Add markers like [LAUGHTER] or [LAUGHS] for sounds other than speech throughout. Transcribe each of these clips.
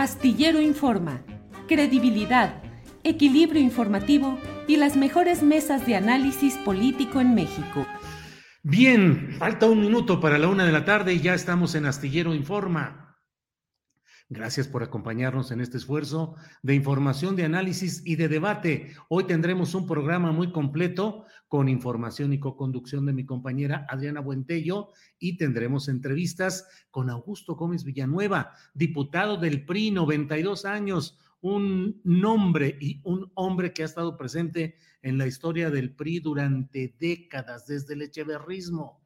Astillero Informa, credibilidad, equilibrio informativo y las mejores mesas de análisis político en México. Bien, falta un minuto para la una de la tarde y ya estamos en Astillero Informa. Gracias por acompañarnos en este esfuerzo de información, de análisis y de debate. Hoy tendremos un programa muy completo con información y co-conducción de mi compañera Adriana Buentello y tendremos entrevistas con Augusto Gómez Villanueva, diputado del PRI, 92 años, un nombre y un hombre que ha estado presente en la historia del PRI durante décadas, desde el echeverrismo.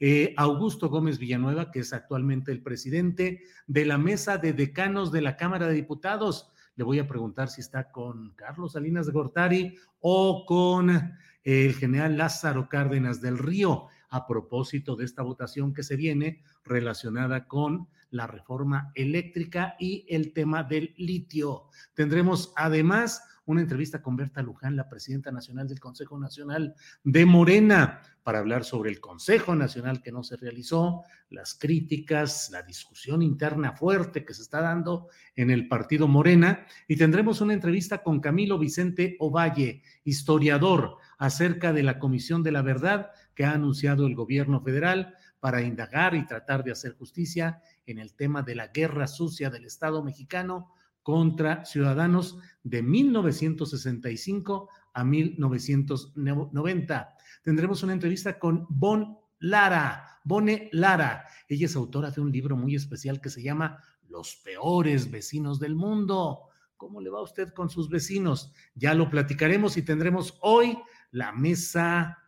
Eh, Augusto Gómez Villanueva, que es actualmente el presidente de la mesa de decanos de la Cámara de Diputados. Le voy a preguntar si está con Carlos Salinas de Gortari o con eh, el general Lázaro Cárdenas del Río a propósito de esta votación que se viene relacionada con la reforma eléctrica y el tema del litio. Tendremos además una entrevista con Berta Luján, la presidenta nacional del Consejo Nacional de Morena, para hablar sobre el Consejo Nacional que no se realizó, las críticas, la discusión interna fuerte que se está dando en el partido Morena. Y tendremos una entrevista con Camilo Vicente Ovalle, historiador, acerca de la Comisión de la Verdad que ha anunciado el gobierno federal para indagar y tratar de hacer justicia en el tema de la guerra sucia del Estado mexicano contra ciudadanos de 1965 a 1990. Tendremos una entrevista con Bon Lara, Bone Lara. Ella es autora de un libro muy especial que se llama Los peores vecinos del mundo. ¿Cómo le va a usted con sus vecinos? Ya lo platicaremos y tendremos hoy la mesa,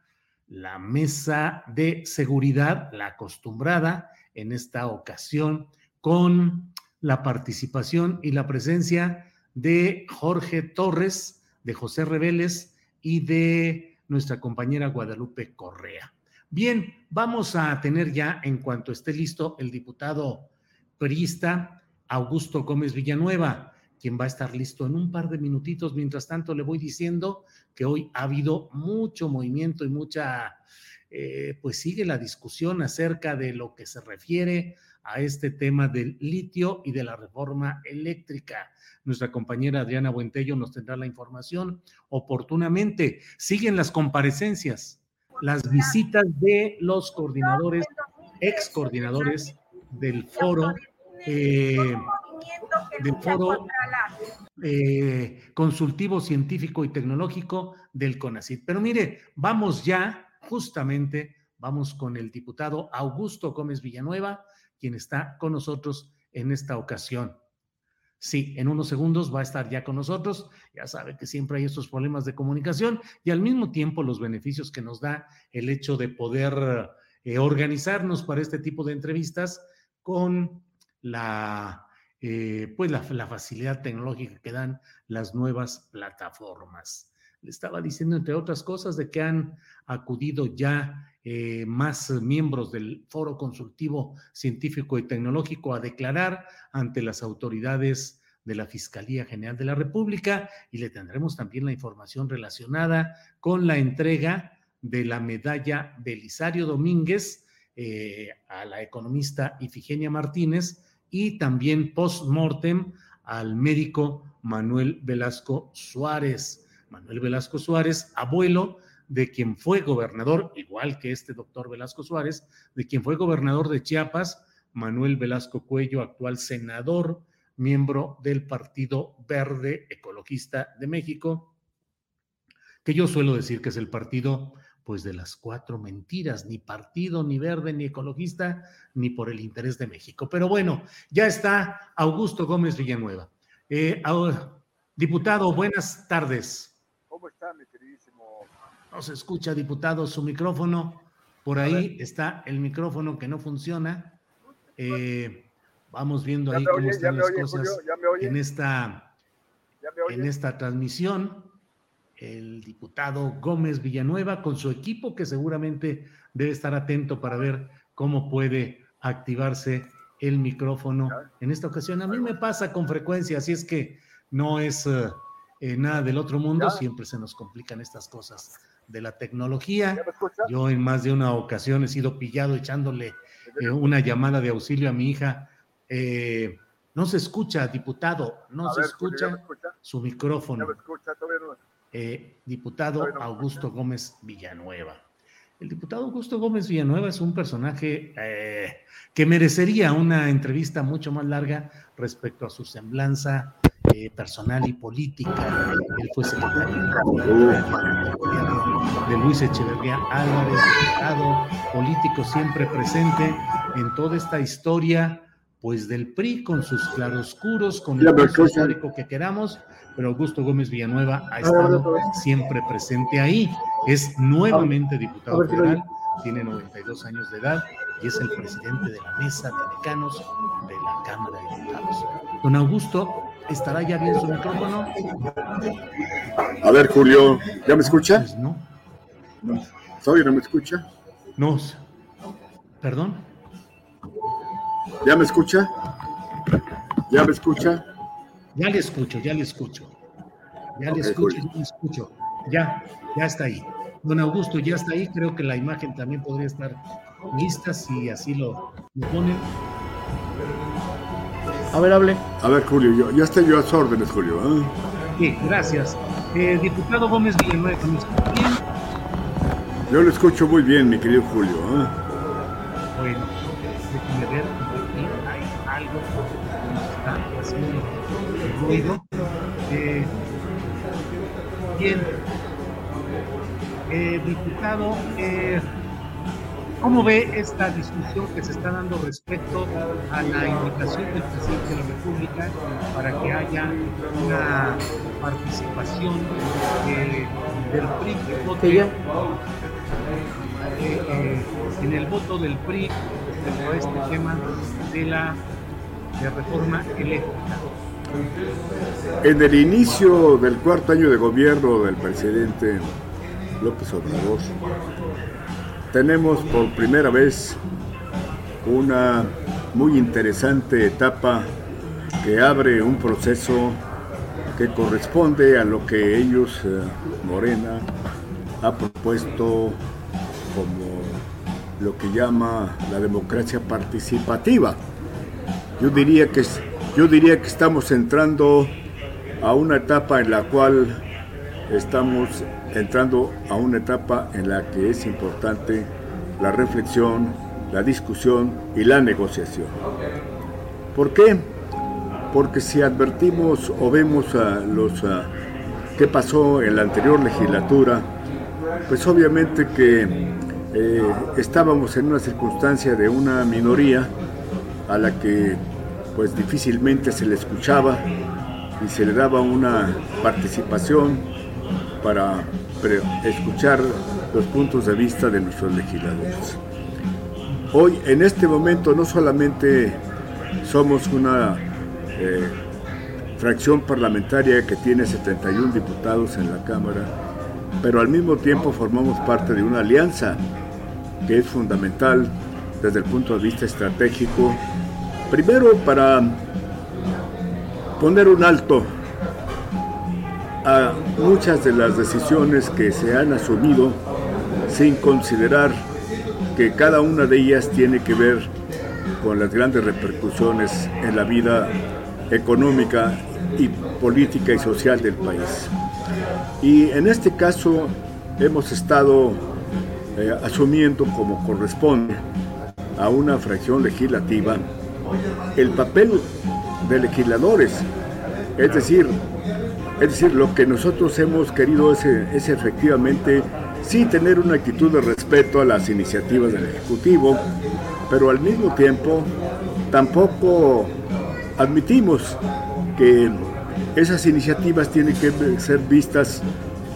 la mesa de seguridad, la acostumbrada en esta ocasión con la participación y la presencia de Jorge Torres, de José Reveles y de nuestra compañera Guadalupe Correa. Bien, vamos a tener ya, en cuanto esté listo, el diputado priista Augusto Gómez Villanueva, quien va a estar listo en un par de minutitos. Mientras tanto, le voy diciendo que hoy ha habido mucho movimiento y mucha, eh, pues sigue la discusión acerca de lo que se refiere a este tema del litio y de la reforma eléctrica. Nuestra compañera Adriana Buentello nos tendrá la información oportunamente. Siguen las comparecencias, las visitas de los coordinadores, ex coordinadores del foro, eh, del foro eh, consultivo científico y tecnológico del CONACIT. Pero mire, vamos ya, justamente, vamos con el diputado Augusto Gómez Villanueva, quien está con nosotros en esta ocasión. Sí, en unos segundos va a estar ya con nosotros. Ya sabe que siempre hay estos problemas de comunicación y al mismo tiempo los beneficios que nos da el hecho de poder eh, organizarnos para este tipo de entrevistas con la, eh, pues la, facilidad tecnológica que dan las nuevas plataformas. Le estaba diciendo, entre otras cosas, de que han acudido ya eh, más miembros del Foro Consultivo Científico y Tecnológico a declarar ante las autoridades de la Fiscalía General de la República y le tendremos también la información relacionada con la entrega de la medalla Belisario Domínguez eh, a la economista Ifigenia Martínez y también post-mortem al médico Manuel Velasco Suárez. Manuel Velasco Suárez, abuelo de quien fue gobernador, igual que este doctor Velasco Suárez, de quien fue gobernador de Chiapas, Manuel Velasco Cuello, actual senador, miembro del Partido Verde Ecologista de México, que yo suelo decir que es el partido pues de las cuatro mentiras, ni partido, ni verde, ni ecologista, ni por el interés de México. Pero bueno, ya está Augusto Gómez Villanueva. Eh, diputado, buenas tardes. ¿Cómo está, mi queridísimo? No se escucha, diputado, su micrófono. Por ahí está el micrófono que no funciona. Eh, vamos viendo ahí cómo están las cosas en esta, en esta transmisión. El diputado Gómez Villanueva con su equipo que seguramente debe estar atento para ver cómo puede activarse el micrófono en esta ocasión. A mí me pasa con frecuencia, así es que no es eh, eh, nada del otro mundo, siempre se nos complican estas cosas de la tecnología. Yo en más de una ocasión he sido pillado echándole eh, una llamada de auxilio a mi hija. no se escucha, diputado, no se escucha, su micrófono. Eh, diputado Augusto Gómez Villanueva. El diputado Augusto Gómez Villanueva es un personaje eh, que merecería una entrevista mucho más larga respecto a su semblanza eh, personal y política. Él fue secretario de Luis Echeverría Álvarez, diputado político siempre presente en toda esta historia pues del PRI con sus claroscuros, con el histórico que queramos, pero Augusto Gómez Villanueva ha estado siempre presente ahí. Es nuevamente diputado federal, tiene 92 años de edad y es el presidente de la mesa de decanos de la Cámara de Diputados. Don Augusto, ¿estará ya bien su micrófono? A ver, Julio, ¿ya me escucha? Pues no. no. no me escucha? No. ¿Perdón? ¿Ya me escucha? ¿Ya me escucha? Ya le escucho, ya le escucho. Ya le escucho, ya le escucho. Ya, ya está ahí. Don Augusto ya está ahí. Creo que la imagen también podría estar lista si así lo, ponen. A ver, hable. A ver, Julio, yo, ya estoy yo a sus órdenes, Julio. ¿eh? Sí, gracias. Eh, diputado Gómez Villanueva, ¿me escucha bien? Yo lo escucho muy bien, mi querido Julio. ¿eh? Bueno, déjeme ver, aquí hay algo que está haciendo ruido. Eh, bien, eh, diputado, eh, ¿cómo ve esta discusión que se está dando respecto a la invitación del presidente de la República para que haya una participación del PRI que vote, en el voto del PRI respecto a este tema de la de reforma eléctrica? En el inicio del cuarto año de gobierno del presidente López Obrador, tenemos por primera vez una muy interesante etapa que abre un proceso que corresponde a lo que ellos, eh, Morena, ha propuesto como lo que llama la democracia participativa. Yo diría que yo diría que estamos entrando a una etapa en la cual estamos entrando a una etapa en la que es importante la reflexión, la discusión y la negociación. ¿Por qué? Porque si advertimos o vemos a los qué pasó en la anterior legislatura, pues obviamente que eh, estábamos en una circunstancia de una minoría a la que pues difícilmente se le escuchaba y se le daba una participación para escuchar los puntos de vista de nuestros legisladores. Hoy, en este momento, no solamente somos una eh, fracción parlamentaria que tiene 71 diputados en la Cámara, pero al mismo tiempo formamos parte de una alianza que es fundamental desde el punto de vista estratégico Primero para poner un alto a muchas de las decisiones que se han asumido sin considerar que cada una de ellas tiene que ver con las grandes repercusiones en la vida económica y política y social del país. Y en este caso hemos estado eh, asumiendo como corresponde a una fracción legislativa el papel de legisladores. Es decir, es decir, lo que nosotros hemos querido es, es efectivamente sí tener una actitud de respeto a las iniciativas del Ejecutivo, pero al mismo tiempo tampoco admitimos que esas iniciativas tienen que ser vistas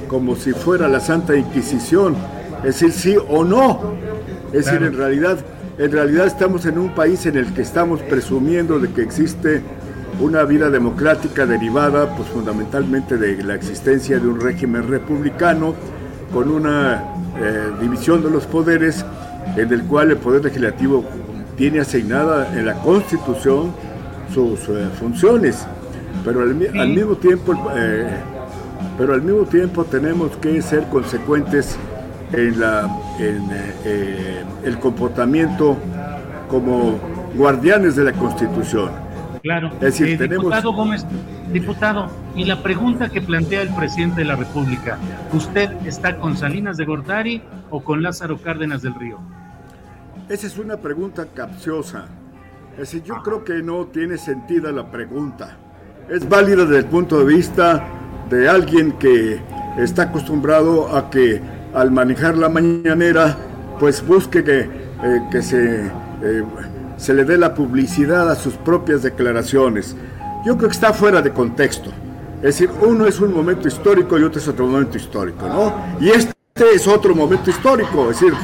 como si fuera la Santa Inquisición, es decir, sí o no. Es decir, en realidad, en realidad estamos en un país en el que estamos presumiendo de que existe una vida democrática derivada pues fundamentalmente de la existencia de un régimen republicano con una eh, división de los poderes en el cual el poder legislativo tiene asignada en la constitución sus eh, funciones pero al, mismo tiempo eh, pero al mismo tiempo tenemos que ser consecuentes en, la, en el comportamiento como guardianes de la Constitución. Claro. Es decir, tenemos... Diputado Gómez, diputado, y la pregunta que plantea el presidente de la República, ¿usted está con Salinas de Gortari o con Lázaro Cárdenas del Río? Esa es una pregunta capciosa. Es decir, yo creo que no tiene sentido la pregunta. Es válida desde el punto de vista de alguien que está acostumbrado a que al manejar la mañanera, pues busque que, eh, que se, eh, se le dé la publicidad a sus propias declaraciones. Yo creo que está fuera de contexto. Es decir, uno es un momento histórico y otro es otro momento histórico, ¿no? Y este es otro momento histórico, es decir,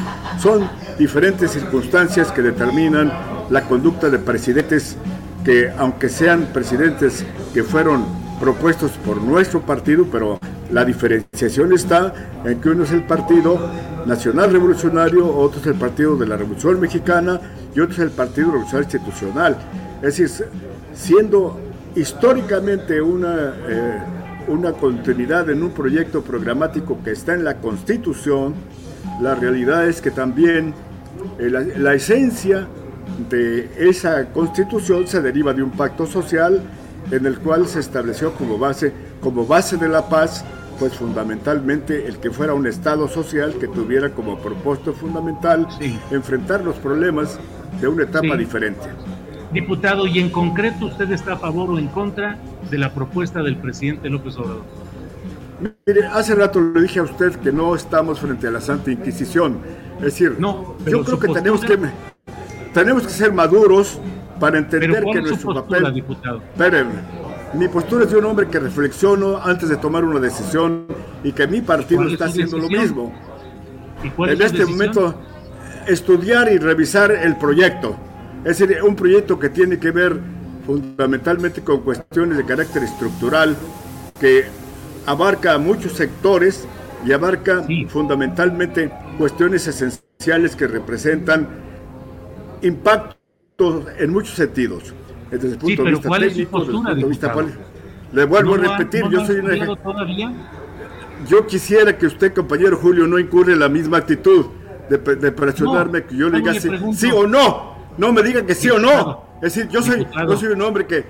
son diferentes circunstancias que determinan la conducta de presidentes que, aunque sean presidentes que fueron propuestos por nuestro partido, pero la diferenciación está en que uno es el Partido Nacional Revolucionario, otro es el Partido de la Revolución Mexicana y otro es el Partido Revolucionario Institucional. Es decir, siendo históricamente una, eh, una continuidad en un proyecto programático que está en la Constitución, la realidad es que también eh, la, la esencia de esa constitución se deriva de un pacto social en el cual se estableció como base, como base de la paz, pues fundamentalmente el que fuera un Estado social que tuviera como propósito fundamental enfrentar los problemas de una etapa diferente. Diputado, y en concreto, ¿usted está a favor o en contra de la propuesta del presidente López Obrador? Mire, hace rato le dije a usted que no estamos frente a la Santa Inquisición. Es decir, no, yo creo que tenemos que tenemos que ser maduros para entender que nuestro papel. Diputado? mi postura es de un hombre que reflexiono antes de tomar una decisión y que mi partido está haciendo lo mismo. en este momento, estudiar y revisar el proyecto. Es decir, un proyecto que tiene que ver fundamentalmente con cuestiones de carácter estructural que abarca muchos sectores y abarca fundamentalmente cuestiones esenciales que representan impacto en muchos sentidos. Desde el punto de vista técnico, desde el punto de vista. Le vuelvo a repetir, yo soy una... Yo quisiera que usted, compañero Julio, no incurre en la misma actitud de, presionarme que yo le diga sí, o no. No me diga que sí o no. Es decir, yo soy, yo soy un hombre que,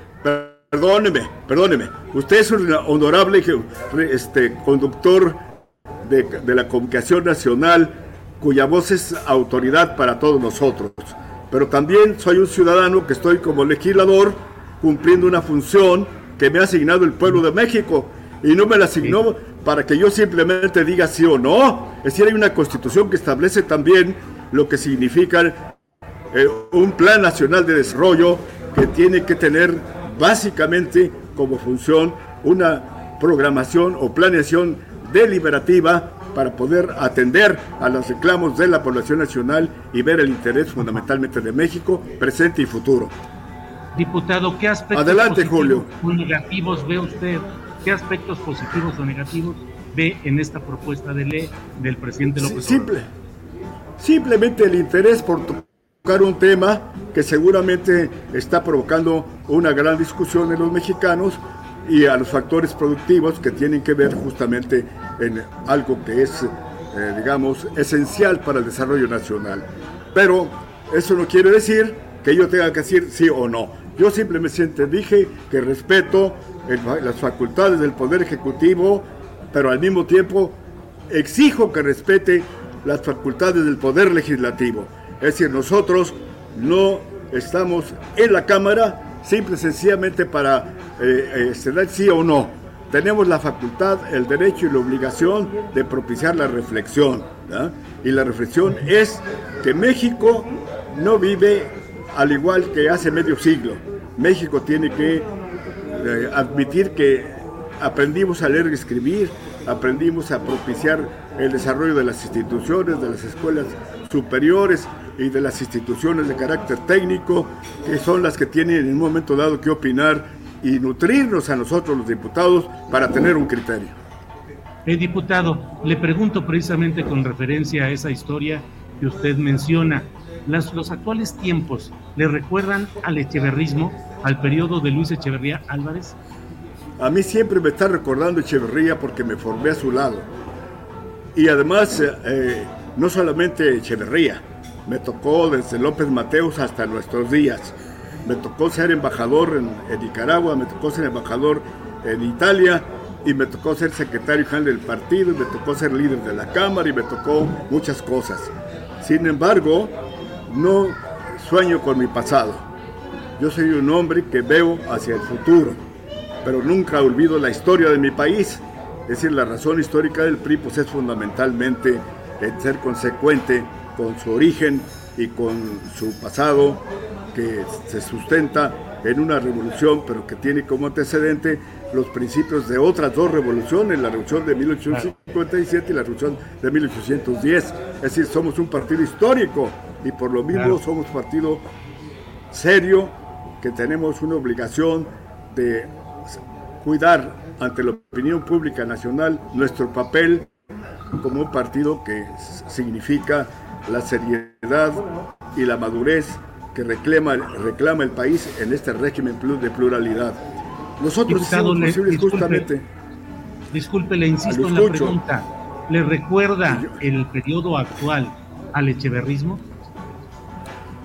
perdóneme, perdóneme, usted es un honorable este, conductor de, de la comunicación nacional cuya voz es autoridad para todos nosotros. Pero también soy un ciudadano que estoy como legislador cumpliendo una función que me ha asignado el pueblo de México. Y no me la asignó para que yo simplemente diga sí o no. Es decir, hay una constitución que establece también lo que significa eh, un plan nacional de desarrollo que tiene que tener básicamente como función una programación o planeación deliberativa para poder atender a los reclamos de la población nacional y ver el interés fundamentalmente de México, presente y futuro. Diputado, ¿qué aspectos Adelante, Julio. o negativos ve usted? ¿Qué aspectos positivos o negativos ve en esta propuesta de ley del presidente López Simple, Simplemente el interés por tocar un tema que seguramente está provocando una gran discusión en los mexicanos, y a los factores productivos que tienen que ver justamente en algo que es, eh, digamos, esencial para el desarrollo nacional. Pero eso no quiere decir que yo tenga que decir sí o no. Yo simplemente dije que respeto las facultades del Poder Ejecutivo, pero al mismo tiempo exijo que respete las facultades del Poder Legislativo. Es decir, nosotros no estamos en la Cámara simple y sencillamente para eh, eh sí o no. Tenemos la facultad, el derecho y la obligación de propiciar la reflexión. Y la reflexión es que México no vive al igual que hace medio siglo. México tiene que eh, admitir que aprendimos a leer y escribir, aprendimos a propiciar el desarrollo de las instituciones, de las escuelas superiores y de las instituciones de carácter técnico, que son las que tienen en un momento dado que opinar y nutrirnos a nosotros los diputados para tener un criterio. El diputado, le pregunto precisamente con referencia a esa historia que usted menciona, los actuales tiempos le recuerdan al echeverrismo, al periodo de Luis Echeverría Álvarez? A mí siempre me está recordando Echeverría porque me formé a su lado. Y además, eh, eh, no solamente Echeverría, me tocó desde López Mateos hasta nuestros días. Me tocó ser embajador en, Nicaragua, me tocó ser embajador en Italia y me tocó ser secretario general del partido, y me tocó ser líder de la Cámara y me tocó muchas cosas. Sin embargo, no sueño con mi pasado. Yo soy un hombre que veo hacia el futuro, pero nunca olvido la historia de mi país. Es decir, la razón histórica del PRI pues, es fundamentalmente el ser consecuente con su origen y con su pasado que se sustenta en una revolución, pero que tiene como antecedente los principios de otras dos revoluciones, la revolución de 1857 y la revolución de 1810. Es decir, somos un partido histórico y por lo mismo somos partido serio que tenemos una obligación de cuidar ante la opinión pública nacional nuestro papel como un partido que significa la seriedad y la madurez que reclama, reclama el país en este régimen de pluralidad. Nosotros Diputado, le, justamente. Disculpe, le insisto en la pregunta. ¿Le recuerda el periodo actual al echeverrismo?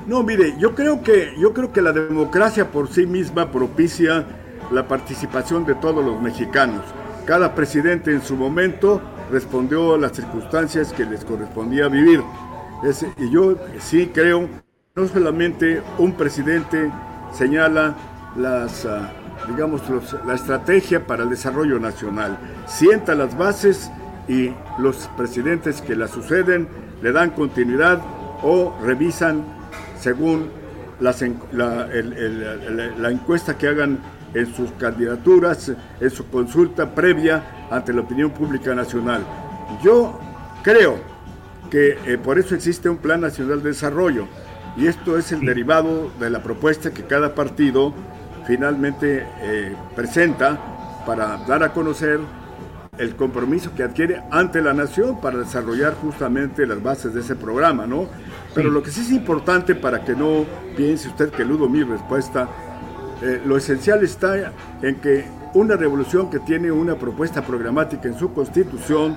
No, mire, yo creo que yo creo que la democracia por sí misma propicia la participación de todos los mexicanos. Cada presidente en su momento respondió a las circunstancias que les correspondía vivir. y yo sí creo, no solamente un presidente señala las, ah, digamos, la estrategia para el desarrollo nacional, sienta las bases y los presidentes que la suceden le dan continuidad o revisan según la, la, encuesta que hagan en sus candidaturas, en su consulta previa ante la opinión pública nacional. Yo creo que eh, por eso existe un Plan Nacional de Desarrollo y esto es el derivado de la propuesta que cada partido finalmente eh, presenta para dar a conocer el compromiso que adquiere ante la nación para desarrollar justamente las bases de ese programa, ¿no? Pero lo que sí es importante para que no piense usted que eludo mi respuesta, eh, lo esencial está en que una revolución que tiene una propuesta programática en su constitución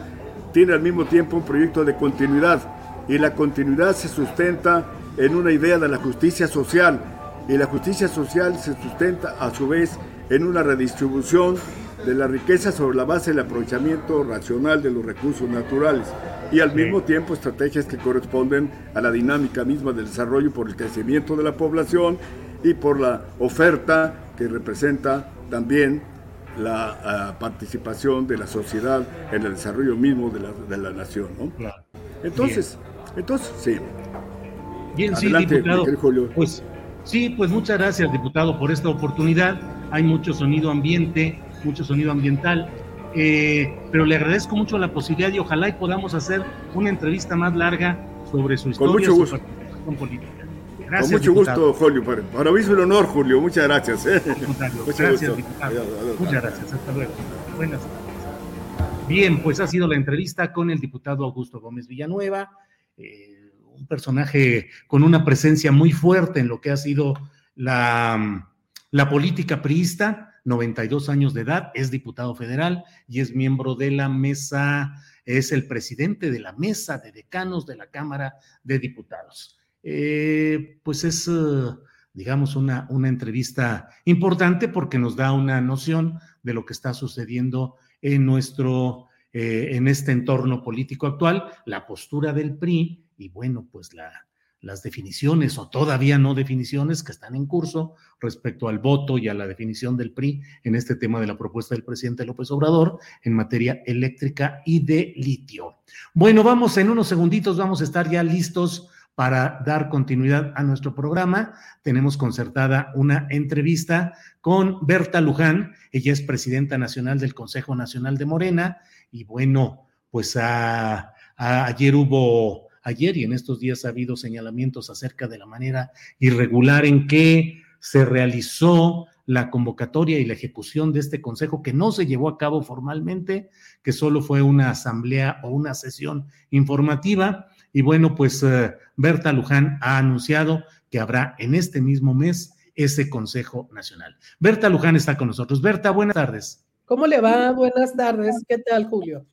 tiene al mismo tiempo un proyecto de continuidad y la continuidad se sustenta en una idea de la justicia social y la justicia social se sustenta a su vez en una redistribución de la riqueza sobre la base del aprovechamiento racional de los recursos naturales y al mismo tiempo estrategias que corresponden a la dinámica misma del desarrollo por el crecimiento de la población y por la oferta que representa también la ah, participación de la sociedad en el desarrollo mismo de la, de la nación. ¿no? Entonces, entonces, sí. Bien, sí, diputado. Pues sí, pues muchas gracias, diputado, por esta oportunidad. Hay mucho sonido ambiente, mucho sonido ambiental. Eh, pero le agradezco mucho la posibilidad y ojalá y podamos hacer una entrevista más larga sobre su historia, Con mucho su política. Gracias, Con mucho gusto, Julio. Para mí es un honor, Julio. Muchas gracias. ¿eh? gracias, diputado. Muchas gracias. Hasta luego. Buenas Bien, pues ha sido la entrevista con el diputado Augusto Gómez Villanueva, eh, un personaje con una presencia muy fuerte en lo que ha sido la, la política priista 92 años de edad, es diputado federal y es miembro de la mesa, es el presidente de la mesa de decanos de la Cámara de Diputados. Eh, pues es eh, digamos, una, una entrevista importante porque nos da una noción de lo que está sucediendo en nuestro, eh, en este entorno político actual, la postura del PRI y bueno, pues la, las definiciones o todavía no definiciones que están en curso respecto al voto y a la definición del PRI en este tema de la propuesta del presidente López Obrador en materia eléctrica y de litio. Bueno, vamos en unos segunditos, vamos a estar ya listos para dar continuidad a nuestro programa. Tenemos concertada una entrevista con Berta Luján, ella es presidenta nacional del Consejo Nacional de Morena y bueno, pues ayer hubo ayer y en estos días ha habido señalamientos acerca de la manera irregular en que se realizó la convocatoria y la ejecución de este consejo que no se llevó a cabo formalmente, que solo fue una asamblea o una sesión informativa. Y bueno, pues eh, Berta Luján ha anunciado que habrá en este mismo mes ese Consejo Nacional. Berta Luján está con nosotros. Berta, buenas tardes. ¿Cómo le va? Buenas tardes. ¿Qué tal, Julio?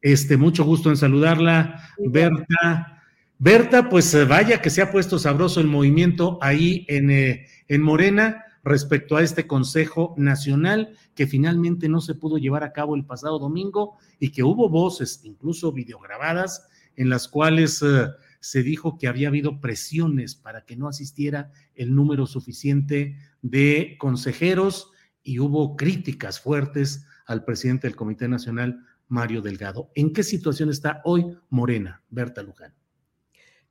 Este, mucho gusto en saludarla, Berta. Berta, pues eh, vaya que se ha puesto sabroso el movimiento ahí en, eh, en Morena respecto a este Consejo Nacional que finalmente no se pudo llevar a cabo el pasado domingo y que hubo voces, incluso videograbadas, en las cuales eh, se dijo que había habido presiones para que no asistiera el número suficiente de consejeros y hubo críticas fuertes al presidente del Comité Nacional, Mario Delgado. ¿En qué situación está hoy Morena, Berta Luján?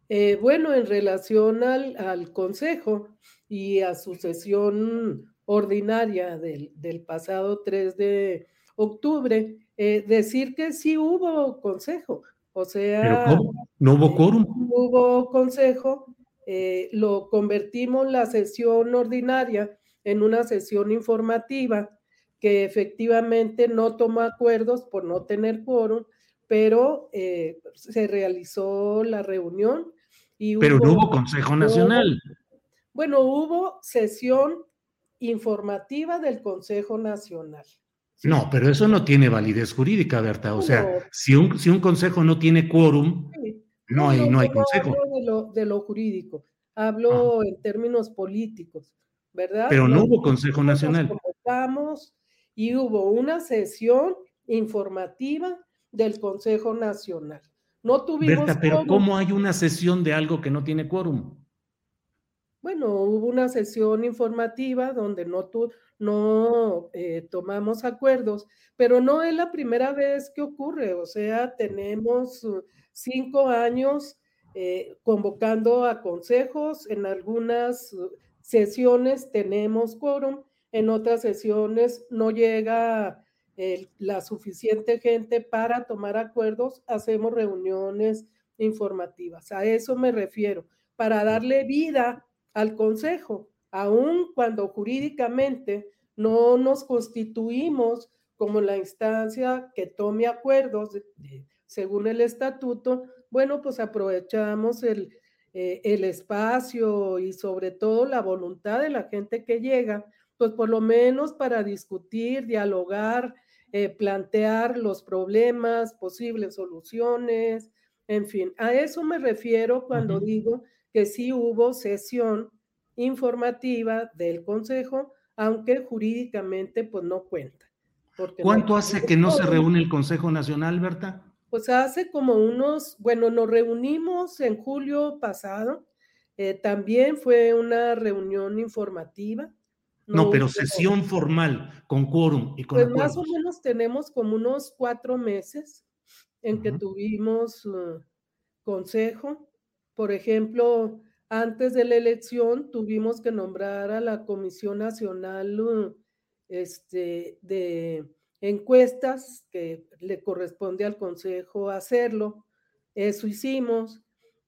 Eh, bueno, en relación al, Consejo y a su sesión ordinaria del, pasado 3 de octubre, eh, decir que sí hubo Consejo, o sea... ¿No hubo quórum? hubo Consejo, eh, lo convertimos la sesión ordinaria en una sesión informativa que efectivamente no tomó acuerdos por no tener quórum, pero se realizó la reunión pero no hubo Consejo Nacional. bueno, hubo sesión informativa del Consejo Nacional. No, pero eso no tiene validez jurídica, Berta. O sea, si un, si un consejo no tiene quórum, no, hay, no, hay consejo. Hablo de lo, de lo jurídico, hablo en términos políticos, ¿verdad? Pero no, hubo Consejo Nacional. y hubo una sesión informativa del Consejo Nacional. No tuvimos. Berta, pero ¿cómo hay una sesión de algo que no tiene quórum? Bueno, hubo una sesión informativa donde no, no eh, tomamos acuerdos, pero no es la primera vez que ocurre. O sea, tenemos uh, cinco años eh, convocando a consejos. En algunas uh, sesiones tenemos quórum, en otras sesiones no llega la suficiente gente para tomar acuerdos, hacemos reuniones informativas. A eso me refiero, para darle vida al Consejo, aun cuando jurídicamente no nos constituimos como la instancia que tome acuerdos según el estatuto, bueno, pues aprovechamos el, eh, el espacio y sobre todo la voluntad de la gente que llega, pues por lo menos para discutir, dialogar, eh, plantear los problemas, posibles soluciones, en fin, a eso me refiero cuando digo que sí hubo sesión informativa del Consejo, aunque jurídicamente pues no cuenta. ¿Cuánto hace que no se reúne el Consejo Nacional, Berta? Pues hace como unos, bueno, nos reunimos en julio pasado, eh, también fue una reunión informativa, no, pero sesión formal con quórum y con Pues más o menos tenemos como unos cuatro meses en que tuvimos uh, consejo. Por ejemplo, antes de la elección tuvimos que nombrar a la Comisión Nacional uh, este, de Encuestas, que le corresponde al Consejo hacerlo. Eso hicimos.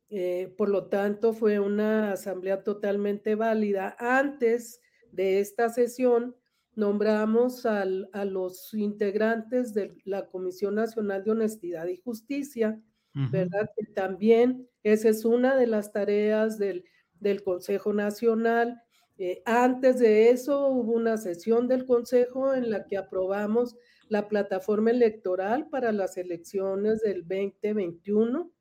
Eh, por lo tanto, fue una asamblea totalmente válida. Antes de esta sesión nombramos a los integrantes de la Comisión Nacional de Honestidad y Justicia, ¿verdad? Que también esa es una de las tareas del, Consejo Nacional. Eh, antes de eso hubo una sesión del Consejo en la que aprobamos la plataforma electoral para las elecciones del 2021,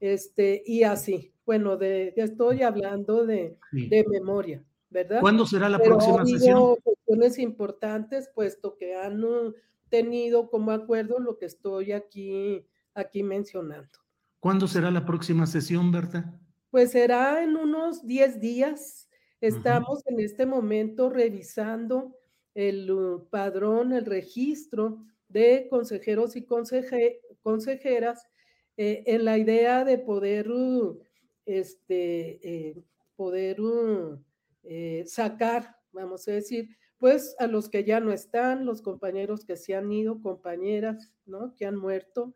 este, y así. Bueno, de, estoy hablando de, de memoria. ¿verdad? ¿Cuándo será la próxima sesión? cuestiones importantes, puesto que han uh, tenido como acuerdo lo que estoy aquí, aquí mencionando. ¿Cuándo será la próxima sesión, Berta? Pues será en unos 10 días. Estamos en este momento revisando el uh, padrón, el registro de consejeros y consejeras eh, en la idea de poder, uh, este, eh, poder eh, sacar, vamos a decir, pues a los que ya no están, los compañeros que se han ido, compañeras, ¿no? Que han muerto,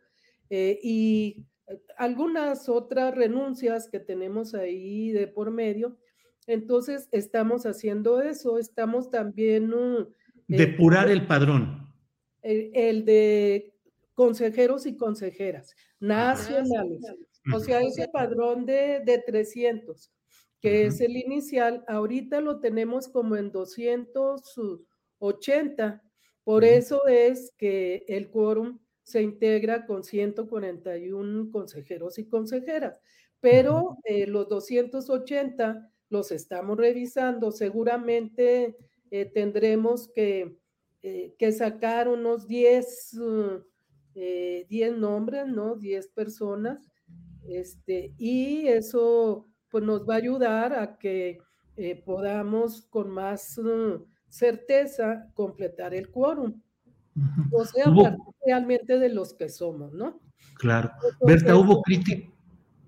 y algunas otras renuncias que tenemos ahí de por medio. Entonces, estamos haciendo eso, estamos también... Uh, Depurar el padrón. El, de consejeros y consejeras nacionales. O sea, ese padrón de, de 300, que es el inicial, ahorita lo tenemos como en 280. Por eso es que el quórum se integra con 141 consejeros y consejeras, pero eh, los 280 los estamos revisando. Seguramente eh, tendremos que, eh, que, sacar unos 10, 10 nombres, ¿no? 10 personas. Este, y eso pues nos va a ayudar a que podamos con más certeza completar el quórum. O sea, realmente de los que somos, ¿no? Claro. Berta, hubo críticas.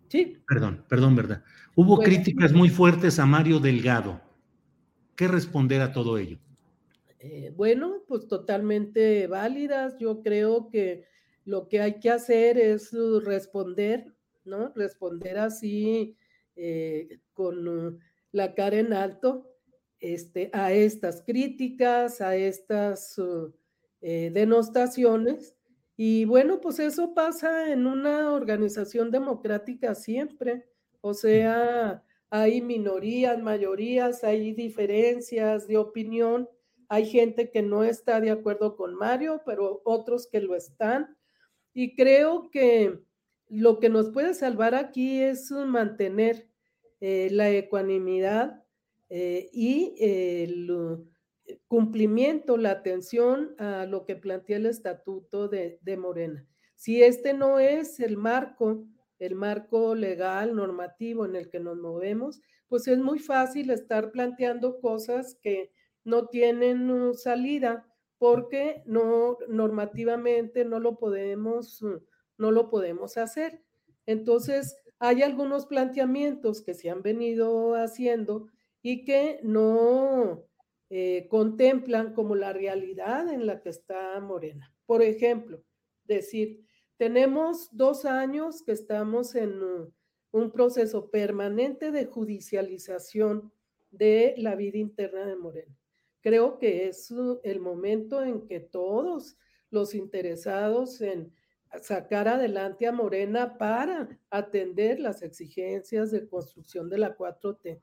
Sí. Perdón, perdón, verdad. Hubo críticas muy fuertes a Mario Delgado. ¿Qué responder a todo ello? Eh, bueno, pues totalmente válidas. Yo creo que lo que hay que hacer es responder, ¿no? Responder así eh, con la cara en alto este, a estas críticas, a estas uh, eh, denostaciones. Y bueno, pues eso pasa en una organización democrática siempre. O sea, hay minorías, mayorías, hay diferencias de opinión. Hay gente que no está de acuerdo con Mario, pero otros que lo están. Y creo que lo que nos puede salvar aquí es mantener eh, la ecuanimidad eh, y el cumplimiento, la atención a lo que plantea el estatuto de, Morena. Si este no es el marco, el marco legal, normativo en el que nos movemos, pues es muy fácil estar planteando cosas que no tienen salida porque no normativamente no lo podemos no lo podemos hacer. Entonces, hay algunos planteamientos que se han venido haciendo y que no eh, contemplan como la realidad en la que está Morena. Por ejemplo, decir, tenemos dos años que estamos en un proceso permanente de judicialización de la vida interna de Morena. Creo que es el momento en que todos los interesados en sacar adelante a Morena para atender las exigencias de construcción de la 4T,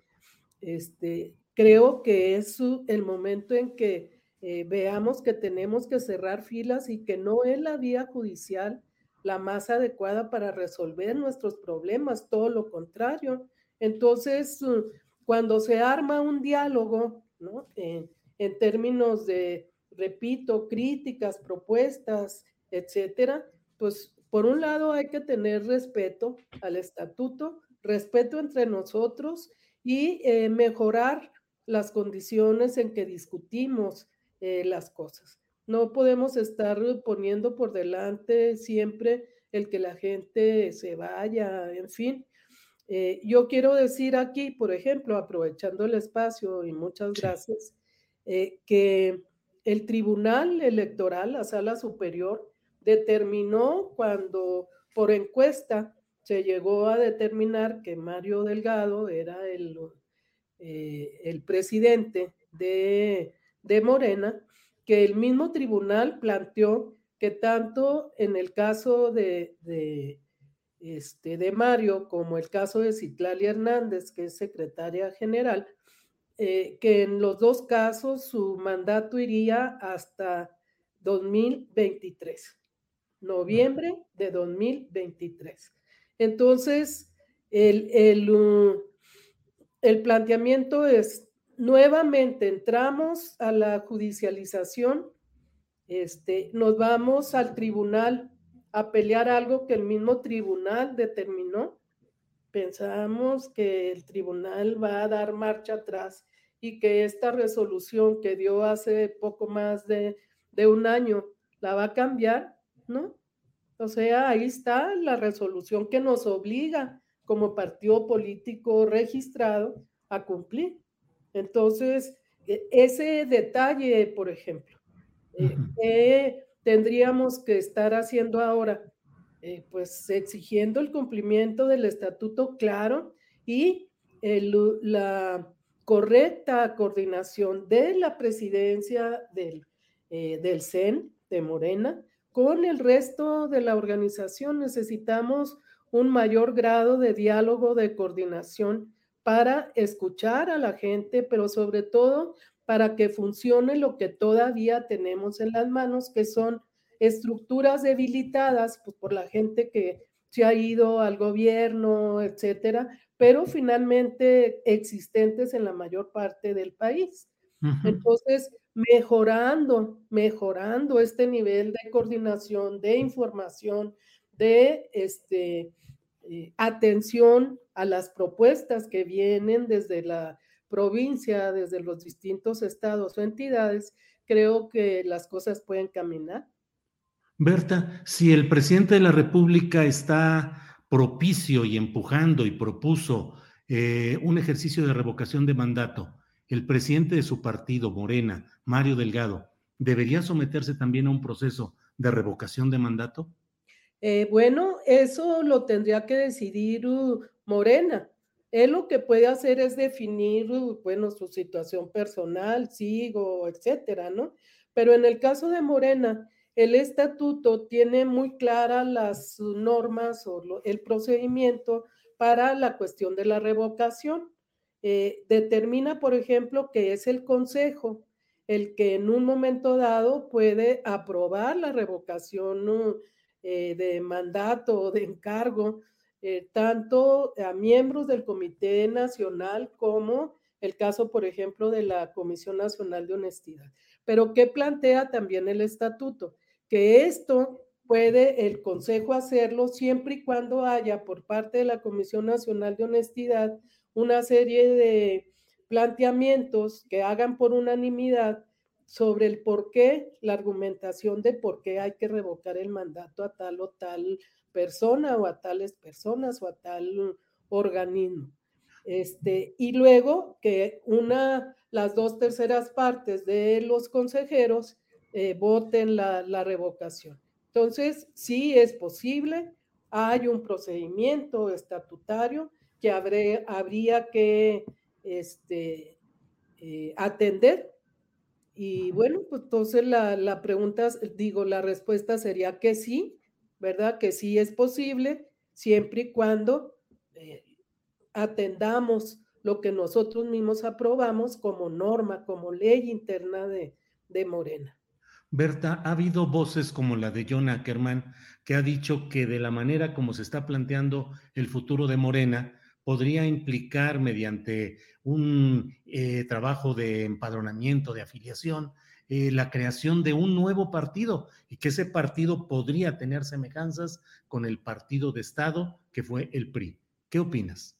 este, creo que es el momento en que eh, veamos que tenemos que cerrar filas y que no es la vía judicial la más adecuada para resolver nuestros problemas, todo lo contrario. Entonces, uh, cuando se arma un diálogo, ¿no? en términos de, repito, críticas, propuestas, etcétera, pues por un lado hay que tener respeto al estatuto, respeto entre nosotros y eh, mejorar las condiciones en que discutimos eh, las cosas. No podemos estar poniendo por delante siempre el que la gente se vaya, en fin. Eh, yo quiero decir aquí, por ejemplo, aprovechando el espacio y muchas gracias, eh, que el Tribunal Electoral, la Sala Superior, determinó cuando por encuesta se llegó a determinar que Mario Delgado era el eh, el presidente de, Morena, que el mismo tribunal planteó que tanto en el caso de, este, de Mario como el caso de Citlali Hernández, que es secretaria general, eh, que en los dos casos su mandato iría hasta 2023, noviembre de 2023. Entonces, el, el, el planteamiento es, nuevamente entramos a la judicialización, este, nos vamos al tribunal a pelear algo que el mismo tribunal determinó. Pensamos que el tribunal va a dar marcha atrás y que esta resolución que dio hace poco más de, de un año la va a cambiar, ¿no? O sea, ahí está la resolución que nos obliga como partido político registrado a cumplir. Entonces, e, ese detalle, por ejemplo, eh, tendríamos que estar haciendo ahora? Eh, pues exigiendo el cumplimiento del estatuto claro y la correcta coordinación de la presidencia del, eh, del CEN de Morena con el resto de la organización. Necesitamos un mayor grado de diálogo, de coordinación para escuchar a la gente, pero sobre todo para que funcione lo que todavía tenemos en las manos, que son estructuras debilitadas pues, por la gente que se ha ido al gobierno, etcétera, pero finalmente existentes en la mayor parte del país. Entonces, mejorando, mejorando este nivel de coordinación, de información, de este, eh, atención a las propuestas que vienen desde la provincia, desde los distintos estados o entidades, creo que las cosas pueden caminar. Berta, si el presidente de la República está propicio y empujando y propuso eh, un ejercicio de revocación de mandato, el presidente de su partido, Morena, Mario Delgado, ¿debería someterse también a un proceso de revocación de mandato? Eh, bueno, eso lo tendría que decidir uh, Morena. Él lo que puede hacer es definir, uh, bueno, su situación personal, sigo, etcétera, ¿no? Pero en el caso de Morena, el estatuto tiene muy claras las normas o el procedimiento para la cuestión de la revocación. Eh, determina, por ejemplo, que es el Consejo el que en un momento dado puede aprobar la revocación uh, eh, de mandato o de encargo, eh, tanto a miembros del Comité Nacional como el caso, por ejemplo, de la Comisión Nacional de Honestidad. Pero ¿qué plantea también el estatuto? Que esto puede el Consejo hacerlo siempre y cuando haya por parte de la Comisión Nacional de Honestidad una serie de planteamientos que hagan por unanimidad sobre el por qué, la argumentación de por qué hay que revocar el mandato a tal o tal persona o a tales personas o a tal organismo. Este, y luego que una, las dos terceras partes de los consejeros eh, voten la, la, revocación. Entonces, sí es posible, hay un procedimiento estatutario que habría que este, eh, atender y bueno, pues entonces la, pregunta, digo, la respuesta sería que sí, ¿verdad? Que sí es posible, siempre y cuando eh, atendamos lo que nosotros mismos aprobamos como norma, como ley interna de, de Morena. Berta, ha habido voces como la de John Ackerman que ha dicho que de la manera como se está planteando el futuro de Morena, podría implicar mediante un eh, trabajo de empadronamiento, de afiliación, eh, la creación de un nuevo partido y que ese partido podría tener semejanzas con el partido de Estado que fue el PRI. ¿Qué opinas?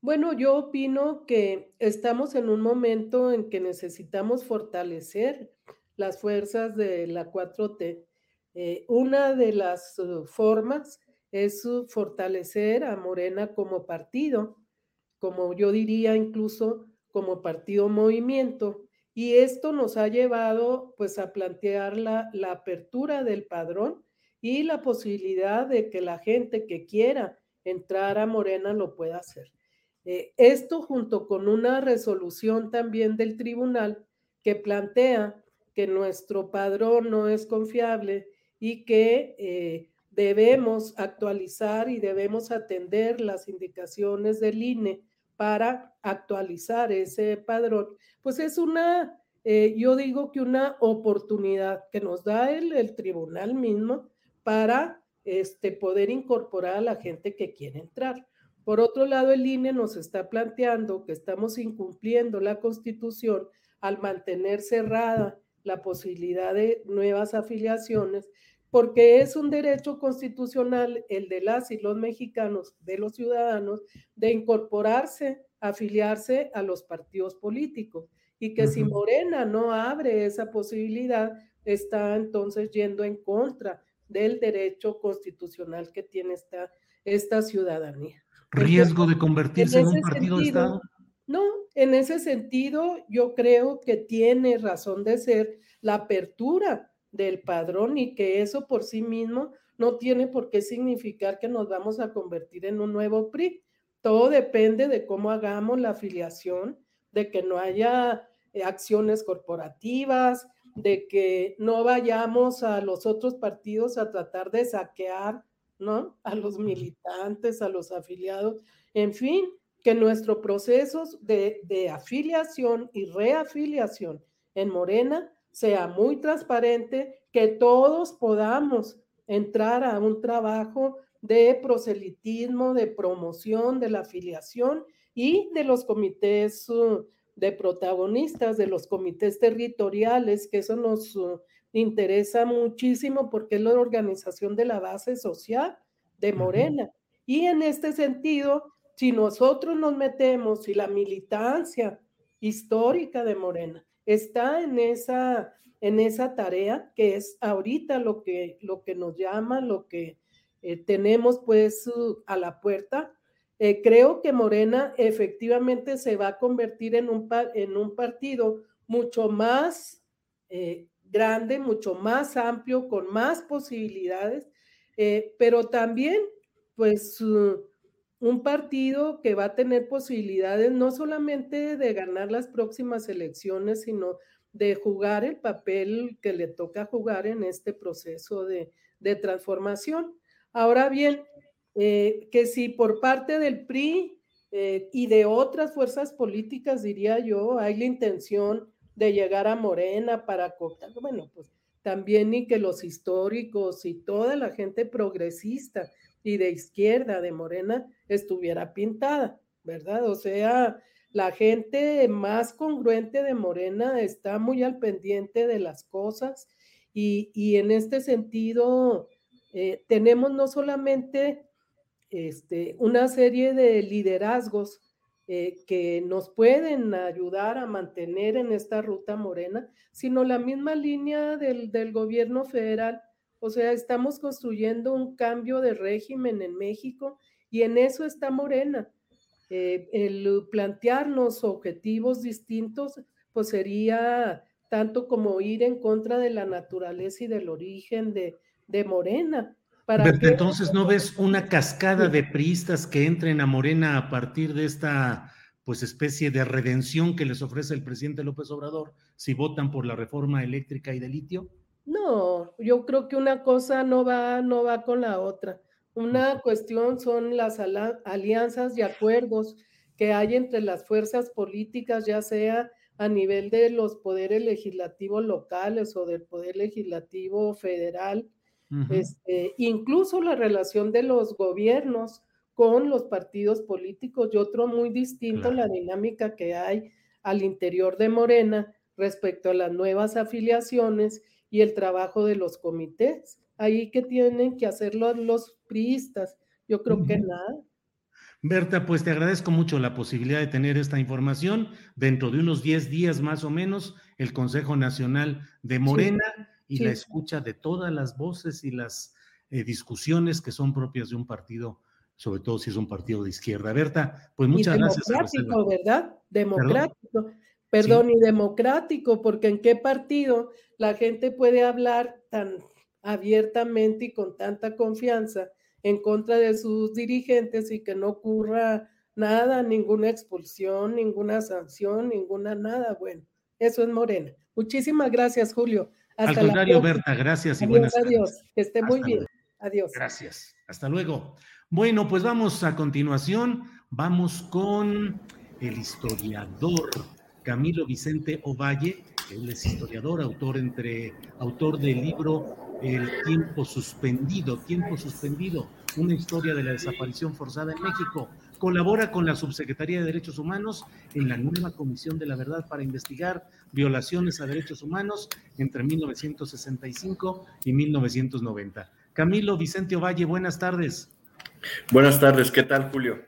Bueno, yo opino que estamos en un momento en que necesitamos fortalecer las fuerzas de la 4T. Eh, una de las uh, formas es fortalecer a Morena como partido, como yo diría incluso como partido movimiento. Y esto nos ha llevado pues a plantear la, la apertura del padrón y la posibilidad de que la gente que quiera entrar a Morena lo pueda hacer. Eh, esto junto con una resolución también del tribunal que plantea que nuestro padrón no es confiable y que eh, debemos actualizar y debemos atender las indicaciones del INE para actualizar ese padrón, pues es una, eh, yo digo que una oportunidad que nos da el, el tribunal mismo para este, poder incorporar a la gente que quiere entrar. Por otro lado, el INE nos está planteando que estamos incumpliendo la constitución al mantener cerrada la posibilidad de nuevas afiliaciones, porque es un derecho constitucional el de las y los mexicanos, de los ciudadanos, de incorporarse, afiliarse a los partidos políticos. Y que si Morena no abre esa posibilidad, está entonces yendo en contra del derecho constitucional que tiene esta, esta ciudadanía. ¿Riesgo de convertirse en, un partido de Estado? No, en ese sentido yo creo que tiene razón de ser la apertura del padrón y que eso por sí mismo no tiene por qué significar que nos vamos a convertir en un nuevo PRI. Todo depende de cómo hagamos la afiliación, de que no haya eh, acciones corporativas, de que no vayamos a los otros partidos a tratar de saquear, ¿no? A los militantes, a los afiliados, en fin, que nuestro proceso de, de afiliación y reafiliación en Morena sea muy transparente, que todos podamos entrar a un trabajo de proselitismo, de promoción de la afiliación y de los comités uh, de protagonistas de los comités territoriales, que eso nos uh, interesa muchísimo porque es la organización de la base social de Morena. Y en este sentido, si nosotros nos metemos y la militancia histórica de Morena está en esa, en esa tarea, que es ahorita lo que, lo que nos llama, lo que eh, tenemos pues a la puerta, eh, creo que Morena efectivamente se va a convertir en un, en un partido mucho más eh, grande, mucho más amplio, con más posibilidades, pero también pues un partido que va a tener posibilidades no solamente de ganar las próximas elecciones, sino de jugar el papel que le toca jugar en este proceso de, de transformación. Ahora bien, eh, que si por parte del PRI eh, y de otras fuerzas políticas, diría yo, hay la intención de llegar a Morena para cooptar, bueno, pues también ni que los históricos y toda la gente progresista y de izquierda de Morena estuviera pintada, ¿verdad? O sea, la gente más congruente de Morena está muy al pendiente de las cosas y, y en este sentido eh, tenemos no solamente este, una serie de liderazgos eh, que nos pueden ayudar a mantener en esta ruta morena, sino la misma línea del, gobierno federal. O sea, estamos construyendo un cambio de régimen en México y en eso está Morena. Eh, el plantearnos objetivos distintos, pues sería tanto como ir en contra de la naturaleza y del origen de, de Morena entonces no ves una cascada de priistas que entren a Morena a partir de esta pues especie de redención que les ofrece el presidente López Obrador si votan por la reforma eléctrica y de litio? No, yo creo que una cosa no va, no va con la otra. Una cuestión son las alianzas y acuerdos que hay entre las fuerzas políticas, ya sea a nivel de los poderes legislativos locales o del poder legislativo federal, este, incluso la relación de los gobiernos con los partidos políticos y otro muy distinto, la dinámica que hay al interior de Morena respecto a las nuevas afiliaciones y el trabajo de los comités. Ahí que tienen que hacerlo los priistas. Yo creo que nada. Berta, pues te agradezco mucho la posibilidad de tener esta información. Dentro de unos 10 días más o menos, el Consejo Nacional de Morena y la escucha de todas las voces y las eh, discusiones que son propias de un partido, sobre todo si es un partido de izquierda. Berta, pues muchas gracias. Democrático, ¿verdad? Democrático. Perdón, y democrático, porque en qué partido la gente puede hablar tan abiertamente y con tanta confianza en contra de sus dirigentes y que no ocurra nada, ninguna expulsión, ninguna sanción, ninguna nada. Bueno, eso es Morena. Muchísimas gracias, Julio. Al contrario, Berta, gracias y buenas tardes. Adiós, que esté muy bien. Adiós. Gracias. Hasta luego. Bueno, pues vamos a continuación. Vamos con el historiador Camilo Vicente Ovalle, Él es historiador, autor entre autor del libro El tiempo suspendido, tiempo suspendido, una historia de la desaparición forzada en México. Colabora con la Subsecretaría de Derechos Humanos en la nueva Comisión de la Verdad para investigar violaciones a derechos humanos entre 1965 y 1990. Camilo Vicente Ovalle, buenas tardes. Buenas tardes, ¿qué tal, Julio?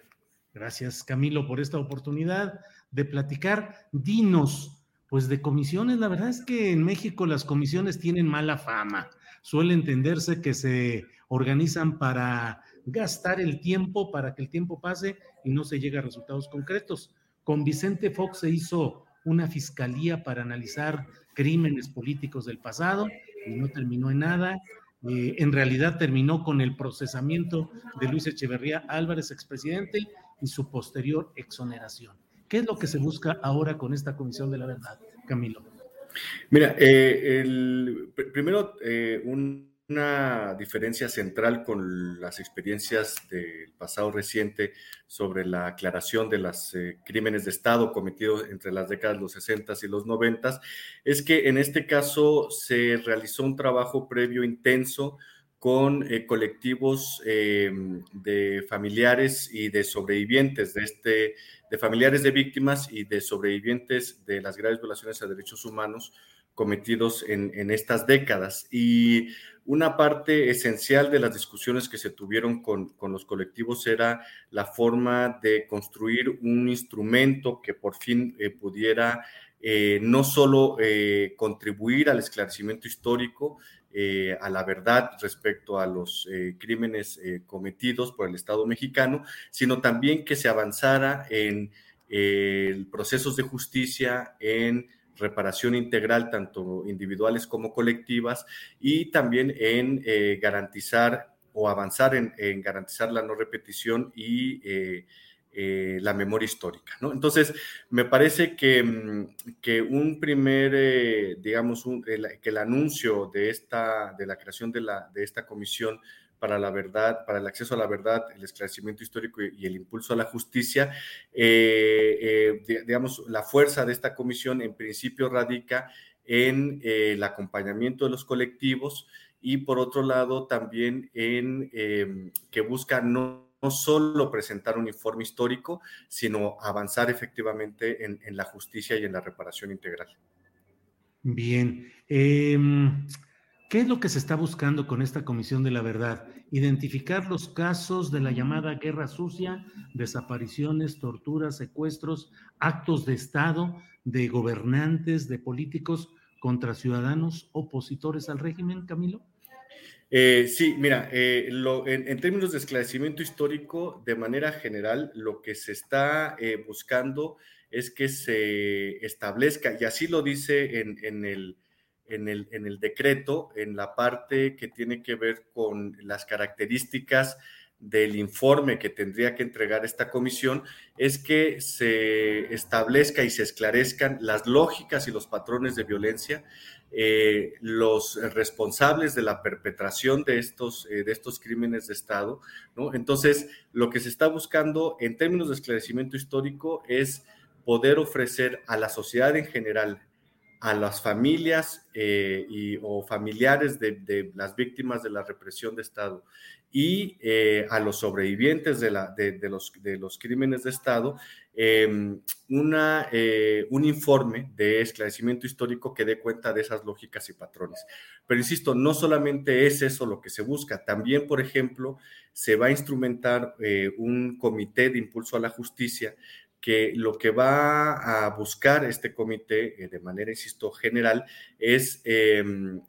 Gracias, Camilo, por esta oportunidad de platicar. Dinos, pues de comisiones, la verdad es que en México las comisiones tienen mala fama. Suele entenderse que se organizan para gastar el tiempo, para que el tiempo pase y no se llegue a resultados concretos. Con Vicente Fox se hizo una fiscalía para analizar crímenes políticos del pasado y no terminó en nada. Eh, en realidad terminó con el procesamiento de Luis Echeverría Álvarez, expresidente, y su posterior exoneración. ¿Qué es lo que se busca ahora con esta Comisión de la Verdad, Camilo? Mira, eh, el, primero, eh, una diferencia central con las experiencias del pasado reciente sobre la aclaración de los eh, crímenes de Estado cometidos entre las décadas de los 60 y los 90 es que en este caso se realizó un trabajo previo intenso con eh, colectivos eh, de familiares y de sobrevivientes de este, de familiares de víctimas y de sobrevivientes de las graves violaciones a derechos humanos cometidos en, en, estas décadas. Y una parte esencial de las discusiones que se tuvieron con, con los colectivos era la forma de construir un instrumento que por fin eh, pudiera no solo contribuir al esclarecimiento histórico, eh, a la verdad respecto a los eh, crímenes eh, cometidos por el Estado mexicano, sino también que se avanzara en procesos de justicia, en reparación integral, tanto individuales como colectivas, y también en garantizar o avanzar en, en, garantizar la no repetición y eh, la memoria histórica. ¿no? Entonces, me parece que, mm, que un primer, eh, digamos, que el anuncio de, esta, de la creación de, la, de esta comisión para la verdad, para el acceso a la verdad, el esclarecimiento histórico y, el impulso a la justicia, eh, digamos, la fuerza de esta comisión en principio radica en el acompañamiento de los colectivos y por otro lado también en que busca no no solo presentar un informe histórico, sino avanzar efectivamente en, la justicia y en la reparación integral. Bien. Em, ¿Qué es lo que se está buscando con esta Comisión de la Verdad? Identificar los casos de la llamada guerra sucia, desapariciones, torturas, secuestros, actos de Estado de gobernantes, de políticos contra ciudadanos opositores al régimen, Camilo. Eh, sí, mira, eh, en, términos de esclarecimiento histórico, de manera general, lo que se está eh, buscando es que se establezca, y así lo dice en, el, en, el, en el decreto, en la parte que tiene que ver con las características del informe que tendría que entregar esta comisión es que se establezca y se esclarezcan las lógicas y los patrones de violencia, eh, los responsables de la perpetración de estos, eh, de estos crímenes de Estado. Entonces, lo que se está buscando en términos de esclarecimiento histórico es poder ofrecer a la sociedad en general, a las familias eh, y, o familiares de, las víctimas de la represión de Estado y a los sobrevivientes de, los, de los crímenes de Estado em, una, eh, un informe de esclarecimiento histórico que dé cuenta de esas lógicas y patrones. Pero insisto, no solamente es eso lo que se busca, también, por ejemplo, se va a instrumentar eh, un comité de impulso a la justicia que lo que va a buscar este comité de manera, insisto, general es em,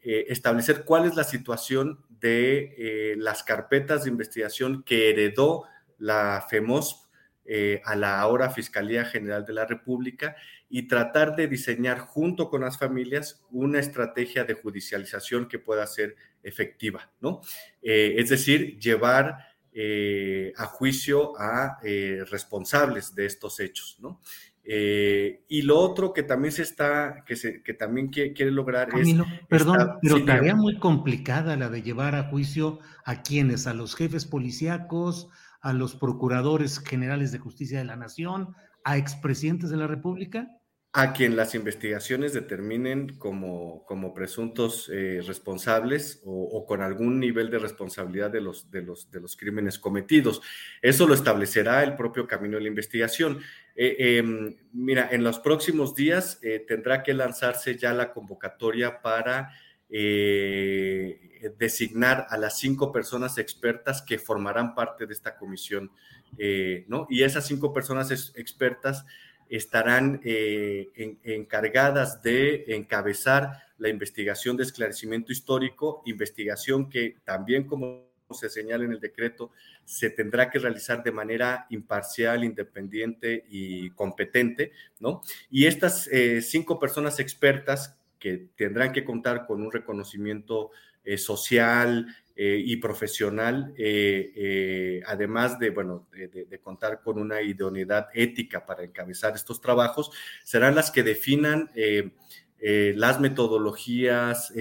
establecer cuál es la situación de eh, las carpetas de investigación que heredó la FEMOSP eh, a la ahora Fiscalía General de la República y tratar de diseñar junto con las familias una estrategia de judicialización que pueda ser efectiva, ¿no? Eh, es decir, llevar a juicio a responsables de estos hechos, ¿no? Eh, y lo otro que también se está, que, se, que también quiere, lograr es. Perdón, pero tarea muy complicada la de llevar a juicio a quienes, a los jefes policíacos, a los procuradores generales de justicia de la nación, a expresidentes de la República. a quien las investigaciones determinen como, como presuntos eh, responsables o, con algún nivel de responsabilidad de los, de, los, de los crímenes cometidos. Eso lo establecerá el propio camino de la investigación. Eh, em, mira, en los próximos días eh, tendrá que lanzarse ya la convocatoria para designar a las cinco personas expertas que formarán parte de esta comisión, ¿no? Y esas cinco personas expertas estarán eh, encargadas de encabezar la investigación de esclarecimiento histórico, investigación que también, como se señala en el decreto, se tendrá que realizar de manera imparcial, independiente y competente, ¿no? Y estas eh, cinco personas expertas que tendrán que contar con un reconocimiento eh, social, eh, y profesional, eh, además de, bueno, de, contar con una idoneidad ética para encabezar estos trabajos, serán las que definan las metodologías,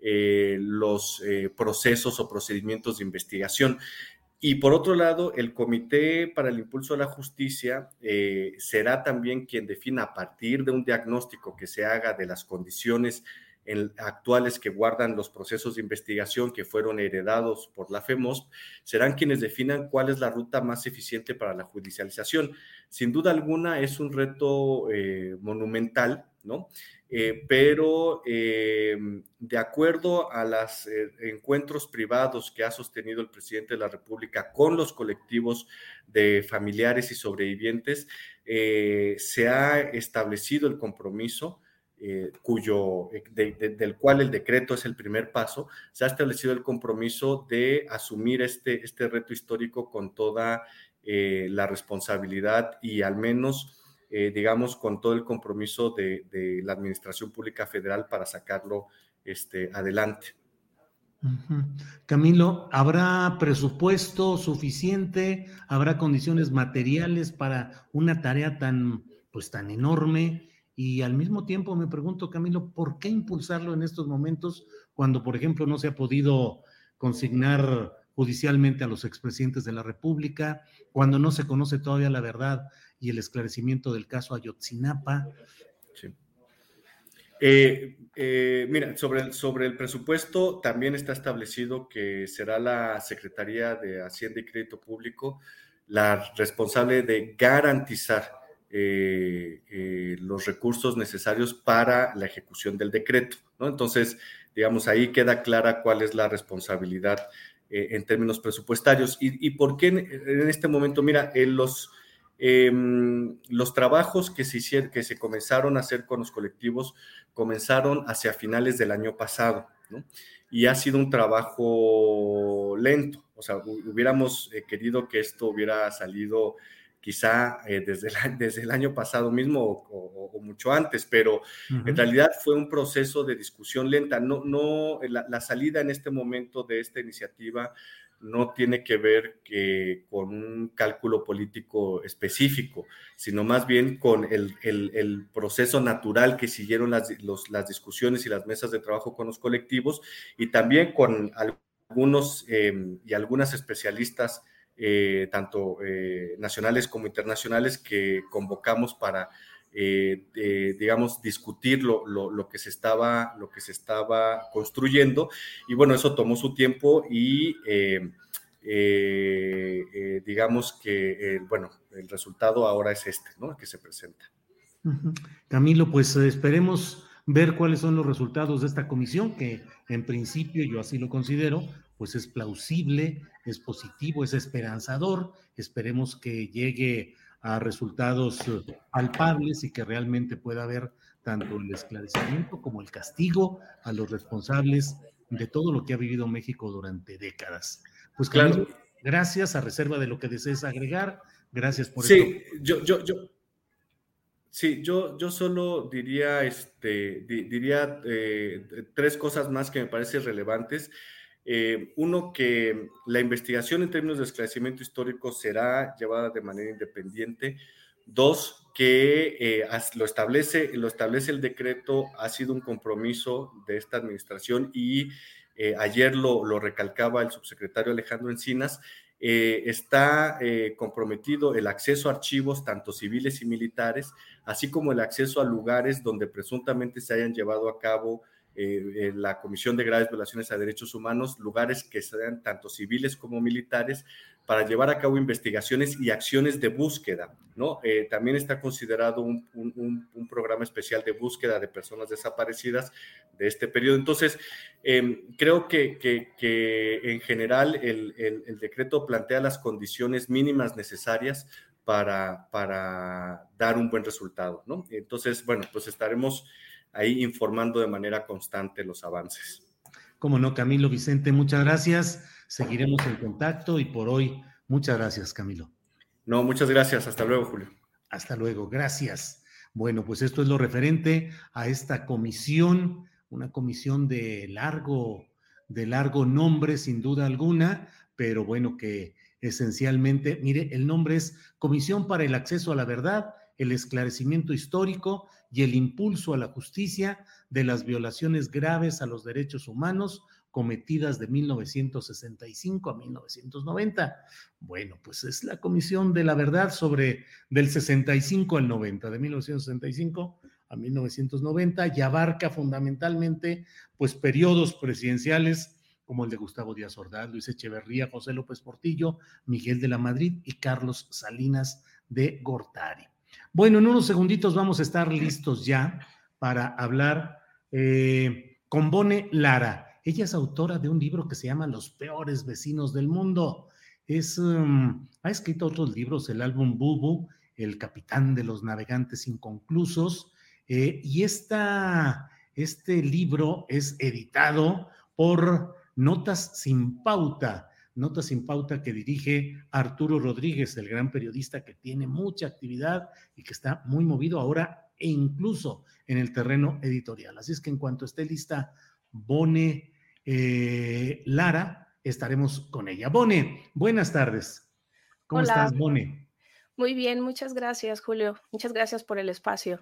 los procesos o procedimientos de investigación. Y por otro lado, el Comité para el Impulso a la Justicia será también quien defina a partir de un diagnóstico que se haga de las condiciones actuales que guardan los procesos de investigación que fueron heredados por la FEMOSP, serán quienes definan cuál es la ruta más eficiente para la judicialización. Sin duda alguna es un reto eh, monumental, ¿no? Eh, pero eh, de acuerdo a los encuentros privados que ha sostenido el presidente de la República con los colectivos de familiares y sobrevivientes, se ha establecido el compromiso eh, cuyo, eh, del cual el decreto es el primer paso, se ha establecido el compromiso de asumir este, este reto histórico con toda eh, la responsabilidad y al menos, digamos, con todo el compromiso de, la Administración Pública Federal para sacarlo este, adelante. Camilo, ¿habrá presupuesto suficiente? ¿Habrá condiciones materiales para una tarea tan, pues, tan enorme? Y al mismo tiempo me pregunto, Camilo, ¿por qué impulsarlo en estos momentos cuando, por ejemplo, no se ha podido consignar judicialmente a los expresidentes de la República, cuando no se conoce todavía la verdad y el esclarecimiento del caso Ayotzinapa? Sí. Eh, eh, mira, sobre el, sobre el presupuesto también está establecido que será la Secretaría de Hacienda y Crédito Público la responsable de garantizar eh, los recursos necesarios para la ejecución del decreto. ¿no? Entonces, digamos, ahí queda clara cuál es la responsabilidad eh, en términos presupuestarios. ¿Y, por qué en, este momento? Mira, los, em, los trabajos que se, hicieron, que se comenzaron a hacer con los colectivos comenzaron hacia finales del año pasado, ¿no? Y ha sido un trabajo lento. O sea, hubiéramos querido que esto hubiera salido quizá eh, desde, el, desde el año pasado mismo o, mucho antes, pero en realidad fue un proceso de discusión lenta. No, no, la, salida en este momento de esta iniciativa no tiene que ver que con un cálculo político específico, sino más bien con el, el, proceso natural que siguieron las, las, discusiones y las mesas de trabajo con los colectivos y también con algunos em, y algunas especialistas eh, tanto eh, nacionales como internacionales, que convocamos para, eh, digamos, discutir lo, lo, que se estaba, lo que se estaba construyendo. Y bueno, eso tomó su tiempo y digamos que, bueno, el resultado ahora es este, ¿no? El que se presenta. Camilo, pues esperemos ver cuáles son los resultados de esta comisión, que en principio yo así lo considero, pues es plausible, es positivo, es esperanzador. Esperemos que llegue a resultados eh, palpables y que realmente pueda haber tanto el esclarecimiento como el castigo a los responsables de todo lo que ha vivido México durante décadas. Pues claro, gracias a reserva de lo que desees agregar. Gracias por Sí, yo, yo, yo. Sí, yo, yo solo diría, este, diría eh, tres cosas más que me parecen relevantes. Eh, uno, que la investigación en términos de esclarecimiento histórico será llevada de manera independiente. Dos, que eh, lo, establece, lo establece el decreto, ha sido un compromiso de esta administración y eh, ayer lo, lo, recalcaba el subsecretario Alejandro Encinas, está comprometido el acceso a archivos, tanto civiles y militares, así como el acceso a lugares donde presuntamente se hayan llevado a cabo eh, la Comisión de Graves Violaciones a Derechos Humanos, lugares que sean tanto civiles como militares, para llevar a cabo investigaciones y acciones de búsqueda. ¿no? Eh, también está considerado un, programa especial de búsqueda de personas desaparecidas de este periodo. Entonces, em, creo que, en general el, el, decreto plantea las condiciones mínimas necesarias para, para dar un buen resultado. ¿no? Entonces, bueno, pues estaremos ahí informando de manera constante los avances. Como no, Camilo Vicente, muchas gracias. Seguiremos en contacto y por hoy, muchas gracias, Camilo. No, muchas gracias. Hasta luego, Julio. Hasta luego, gracias. Bueno, pues esto es lo referente a esta comisión, una comisión de largo, de largo nombre, sin duda alguna, pero bueno, que esencialmente, mire, el nombre es Comisión para el Acceso a la Verdad, el Esclarecimiento Histórico y el impulso a la justicia de las violaciones graves a los derechos humanos cometidas de 1965 a 1990. Bueno, pues es la Comisión de la Verdad sobre del 65 al 90, de 1965 a 1990, y abarca fundamentalmente pues periodos presidenciales como el de Gustavo Díaz Ordaz, Luis Echeverría, José López Portillo, Miguel de la Madrid y Carlos Salinas de Gortari. Bueno, en unos segunditos vamos a estar listos ya para hablar eh, con Bone Lara. Ella es autora de un libro que se llama Los peores vecinos del mundo. Es, um, ha escrito otros libros, el álbum Bubu, El capitán de los navegantes inconclusos, eh, y esta, este libro es editado por Notas sin Pauta, Nota sin pauta que dirige Arturo Rodríguez, el gran periodista que tiene mucha actividad y que está muy movido ahora e incluso en el terreno editorial. Así es que en cuanto esté lista Bone eh, Lara, estaremos con ella. Bone, buenas tardes. ¿Cómo estás, Bone? Muy bien, muchas gracias, Julio. Muchas gracias por el espacio.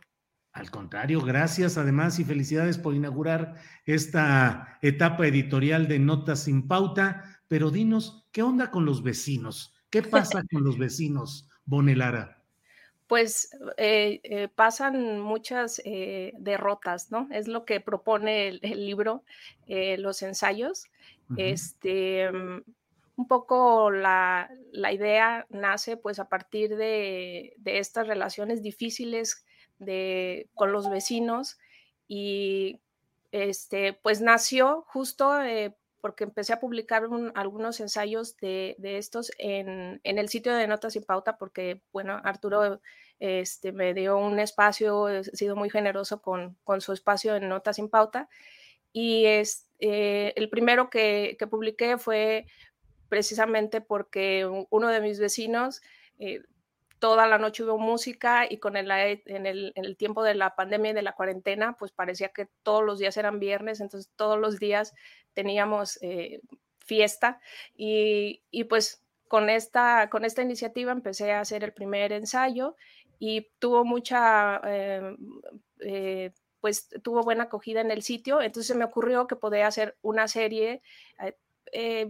Al contrario, gracias además y felicidades por inaugurar esta etapa editorial de Notas sin Pauta pero dinos, ¿qué onda con los vecinos? ¿Qué pasa con los vecinos, Bonelara? Pues eh, eh, pasan muchas eh, derrotas, ¿no? Es lo que propone el, libro, los ensayos. Este, mm, un poco la, idea nace pues a partir de, de estas relaciones difíciles de, con los vecinos y este, pues nació justo porque empecé a publicar algunos ensayos de, estos en, el sitio de Notas sin Pauta, porque, bueno, Arturo este, me dio un espacio, he sido muy generoso con, su espacio en Notas sin Pauta. Y es, eh, el primero que, publiqué fue precisamente porque uno de mis vecinos eh, toda la noche hubo música y con el, en, el, en el tiempo de la pandemia y de la cuarentena, pues parecía que todos los días eran viernes, entonces todos los días teníamos eh, fiesta y, pues con esta, con esta iniciativa empecé a hacer el primer ensayo y tuvo mucha, eh, eh, pues tuvo buena acogida en el sitio, entonces me ocurrió que podía hacer una serie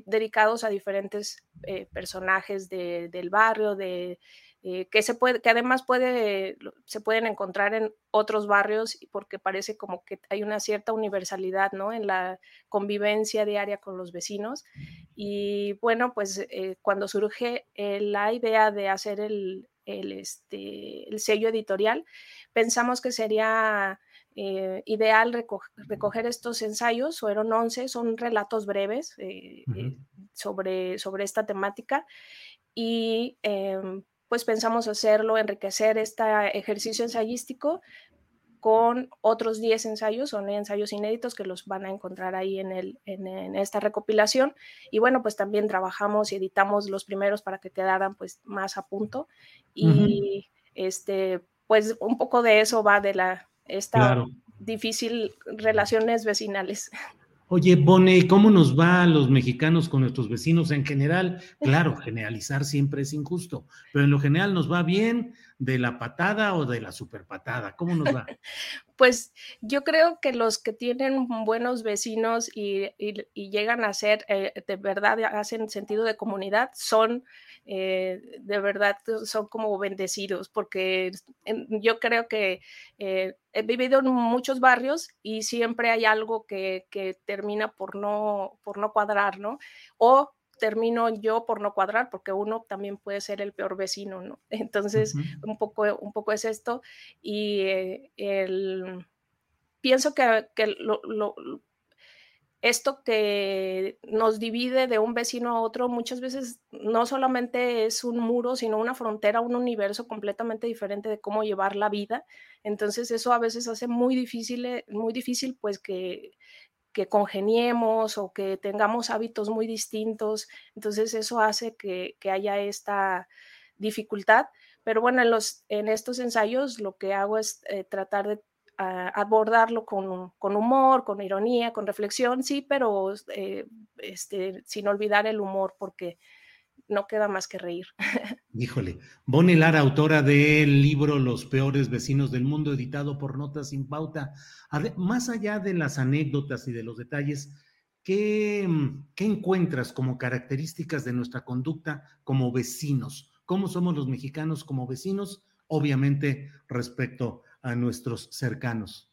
dedicados a diferentes personajes de, del barrio, de eh, que, se puede, que además puede, se pueden encontrar en otros barrios porque parece como que hay una cierta universalidad ¿no? en la convivencia diaria con los vecinos. Y bueno, pues eh, cuando surge eh, la idea de hacer el, el, este, el sello editorial, pensamos que sería ideal recoger, estos ensayos, fueron 11, son relatos breves sobre, sobre esta temática y em, pues pensamos hacerlo, enriquecer este ejercicio ensayístico con otros 10 ensayos, son ensayos inéditos que los van a encontrar ahí en, el, en, esta recopilación. Y bueno, pues también trabajamos y editamos los primeros para que quedaran pues más a punto. Y este, pues un poco de eso va de la, esta difícil relaciones vecinales. [LAUGHS] Oye, Bone, ¿cómo nos va a los mexicanos con nuestros vecinos en general? Claro, generalizar siempre es injusto, pero en lo general nos va bien. De la patada o de la superpatada? ¿Cómo nos va? [LAUGHS] Pues yo creo que los que tienen buenos vecinos y, llegan a ser, eh, de verdad, hacen sentido de comunidad, son, eh, de verdad, son como bendecidos, porque yo creo que eh, he vivido en muchos barrios y siempre hay algo que, que termina por no, por no cuadrar, ¿no? O termino yo por no cuadrar, porque uno también puede ser el peor vecino, ¿no? [LAUGHS] Entonces, un, poco, un poco es esto. Y eh, el, pienso que, esto que nos divide de un vecino a otro muchas veces no solamente es un muro, sino una frontera, un universo completamente diferente de cómo llevar la vida. Entonces eso a veces hace muy difícil, eh, muy difícil pues que que congeniemos o que tengamos hábitos muy distintos. Entonces eso hace que, haya esta dificultad. Pero bueno, en, los, en estos ensayos lo que hago es eh, tratar de ah, abordarlo con, con, humor, con ironía, con reflexión, sí, pero eh, este, sin olvidar el humor, porque no queda más que reír. [LAUGHS] Híjole, Bonnie Lara, autora del libro Los peores vecinos del mundo, editado por Notas sin Pauta. Más allá de las anécdotas y de los detalles, ¿qué, ¿qué, encuentras como características de nuestra conducta como vecinos? ¿Cómo somos los mexicanos como vecinos? Obviamente respecto a nuestros cercanos.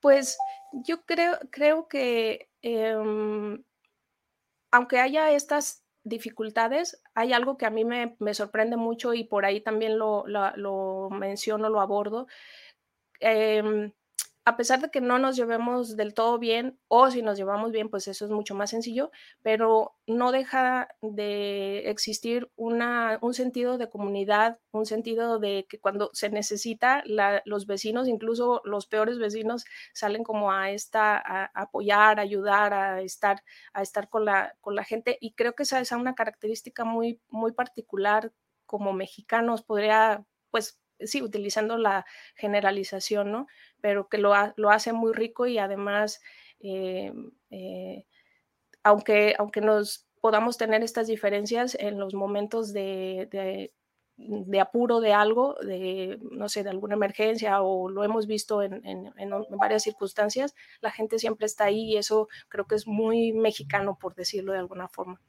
Pues yo creo, creo que em, aunque haya estas dificultades, hay algo que a mí me, sorprende mucho y por ahí también lo, lo menciono, lo abordo. Em, a pesar de que no nos llevemos del todo bien, o si nos llevamos bien, pues eso es mucho más sencillo, pero no deja de existir un sentido de comunidad, un sentido de que cuando se necesita, los vecinos, incluso los peores vecinos, salen como a, esta, a apoyar, a ayudar, a estar, a estar con, la, con la gente. Y creo que esa es una característica muy, muy particular como mexicanos, podría, pues, sí, utilizando la generalización, ¿no? Pero que lo, lo hace muy rico y además, eh, eh, aunque, aunque nos podamos tener estas diferencias en los momentos de, de, apuro de algo, de, no sé, de alguna emergencia o lo hemos visto en, en, en, varias circunstancias, la gente siempre está ahí y eso creo que es muy mexicano, por decirlo de alguna forma.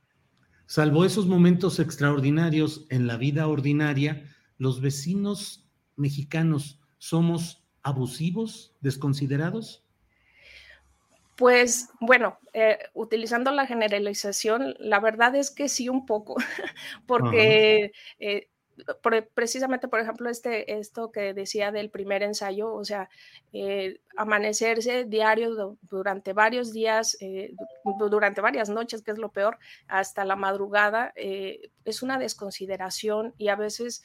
Salvo esos momentos extraordinarios en la vida ordinaria, los vecinos mexicanos somos abusivos, desconsiderados? Pues bueno, eh, utilizando la generalización, la verdad es que sí un poco, [LAUGHS] porque eh, precisamente, por ejemplo, este, esto que decía del primer ensayo, o sea, eh, amanecerse diario durante varios días, durante varias noches, que es lo peor, hasta la madrugada, es una desconsideración y a veces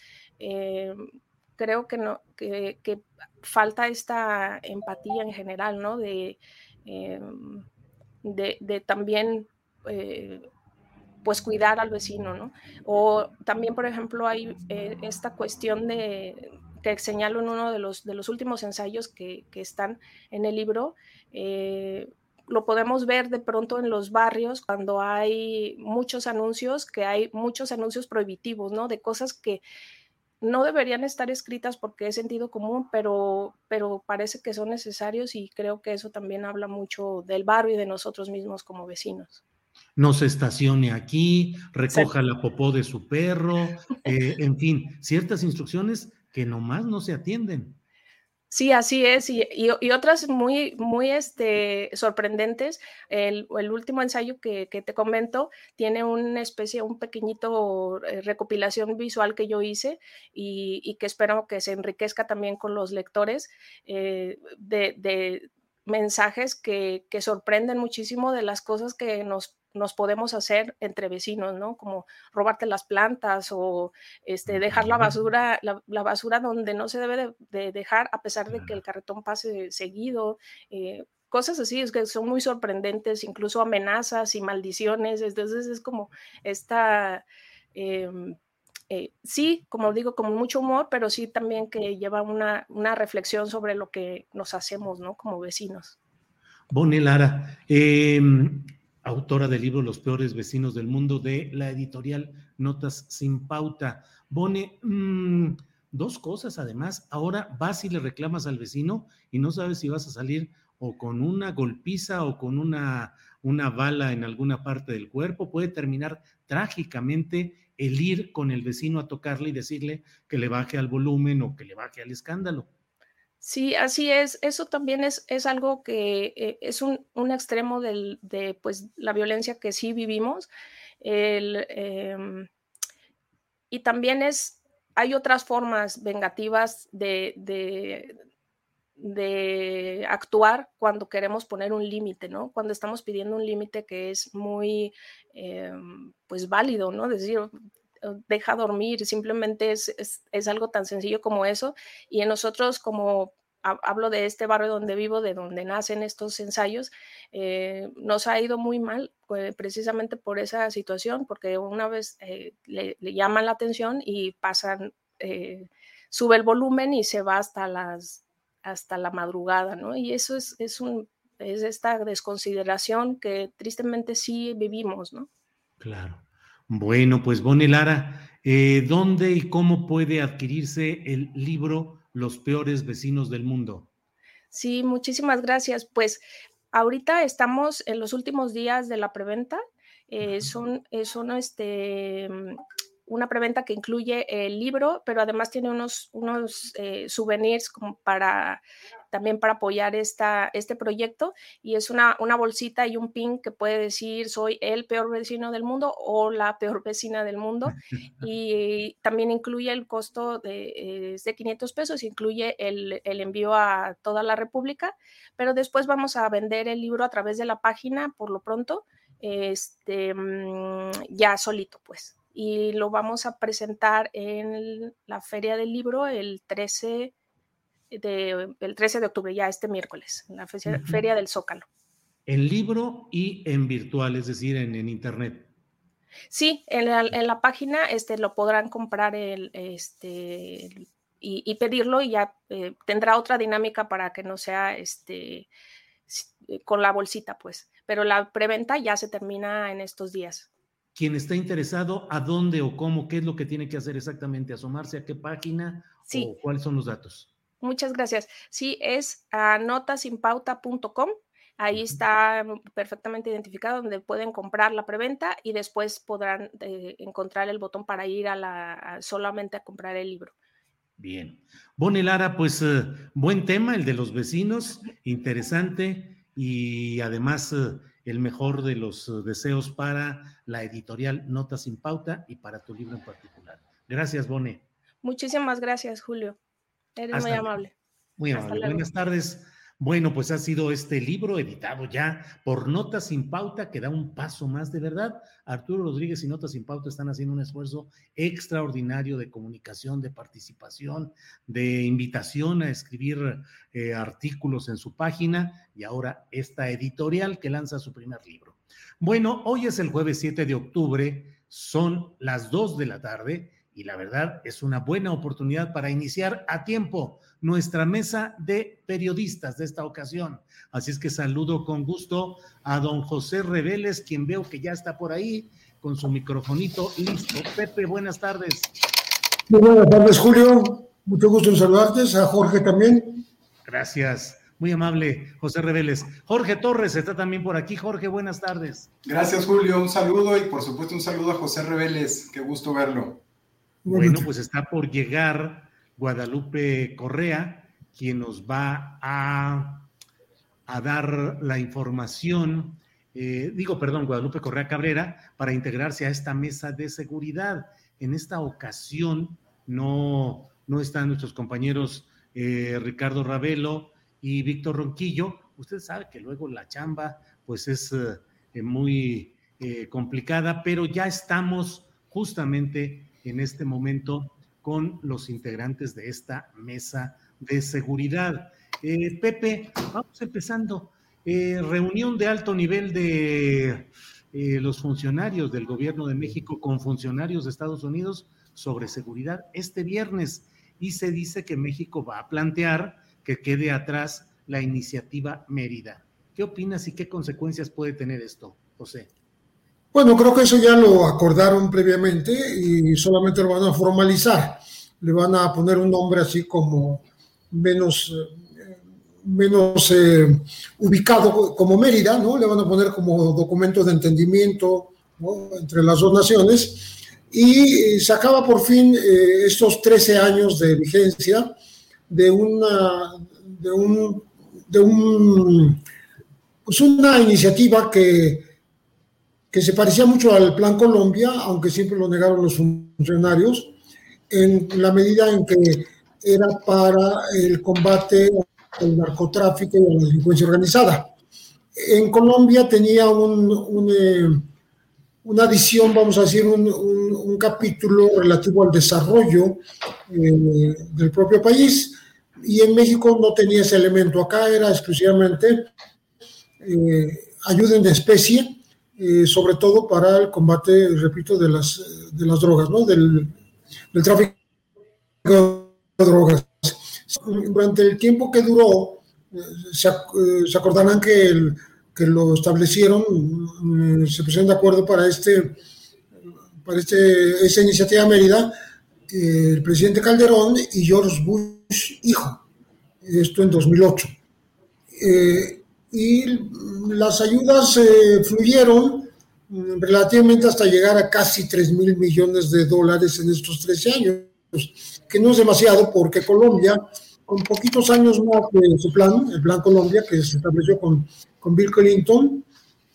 creo que, no, que, falta esta empatía en general, ¿no? De, em, de, también, eh, pues, cuidar al vecino, ¿no? O también, por ejemplo, hay eh, esta cuestión de que señalo en uno de los, de los últimos ensayos que, están en el libro, eh, lo podemos ver de pronto en los barrios cuando hay muchos anuncios, que hay muchos anuncios prohibitivos, ¿no? De cosas que no deberían estar escritas porque es sentido común, pero, pero parece que son necesarios y creo que eso también habla mucho del barrio y de nosotros mismos como vecinos. No se estacione aquí, recoja la popó de su perro, [LAUGHS] eh, en fin, ciertas instrucciones que nomás no se atienden. Sí, así es, y, otras muy, muy este, sorprendentes. El, último ensayo que, te comento tiene una especie, un pequeñito eh, recopilación visual que yo hice y, que espero que se enriquezca también con los lectores eh, de, mensajes que, que sorprenden muchísimo de las cosas que nos nos podemos hacer entre vecinos, ¿no? Como robarte las plantas o este, dejar la basura, la, basura donde no se debe de, dejar, a pesar de que el carretón pase seguido. Eh, cosas así, es que son muy sorprendentes, incluso amenazas y maldiciones. Entonces es como esta, em, eh, sí, como digo, con mucho humor, pero sí también que lleva una, una reflexión sobre lo que nos hacemos, ¿no? Como vecinos. Bonnie Lara, em, autora del libro Los peores vecinos del mundo de la editorial Notas sin Pauta. Bone, mm, dos cosas además. Ahora vas y le reclamas al vecino y no sabes si vas a salir o con una golpiza o con una, una bala en alguna parte del cuerpo. Puede terminar trágicamente el ir con el vecino a tocarle y decirle que le baje al volumen o que le baje al escándalo. Sí, así es. Eso también es, es algo que eh, es un, un extremo de pues, la violencia que sí vivimos. Em, y también es, hay otras formas vengativas de, de, de actuar cuando queremos poner un límite, ¿no? Cuando estamos pidiendo un límite que es muy, em, pues, válido, ¿no? decir, deja dormir, simplemente es, es, algo tan sencillo como eso. Y en nosotros, como hablo de este barrio donde vivo, de donde nacen estos ensayos, eh, nos ha ido muy mal eh, precisamente por esa situación, porque una vez eh, le, llaman la atención y pasan, sube el volumen y se va hasta las hasta la madrugada, ¿no? Y eso es, es, un, es esta desconsideración que tristemente sí vivimos, ¿no? Claro. Bueno, pues Bonnie Lara, eh, ¿dónde y cómo puede adquirirse el libro Los peores vecinos del mundo? Sí, muchísimas gracias. Pues ahorita estamos en los últimos días de la preventa. Eh, son, eh, son este, una preventa que incluye el libro, pero además tiene unos, unos eh, souvenirs como para también para apoyar esta, este proyecto y es una, una bolsita y un pin que puede decir soy el peor vecino del mundo o la peor vecina del mundo [LAUGHS] y también incluye el costo de, de 500 pesos, incluye el, el envío a toda la República, pero después vamos a vender el libro a través de la página por lo pronto, este, mm, ya solito pues y lo vamos a presentar en la Feria del Libro el 13 de, el 13 de octubre, ya este miércoles, en la Feria, del Zócalo. En libro y en virtual, es decir, en, en internet. Sí, en la, en la, página este, lo podrán comprar el, este, y, y pedirlo y ya eh, tendrá otra dinámica para que no sea este, con la bolsita, pues. Pero la preventa ya se termina en estos días quien está interesado, ¿a dónde o cómo? ¿Qué es lo que tiene que hacer exactamente? ¿Asomarse a qué página o cuáles son los datos? Muchas gracias. Sí, es a notasinpauta.com. Ahí está perfectamente identificado donde pueden comprar la preventa y después podrán eh, encontrar el botón para ir a la solamente a comprar el libro. Bien. Bone Lara, pues eh, buen tema el de los vecinos, interesante y además eh, el mejor de los eh, deseos para la editorial Notas sin Pauta y para tu libro en particular. Gracias, Bone. Muchísimas gracias, Julio. Eres muy amable. Muy amable. Buenas tardes. Bueno, pues ha sido este libro editado ya por Notas sin Pauta que da un paso más de verdad. Arturo Rodríguez y Notas sin Pauta están haciendo un esfuerzo extraordinario de comunicación, de participación, de invitación a escribir eh, artículos en su página y ahora esta editorial que lanza su primer libro. Bueno, hoy es el jueves 7 de octubre, son las 2 de la tarde y la verdad es una buena oportunidad para iniciar a tiempo nuestra mesa de periodistas de esta ocasión. Así es que saludo con gusto a don José Reveles, quien veo que ya está por ahí con su microfonito listo. Pepe, buenas tardes. Muy buenas tardes, Julio. Mucho gusto en saludarte, a Jorge también. Gracias. Muy amable, José Reveles. Jorge Torres está también por aquí. Jorge, buenas tardes. Gracias, Julio. Un saludo y por supuesto un saludo a José Reveles. Qué gusto verlo. Bueno, pues está por llegar Guadalupe Correa, quien nos va a, a dar la información, eh, digo, perdón, Guadalupe Correa Cabrera, para integrarse a esta mesa de seguridad. En esta ocasión no, no están nuestros compañeros eh, Ricardo Ravelo y Víctor Ronquillo. Usted sabe que luego la chamba pues es eh, muy complicada, pero ya estamos justamente en este momento con los integrantes de esta mesa de seguridad. Eh, Pepe, vamos empezando. Eh, reunión de alto nivel de eh, los funcionarios del gobierno de México con funcionarios de Estados Unidos sobre seguridad este viernes y se dice que México va a plantear que quede atrás la iniciativa Mérida. ¿Qué opinas y qué consecuencias puede tener esto, José? Bueno, creo que eso ya lo acordaron previamente y solamente lo van a formalizar. le van a poner un nombre así como menos, menos eh, ubicado como Mérida, ¿no? Le van a poner como documento de entendimiento entre las dos naciones. Y se acaba por fin eh, estos 13 años de vigencia de una, de un, de un, pues una iniciativa que, que se parecía mucho al Plan Colombia, aunque siempre lo negaron los funcionarios, en la medida en que era para el combate al narcotráfico y a la delincuencia organizada. En Colombia tenía un, eh, una visión, vamos a decir, un, capítulo relativo al desarrollo eh, del propio país y en México no tenía ese elemento. Acá era exclusivamente eh, ayuda en especie, sobre todo para el combate, repito, de las, de las drogas, ¿no? del, del tráfico de drogas. Durante el tiempo que duró, eh, se, eh, se acordarán que, el, que lo establecieron, se pusieron de acuerdo para, este, para este, esta iniciativa Mérida, eh, el presidente Calderón y George Bush, hijo, esto en 2008. Y las ayudas fluyeron mm, relativamente hasta llegar a casi 3 mil millones de dólares en estos 13 años que no es demasiado porque Colombia, con poquitos años más de su plan, el Plan Colombia, que se estableció con, con Bill Clinton,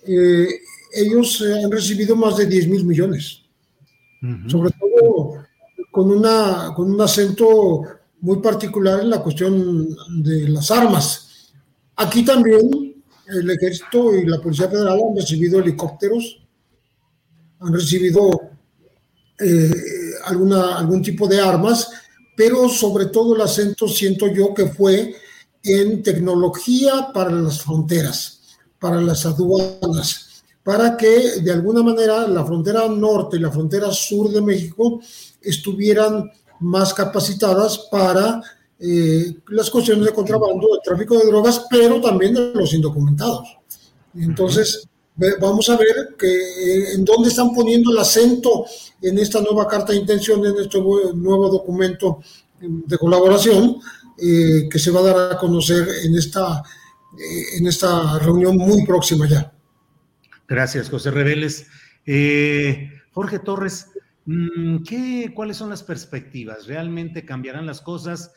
eh, ellos han recibido más de 10 mil millones. Sobre todo con, una, con un acento muy particular en la cuestión de las armas. Aquí también el ejército y la Policía Federal han recibido helicópteros, han recibido eh, algún tipo de armas, pero sobre todo el acento siento yo que fue en tecnología para las fronteras, para las aduanas, para que de alguna manera la frontera norte y la frontera sur de México estuvieran más capacitadas para eh, las cuestiones de contrabando, de tráfico de drogas, pero también de los indocumentados. Entonces, vamos a ver que, eh, en dónde están poniendo el acento en esta nueva carta de intención, en este nuevo documento de colaboración eh, que se va a dar a conocer en esta, eh, en esta reunión muy próxima ya. Gracias, José Reveles. Jorge Torres, mm, ¿qué, ¿cuáles son las perspectivas? ¿Realmente cambiarán las cosas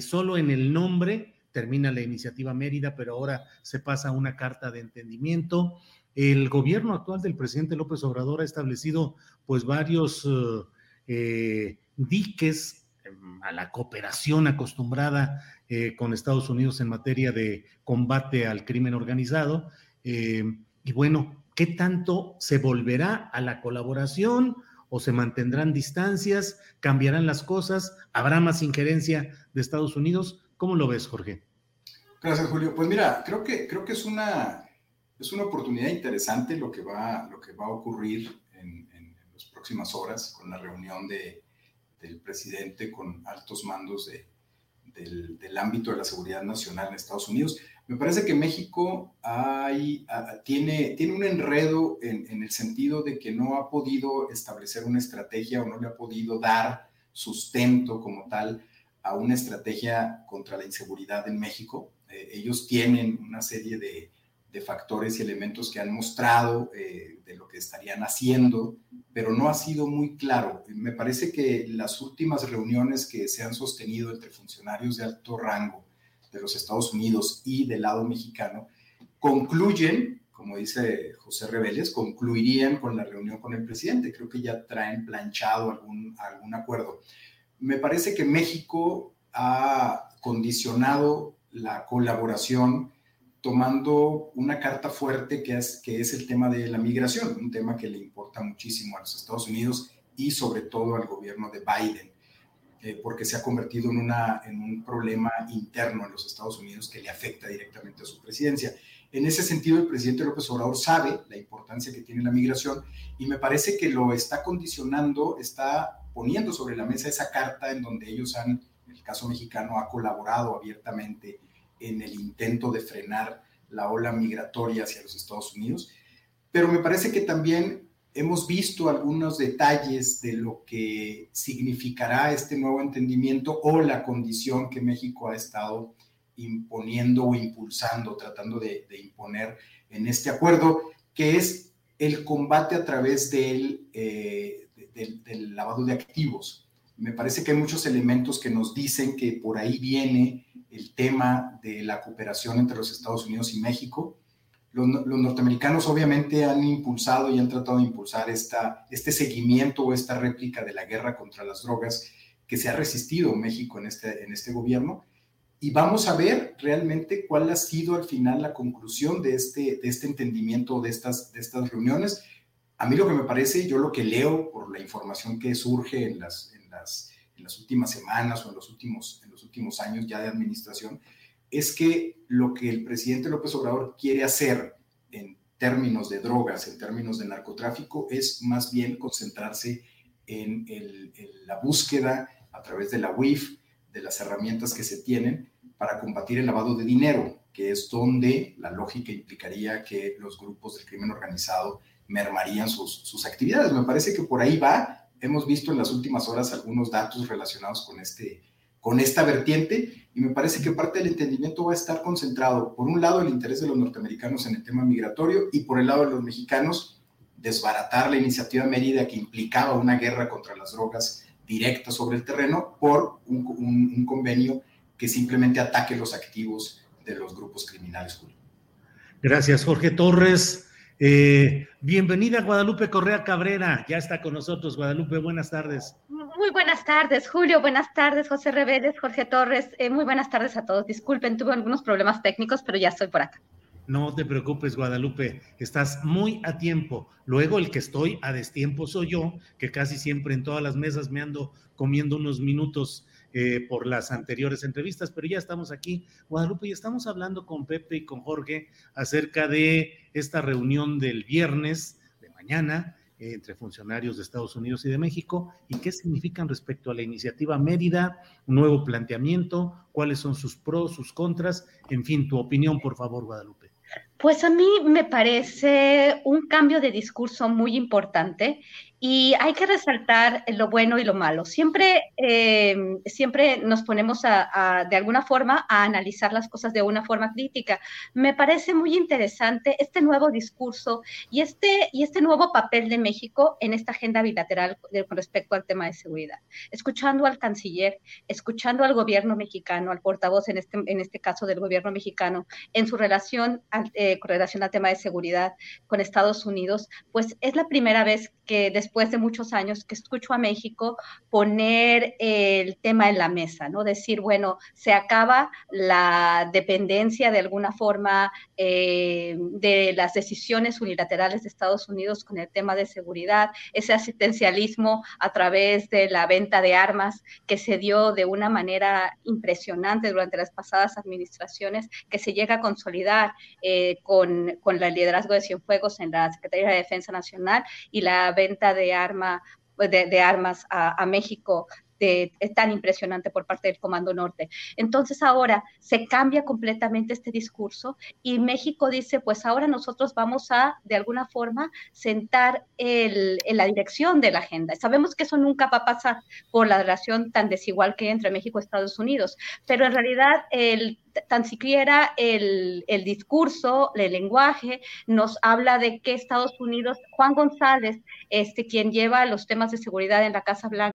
solo en el nombre? Termina la iniciativa Mérida, pero ahora se pasa a una carta de entendimiento. El gobierno actual del presidente López Obrador ha establecido pues varios eh, eh, diques em, a la cooperación acostumbrada eh, con Estados Unidos en materia de combate al crimen organizado. y bueno, ¿qué tanto se volverá a la colaboración o se mantendrán distancias? ¿Cambiarán las cosas? ¿Habrá más injerencia de Estados Unidos? ¿Cómo lo ves, Jorge? Gracias, Julio. Pues mira, creo que, creo que es una es una oportunidad interesante lo que va, lo que va a ocurrir en, las próximas horas con la reunión de, del presidente con altos mandos de, del, del, ámbito de la seguridad nacional en Estados Unidos. Me parece que México tiene, un enredo en, el sentido de que no ha podido establecer una estrategia o no le ha podido dar sustento como tal a una estrategia contra la inseguridad en México. Eh, ellos tienen una serie de, de factores y elementos que han mostrado eh, de lo que estarían haciendo, pero no ha sido muy claro. Me parece que las últimas reuniones que se han sostenido entre funcionarios de alto rango de los Estados Unidos y del lado mexicano concluyen, como dice José Reveles, concluirían con la reunión con el presidente. Creo que ya traen planchado algún, algún acuerdo. Me parece que México ha condicionado la colaboración tomando una carta fuerte que es, que es el tema de la migración, un tema que le importa muchísimo a los Estados Unidos y sobre todo al gobierno de Biden, eh, porque se ha convertido en, una, en un problema interno en los Estados Unidos que le afecta directamente a su presidencia. En ese sentido, el presidente López Obrador sabe la importancia que tiene la migración y me parece que lo está condicionando, está poniendo sobre la mesa esa carta en donde ellos han, en el caso mexicano, ha colaborado abiertamente en el intento de frenar la ola migratoria hacia los Estados Unidos, pero me parece que también hemos visto algunos detalles de lo que significará este nuevo entendimiento o la condición que México ha estado imponiendo o impulsando, tratando de, imponer en este acuerdo, que es el combate a través del, eh, del, lavado de activos. Me parece que hay muchos elementos que nos dicen que por ahí viene el tema de la cooperación entre los Estados Unidos y México. Los, norteamericanos obviamente han impulsado y han tratado de impulsar esta, este seguimiento o esta réplica de la guerra contra las drogas que se ha resistido México en este, en este gobierno y vamos a ver realmente cuál ha sido al final la conclusión de este, de este entendimiento de estas, de estas reuniones. A mí lo que me parece, yo lo que leo por la información que surge en las, en las, en las últimas semanas o en los últimos, en los últimos años ya de administración, es que lo que el presidente López Obrador quiere hacer en términos de drogas, en términos de narcotráfico, es más bien concentrarse en, la búsqueda a través de la UIF, de las herramientas que se tienen para combatir el lavado de dinero, que es donde la lógica implicaría que los grupos del crimen organizado mermarían sus, actividades. Me parece que por ahí va. Hemos visto en las últimas horas algunos datos relacionados con, este, con esta vertiente y me parece que parte del entendimiento va a estar concentrado, por un lado, el interés de los norteamericanos en el tema migratorio y por el lado de los mexicanos, desbaratar la iniciativa Mérida que implicaba una guerra contra las drogas directa sobre el terreno por un convenio que simplemente ataque los activos de los grupos criminales. Gracias, Jorge Torres. Eh, bienvenida Guadalupe Correa Cabrera, ya está con nosotros. Guadalupe, buenas tardes. Muy buenas tardes, Julio. Buenas tardes, José Reveles, Jorge Torres. Eh, muy buenas tardes a todos. Disculpen, tuve algunos problemas técnicos, pero ya estoy por acá. No te preocupes, Guadalupe, estás muy a tiempo. Luego el que estoy a destiempo soy yo, que casi siempre en todas las mesas me ando comiendo unos minutos eh, por las anteriores entrevistas, pero ya estamos aquí, Guadalupe, y estamos hablando con Pepe y con Jorge acerca de esta reunión del viernes de mañana entre funcionarios de Estados Unidos y de México y qué significan respecto a la iniciativa Mérida, un nuevo planteamiento, cuáles son sus pros, sus contras, en fin, tu opinión, por favor, Guadalupe. Pues a mí me parece un cambio de discurso muy importante y hay que resaltar lo bueno y lo malo. Siempre, eh, siempre nos ponemos a, de alguna forma a analizar las cosas de una forma crítica. Me parece muy interesante este nuevo discurso y este, y este nuevo papel de México en esta agenda bilateral con respecto al tema de seguridad. Escuchando al canciller, escuchando al gobierno mexicano, al portavoz en este, en este caso del gobierno mexicano, en su relación, eh, con relación al tema de seguridad con Estados Unidos, pues es la primera vez que después de muchos años que escucho a México poner el tema en la mesa, ¿no? Decir, bueno, se acaba la dependencia de alguna forma eh, de las decisiones unilaterales de Estados Unidos con el tema de seguridad, ese asistencialismo a través de la venta de armas que se dio de una manera impresionante durante las pasadas administraciones, que se llega a consolidar eh, con, con el liderazgo de Cienfuegos en la Secretaría de Defensa Nacional y la venta de arma, de, armas a, México es tan impresionante por parte del Comando Norte. Entonces ahora se cambia completamente este discurso y México dice, pues ahora nosotros vamos a, de alguna forma, sentar en la dirección de la agenda. Sabemos que eso nunca va a pasar por la relación tan desigual que hay entre México y Estados Unidos, pero en realidad el tan siquiera el, discurso, el lenguaje, nos habla de que Estados Unidos, Juan González, este, quien lleva los temas de seguridad en la Casa Blanca.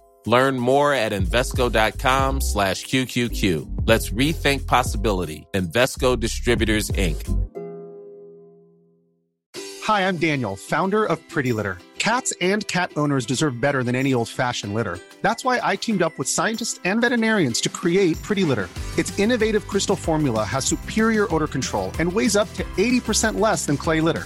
Learn more at Invesco.com slash QQQ. Let's rethink possibility. Investco Distributors, Inc. Hi, I'm Daniel, founder of Pretty Litter. Cats and cat owners deserve better than any old-fashioned litter. That's why I teamed up with scientists and veterinarians to create Pretty Litter. Its innovative crystal formula has superior odor control and weighs up to 80% less than clay litter.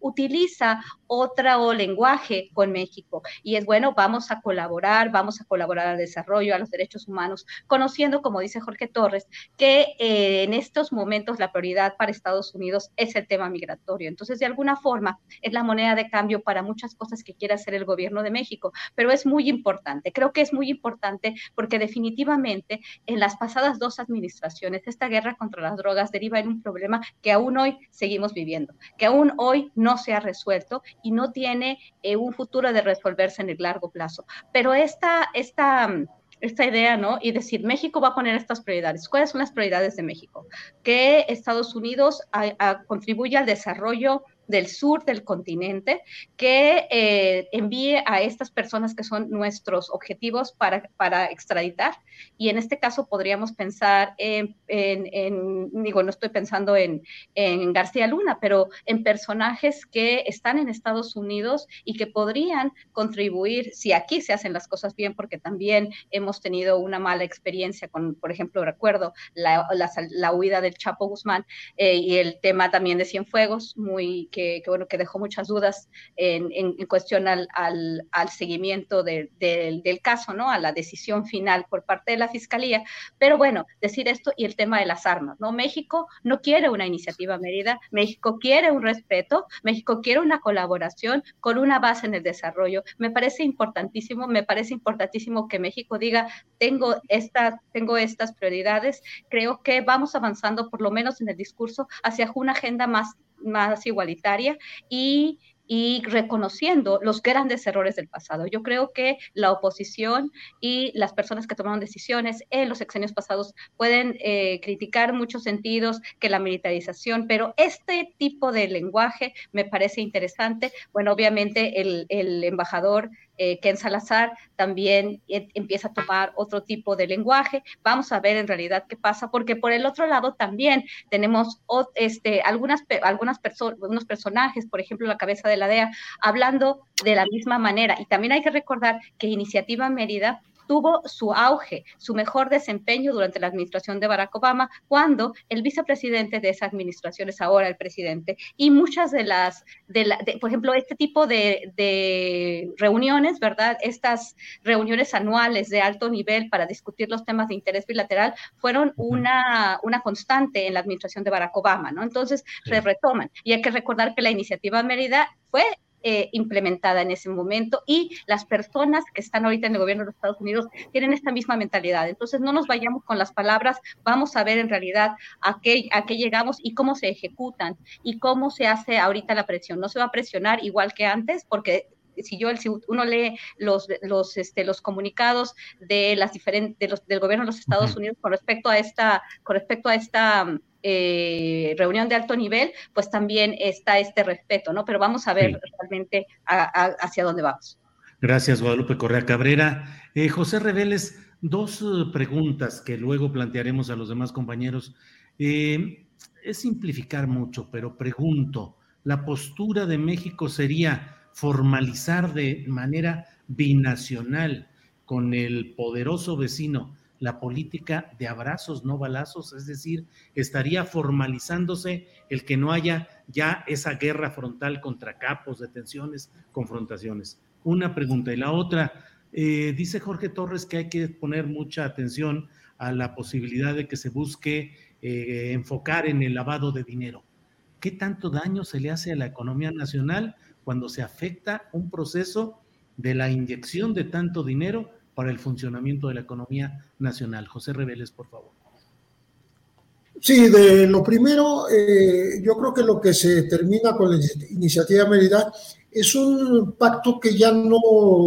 Utiliza otro lenguaje con México y es bueno, vamos a colaborar, vamos a colaborar al desarrollo, a los derechos humanos, conociendo, como dice Jorge Torres, que eh, en estos momentos la prioridad para Estados Unidos es el tema migratorio. Entonces, de alguna forma, es la moneda de cambio para muchas cosas que quiere hacer el gobierno de México, pero es muy importante, creo que es muy importante porque definitivamente en las pasadas dos administraciones esta guerra contra las drogas deriva en un problema que aún hoy seguimos viviendo, que aún hoy no se ha resuelto y no tiene eh, un futuro de resolverse en el largo plazo. Pero esta, esta, esta idea, ¿no? Y decir, México va a poner estas prioridades. ¿Cuáles son las prioridades de México? Que Estados Unidos contribuya al desarrollo del sur del continente que eh, envíe a estas personas que son nuestros objetivos para, para extraditar. Y en este caso podríamos pensar en, digo, no estoy pensando en, en, García Luna, pero en personajes que están en Estados Unidos y que podrían contribuir, si aquí se hacen las cosas bien, porque también hemos tenido una mala experiencia con, por ejemplo, recuerdo la, la, huida del Chapo Guzmán eh, y el tema también de Cienfuegos, muy que, bueno, que dejó muchas dudas en, en, cuestión al, al, al seguimiento de, del caso, ¿no? A la decisión final por parte de la Fiscalía. Pero bueno, decir esto y el tema de las armas, ¿no? México no quiere una iniciativa Mérida, México quiere un respeto, México quiere una colaboración con una base en el desarrollo. Me parece importantísimo, me parece importantísimo que México diga, tengo, esta, tengo estas prioridades, creo que vamos avanzando por lo menos en el discurso hacia una agenda más más igualitaria y y reconociendo los grandes errores del pasado. Yo creo que la oposición y las personas que tomaron decisiones en los sexenios pasados pueden eh, criticar muchos sentidos que la militarización, pero este tipo de lenguaje me parece interesante. Bueno, obviamente el, el embajador eh, Ken Salazar también e, empieza a tomar otro tipo de lenguaje. Vamos a ver en realidad qué pasa, porque por el otro lado también tenemos este, algunas, algunas personas, unos personajes, por ejemplo, la cabeza de la DEA, hablando de la misma manera. Y también hay que recordar que Iniciativa Mérida tuvo su auge, su mejor desempeño durante la administración de Barack Obama, cuando el vicepresidente de esa administración es ahora el presidente. Y muchas de las, de la, por ejemplo, este tipo de, de, reuniones, ¿verdad? Estas reuniones anuales de alto nivel para discutir los temas de interés bilateral fueron una, una constante en la administración de Barack Obama, ¿no? Entonces se retoman. Y hay que recordar que la iniciativa Mérida fue eh, implementada en ese momento y las personas que están ahorita en el gobierno de Estados Unidos tienen esta misma mentalidad. Entonces, no nos vayamos con las palabras, vamos a ver en realidad a qué, a qué llegamos y cómo se ejecutan y cómo se hace ahorita la presión. No se va a presionar igual que antes porque si yo si uno lee los los este los comunicados de las diferentes los, del gobierno de los Estados Unidos con respecto a esta con respecto a esta eh, reunión de alto nivel, pues también está este respeto, ¿no? Pero vamos a ver realmente hacia dónde vamos. Gracias, Guadalupe Correa Cabrera. Eh, José Reveles, dos eh, preguntas que luego plantearemos a los demás compañeros. es simplificar mucho, pero pregunto, ¿la postura de México sería formalizar de manera binacional con el poderoso vecino la política de abrazos, no balazos, es decir, estaría formalizándose el que no haya ya esa guerra frontal contra capos, detenciones, confrontaciones. Una pregunta. Y la otra, eh, dice Jorge Torres que hay que poner mucha atención a la posibilidad de que se busque eh, enfocar en el lavado de dinero. ¿Qué tanto daño se le hace a la economía nacional cuando se afecta un proceso de la inyección de tanto dinero para el funcionamiento de la economía nacional. José Reveles, por favor. Sí, de lo primero, eh, yo creo que lo que se termina con la iniciativa Mérida es un pacto que ya no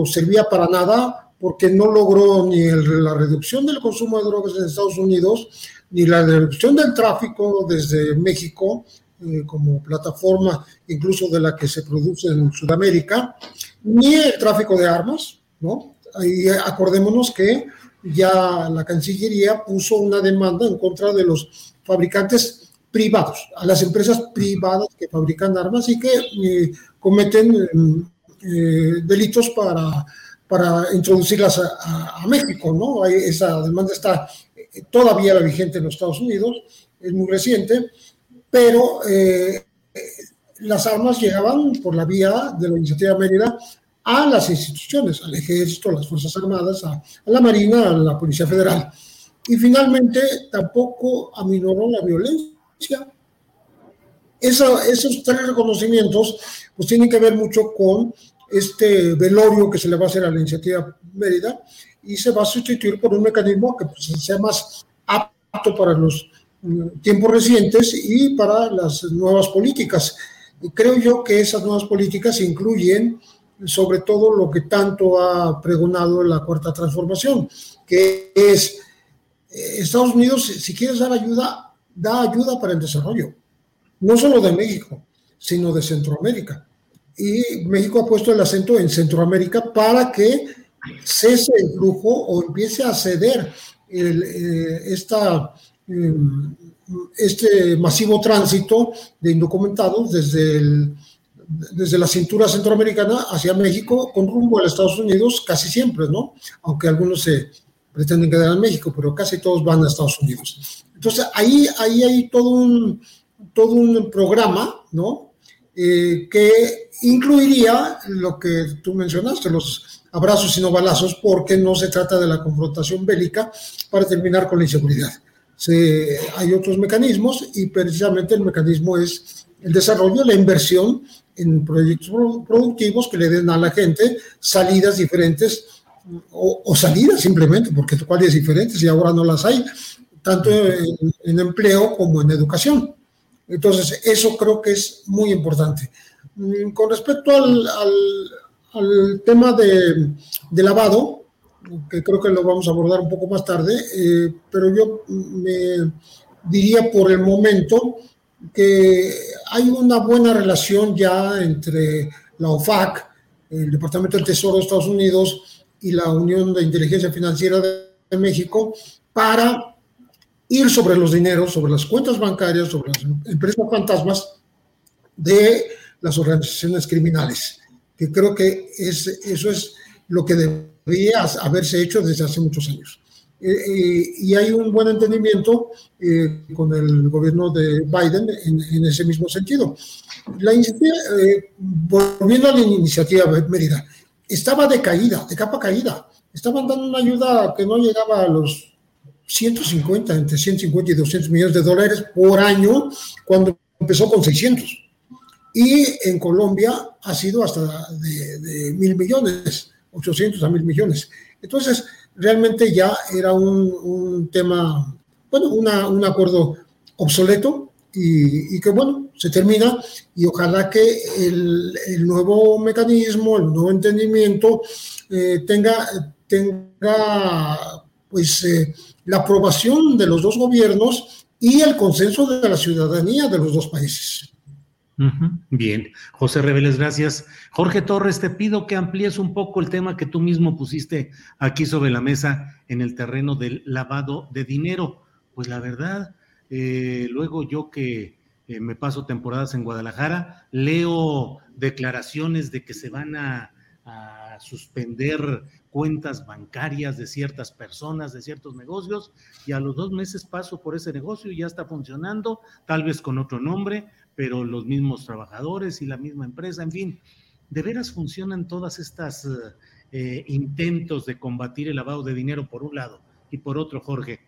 servía para nada porque no logró ni la reducción del consumo de drogas en Estados Unidos, ni la reducción del tráfico desde México eh, como plataforma incluso de la que se produce en Sudamérica, ni el tráfico de armas, ¿no? y acordémonos que ya la Cancillería puso una demanda en contra de los fabricantes privados, a las empresas privadas que fabrican armas y que eh, cometen eh, delitos para, para introducirlas a, México, ¿no? esa demanda está todavía vigente en los Estados Unidos, es muy reciente, pero las armas llegaban por la vía de la iniciativa Mérida a las instituciones, al ejército, a las Fuerzas Armadas, a, la Marina, a la Policía Federal. Y finalmente tampoco aminoró la violencia. esos tres reconocimientos pues tienen que ver mucho con este velorio que se le va a hacer a la iniciativa Mérida y se va a sustituir por un mecanismo que pues, sea más apto para los tiempos recientes y para las nuevas políticas. Creo yo que esas nuevas políticas incluyen sobre todo lo que tanto ha pregonado la cuarta transformación, que es eh, Estados Unidos, si quieres dar ayuda, da ayuda para el desarrollo, no solo de México, sino de Centroamérica. Y México ha puesto el acento en Centroamérica para que cese el flujo o empiece a ceder eh, esta este masivo tránsito de indocumentados desde, desde la cintura centroamericana hacia México con rumbo a Estados Unidos casi siempre, ¿no? Aunque algunos se pretenden quedar en México, pero casi todos van a Estados Unidos. Entonces, ahí, ahí hay todo un, todo un programa, ¿no? Eh, que incluiría lo que tú mencionaste, los abrazos y no balazos, porque no se trata de la confrontación bélica para terminar con la inseguridad se, hay otros mecanismos y precisamente el mecanismo es el desarrollo, la inversión en proyectos productivos que le den a la gente salidas diferentes o, salidas simplemente, porque cuáles diferentes y ahora no las hay, tanto en, empleo como en educación. Entonces, eso creo que es muy importante. Mm, con respecto al, al, tema de, de lavado, que creo que lo vamos a abordar un poco más tarde, eh, pero yo me diría por el momento que hay una buena relación ya entre la OFAC, el Departamento del Tesoro de Estados Unidos y la Unión de Inteligencia Financiera de México para ir sobre los dineros, sobre las cuentas bancarias, sobre las empresas fantasmas de las organizaciones criminales, que creo que es, eso es lo que haberse hecho desde hace muchos años. Eh, eh, y hay un buen entendimiento eh, con el gobierno de Biden en, ese mismo sentido. La volviendo a la iniciativa Mérida, estaba de caída, de capa caída. Estaban dando una ayuda que no llegaba a los 150, entre 150 y 200 millones de dólares por año, cuando empezó con 600. Y en Colombia ha sido hasta de, de mil millones. 800 a mil millones. Entonces, realmente ya era un, tema, bueno, un acuerdo obsoleto y, que, bueno, se termina y ojalá que el, nuevo mecanismo, el nuevo entendimiento eh, tenga, tenga, pues, eh, la aprobación de los dos gobiernos y el consenso de la ciudadanía de los dos países. Bien, José Reveles, gracias. Jorge Torres, te pido que amplíes un poco el tema que tú mismo pusiste aquí sobre la mesa en el terreno del lavado de dinero. Pues la verdad, eh, luego yo que eh, me paso temporadas en Guadalajara, leo declaraciones de que se van a, a suspender cuentas bancarias de ciertas personas, de ciertos negocios, y a los dos meses paso por ese negocio y ya está funcionando, tal vez con otro nombre, pero los mismos trabajadores y la misma empresa, en fin, de veras funcionan todas estas eh, intentos de combatir el lavado de dinero por un lado y por otro, Jorge.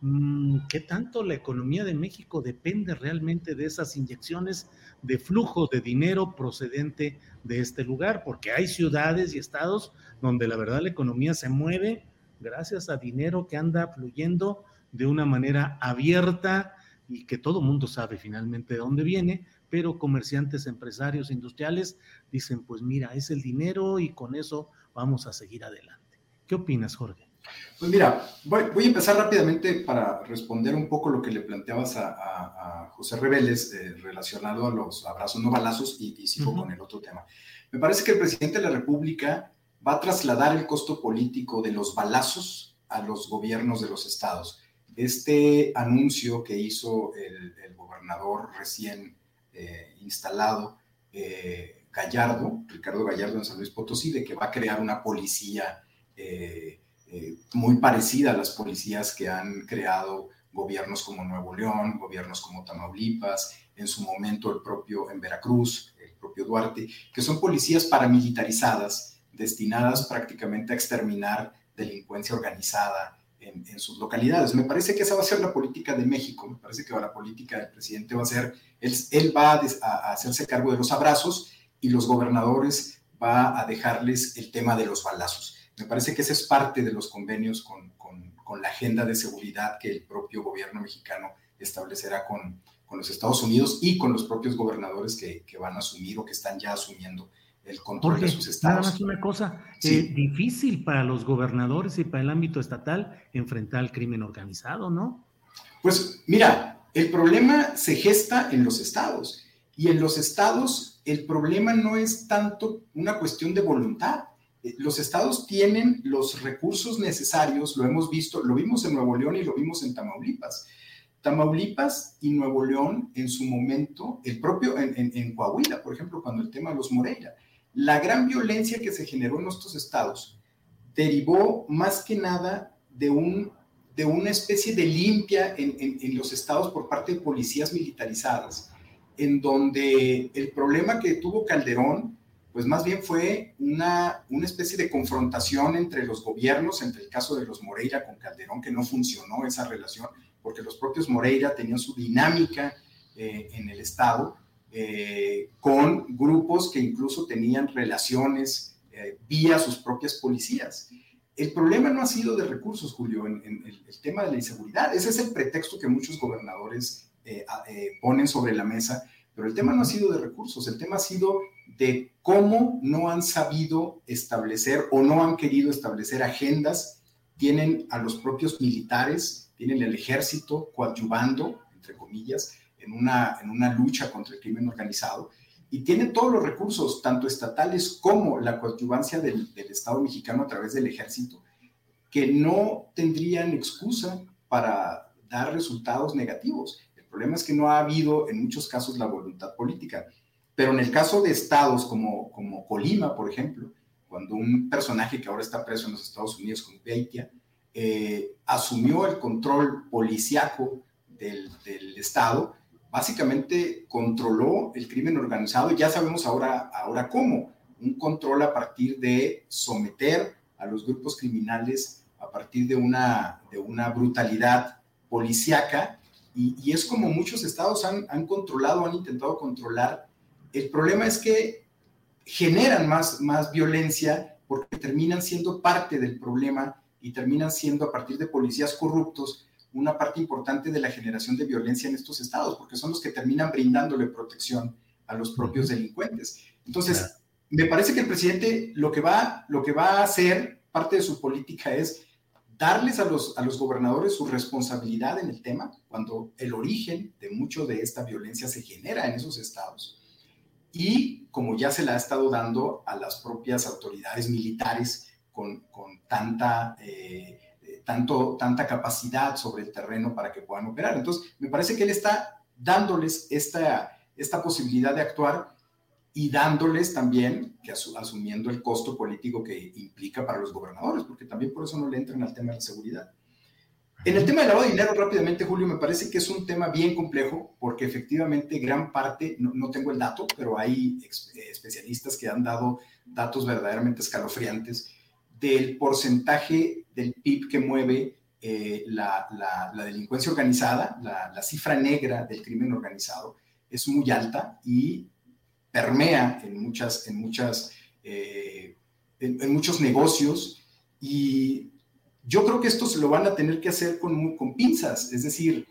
Mm, ¿Qué tanto la economía de México depende realmente de esas inyecciones de flujo de dinero procedente de este lugar? Porque hay ciudades y estados donde la verdad la economía se mueve gracias a dinero que anda fluyendo de una manera abierta, y que todo mundo sabe finalmente de dónde viene, pero comerciantes, empresarios, industriales dicen, pues mira, es el dinero y con eso vamos a seguir adelante. ¿Qué opinas, Jorge? Pues mira, voy, a empezar rápidamente para responder un poco lo que le planteabas a, José Reveles eh, relacionado a los abrazos no balazos y, sigo con el otro tema. Me parece que el presidente de la República va a trasladar el costo político de los balazos a los gobiernos de los estados este anuncio que hizo el, gobernador recién eh, instalado, eh, Gallardo, Ricardo Gallardo en San Luis Potosí, de que va a crear una policía eh, muy parecida a las policías que han creado gobiernos como Nuevo León, gobiernos como Tamaulipas, en su momento el propio en Veracruz, el propio Duarte, que son policías paramilitarizadas destinadas prácticamente a exterminar delincuencia organizada en, sus localidades. Me parece que esa va a ser la política de México, me parece que la política del presidente va a ser, él, va a, hacerse cargo de los abrazos y los gobernadores va a dejarles el tema de los balazos. Me parece que esa es parte de los convenios con, la agenda de seguridad que el propio gobierno mexicano establecerá con, los Estados Unidos y con los propios gobernadores que, que, van a asumir o que están ya asumiendo el control de sus estados. Nada más una cosa, eh, difícil para los gobernadores y para el ámbito estatal enfrentar el crimen organizado, ¿no? Pues mira, el problema se gesta en los estados y en los estados el problema no es tanto una cuestión de voluntad. Eh, los estados tienen los recursos necesarios, lo hemos visto, lo vimos en Nuevo León y lo vimos en Tamaulipas. Tamaulipas y Nuevo León en su momento, el propio en, en Coahuila, por ejemplo, cuando el tema de los Moreira, la gran violencia que se generó en estos estados derivó más que nada de, un, de una especie de limpia en, los estados por parte de policías militarizadas, en donde el problema que tuvo Calderón, pues más bien fue una, una especie de confrontación entre los gobiernos, entre el caso de los Moreira con Calderón, que no funcionó esa relación, porque los propios Moreira tenían su dinámica eh, en el estado, eh, con grupos que incluso tenían relaciones eh, vía sus propias policías. El problema no ha sido de recursos, Julio, en, el, tema de la inseguridad. Ese es el pretexto que muchos gobernadores eh, ponen sobre la mesa, pero el tema no ha sido de recursos, el tema ha sido de cómo no han sabido establecer o no han querido establecer agendas. Tienen a los propios militares, tienen el ejército coadyuvando, entre comillas, en una, en una lucha contra el crimen organizado y tiene todos los recursos, tanto estatales como la coadyuvancia del, del, Estado mexicano a través del ejército, que no tendrían excusa para dar resultados negativos. El problema es que no ha habido en muchos casos la voluntad política. Pero en el caso de estados como, como Colima, por ejemplo, cuando un personaje que ahora está preso en los Estados Unidos, como Beitia, eh, asumió el control policiaco del, del Estado, básicamente controló el crimen organizado y ya sabemos ahora, ahora cómo. Un control a partir de someter a los grupos criminales a partir de una, de una brutalidad policíaca y, es como muchos estados han, han controlado, han intentado controlar. El problema es que generan más, más violencia porque terminan siendo parte del problema y terminan siendo a partir de policías corruptos una parte importante de la generación de violencia en estos estados, porque son los que terminan brindándole protección a los propios delincuentes. Entonces, me parece que el presidente lo que va, lo que va a hacer, parte de su política es darles a los, a los gobernadores su responsabilidad en el tema, cuando el origen de mucho de esta violencia se genera en esos estados. Y como ya se la ha estado dando a las propias autoridades militares con, con tanta... Eh, tanto, tanta capacidad sobre el terreno para que puedan operar. Entonces, me parece que él está dándoles esta, esta posibilidad de actuar y dándoles también, que asumiendo el costo político que implica para los gobernadores, porque también por eso no le entran al tema de la seguridad. En el tema del lavado de dinero, rápidamente, Julio, me parece que es un tema bien complejo, porque efectivamente gran parte, no, no tengo el dato, pero hay especialistas que han dado datos verdaderamente escalofriantes del porcentaje del PIB que mueve eh, la, delincuencia organizada, la, cifra negra del crimen organizado, es muy alta y permea en, muchas, en, muchas, eh, en, muchos negocios. Y yo creo que esto se lo van a tener que hacer con, con pinzas, es decir,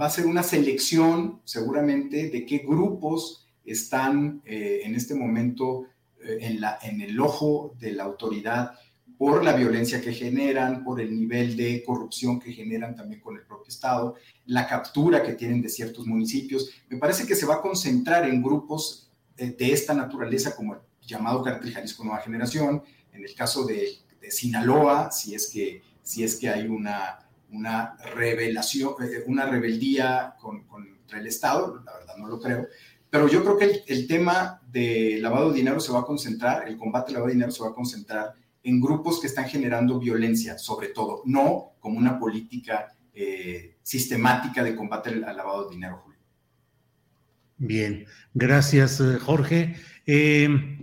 va a ser una selección seguramente de qué grupos están eh, en este momento en, la, en el ojo de la autoridad por la violencia que generan, por el nivel de corrupción que generan también con el propio Estado, la captura que tienen de ciertos municipios. Me parece que se va a concentrar en grupos eh, de esta naturaleza como el llamado Cartel Jalisco Nueva Generación, en el caso de, Sinaloa, si es que, si es que hay una, una revelación, eh, una rebeldía contra el Estado, la verdad no lo creo, pero yo creo que el, tema de lavado de dinero se va a concentrar, el combate al lavado de dinero se va a concentrar en grupos que están generando violencia, sobre todo, no como una política eh, sistemática de combate al lavado de dinero, Julio. Bien, gracias eh, Jorge. Eh,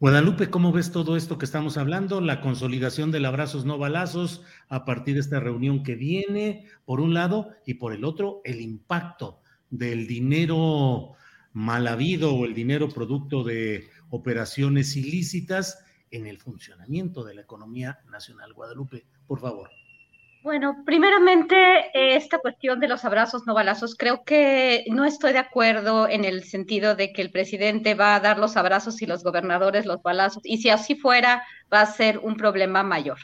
Guadalupe, ¿cómo ves todo esto que estamos hablando? La consolidación del abrazos no balazos a partir de esta reunión que viene, por un lado, y por el otro, el impacto del dinero mal habido o el dinero producto de operaciones ilícitas en el funcionamiento de la economía nacional. Guadalupe, por favor. Bueno, primeramente, esta cuestión de los abrazos no balazos, creo que no estoy de acuerdo en el sentido de que el presidente va a dar los abrazos y los gobernadores los balazos, y si así fuera, va a ser un problema mayor.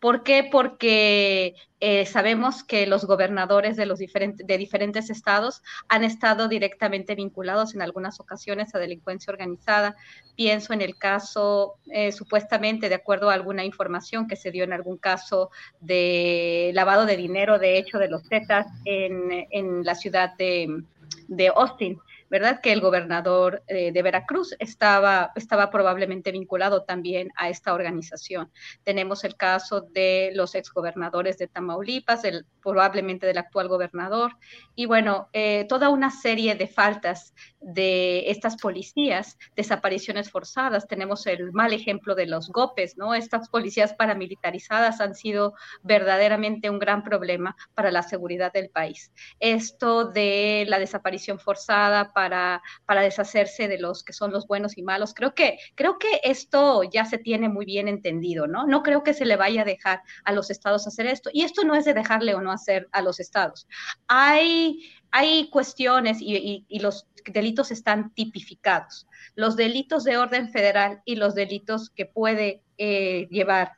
¿Por qué? Porque eh, sabemos que los gobernadores de los diferentes, de diferentes estados han estado directamente vinculados en algunas ocasiones a delincuencia organizada. Pienso en el caso, eh, supuestamente, de acuerdo a alguna información que se dio en algún caso de lavado de dinero, de hecho, de los Zetas en, en la ciudad de, de Austin. ¿Verdad? Que el gobernador eh, de Veracruz estaba, estaba probablemente vinculado también a esta organización. Tenemos el caso de los exgobernadores de Tamaulipas, el, probablemente del actual gobernador, y bueno, eh, toda una serie de faltas de estas policías, desapariciones forzadas. Tenemos el mal ejemplo de los GOPES, ¿no? Estas policías paramilitarizadas han sido verdaderamente un gran problema para la seguridad del país. Esto de la desaparición forzada para, para deshacerse de los que son los buenos y malos, creo que, creo que esto ya se tiene muy bien entendido, ¿no? No creo que se le vaya a dejar a los estados hacer esto. Y esto no es de dejarle o no hacer a los estados. Hay hay cuestiones y, los delitos están tipificados. Los delitos de orden federal y los delitos que puede eh, llevar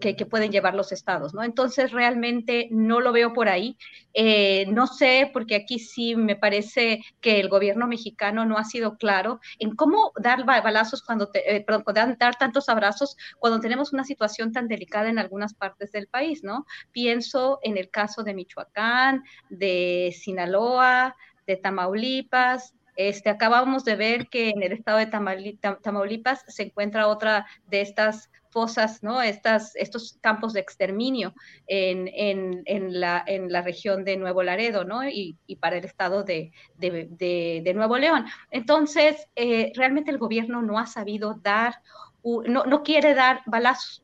que, pueden llevar los estados, ¿no? Entonces, realmente no lo veo por ahí. Eh, no sé, porque aquí sí me parece que el gobierno mexicano no ha sido claro en cómo dar balazos cuando, eh, perdón, dar tantos abrazos cuando tenemos una situación tan delicada en algunas partes del país, ¿no? Pienso en el caso de Michoacán, de Sinaloa, de Tamaulipas, este, acabamos de ver que en el estado de Tamaulipas se encuentra otra de estas fosas, ¿no? Estas, estos campos de exterminio en, la, región de Nuevo Laredo, ¿no? Y, para el estado de, Nuevo León. Entonces, eh, realmente el gobierno no ha sabido dar, no, no quiere dar balazos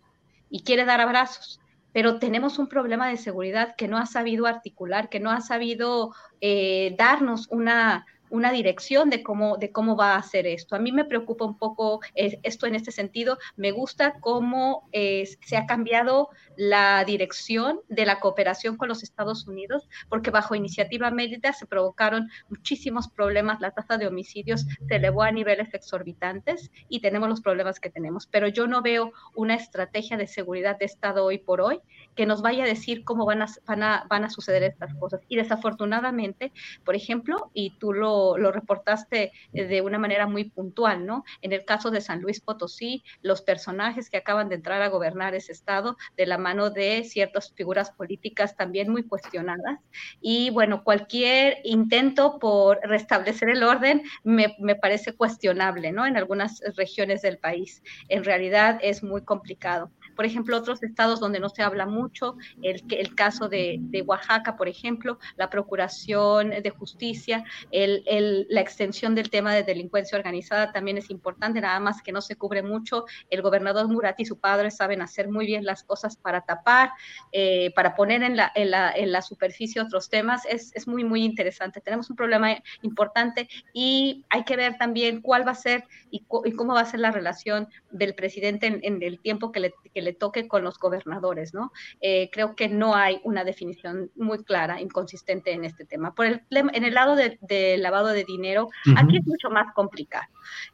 y quiere dar abrazos pero tenemos un problema de seguridad que no ha sabido articular, que no ha sabido eh, darnos una, una dirección de cómo, de cómo va a hacer esto. A mí me preocupa un poco eh, esto en este sentido. Me gusta cómo eh, se ha cambiado la dirección de la cooperación con los Estados Unidos, porque bajo iniciativa Mérida se provocaron muchísimos problemas, la tasa de homicidios se elevó a niveles exorbitantes y tenemos los problemas que tenemos. Pero yo no veo una estrategia de seguridad de Estado hoy por hoy que nos vaya a decir cómo van a, van a, van a suceder estas cosas. Y desafortunadamente, por ejemplo, y tú lo, lo reportaste eh, de una manera muy puntual, ¿no? En el caso de San Luis Potosí, los personajes que acaban de entrar a gobernar ese estado de la mano de ciertas figuras políticas también muy cuestionadas. Y bueno, cualquier intento por restablecer el orden me, me parece cuestionable, ¿no? En algunas regiones del país. En realidad es muy complicado por ejemplo, otros estados donde no se habla mucho, el, el caso de, Oaxaca, por ejemplo, la Procuración de Justicia, el, la extensión del tema de delincuencia organizada también es importante, nada más que no se cubre mucho. El gobernador Murat y su padre saben hacer muy bien las cosas para tapar, eh, para poner en la, en, la, en la, superficie otros temas. Es, es muy, muy interesante. Tenemos un problema importante y hay que ver también cuál va a ser y, cómo va a ser la relación del presidente en, el tiempo que le, que le toque con los gobernadores, ¿no? Eh, creo que no hay una definición muy clara, inconsistente en este tema. Por el, en el lado de, lavado de dinero, aquí es mucho más complicado.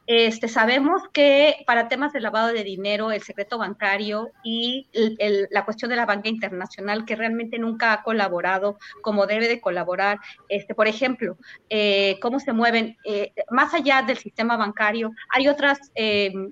Este, sabemos que para temas de lavado de dinero, el secreto bancario y la cuestión de la banca internacional, que realmente nunca ha colaborado como debe de colaborar, este, por ejemplo, eh, cómo se mueven, eh, más allá del sistema bancario, hay otras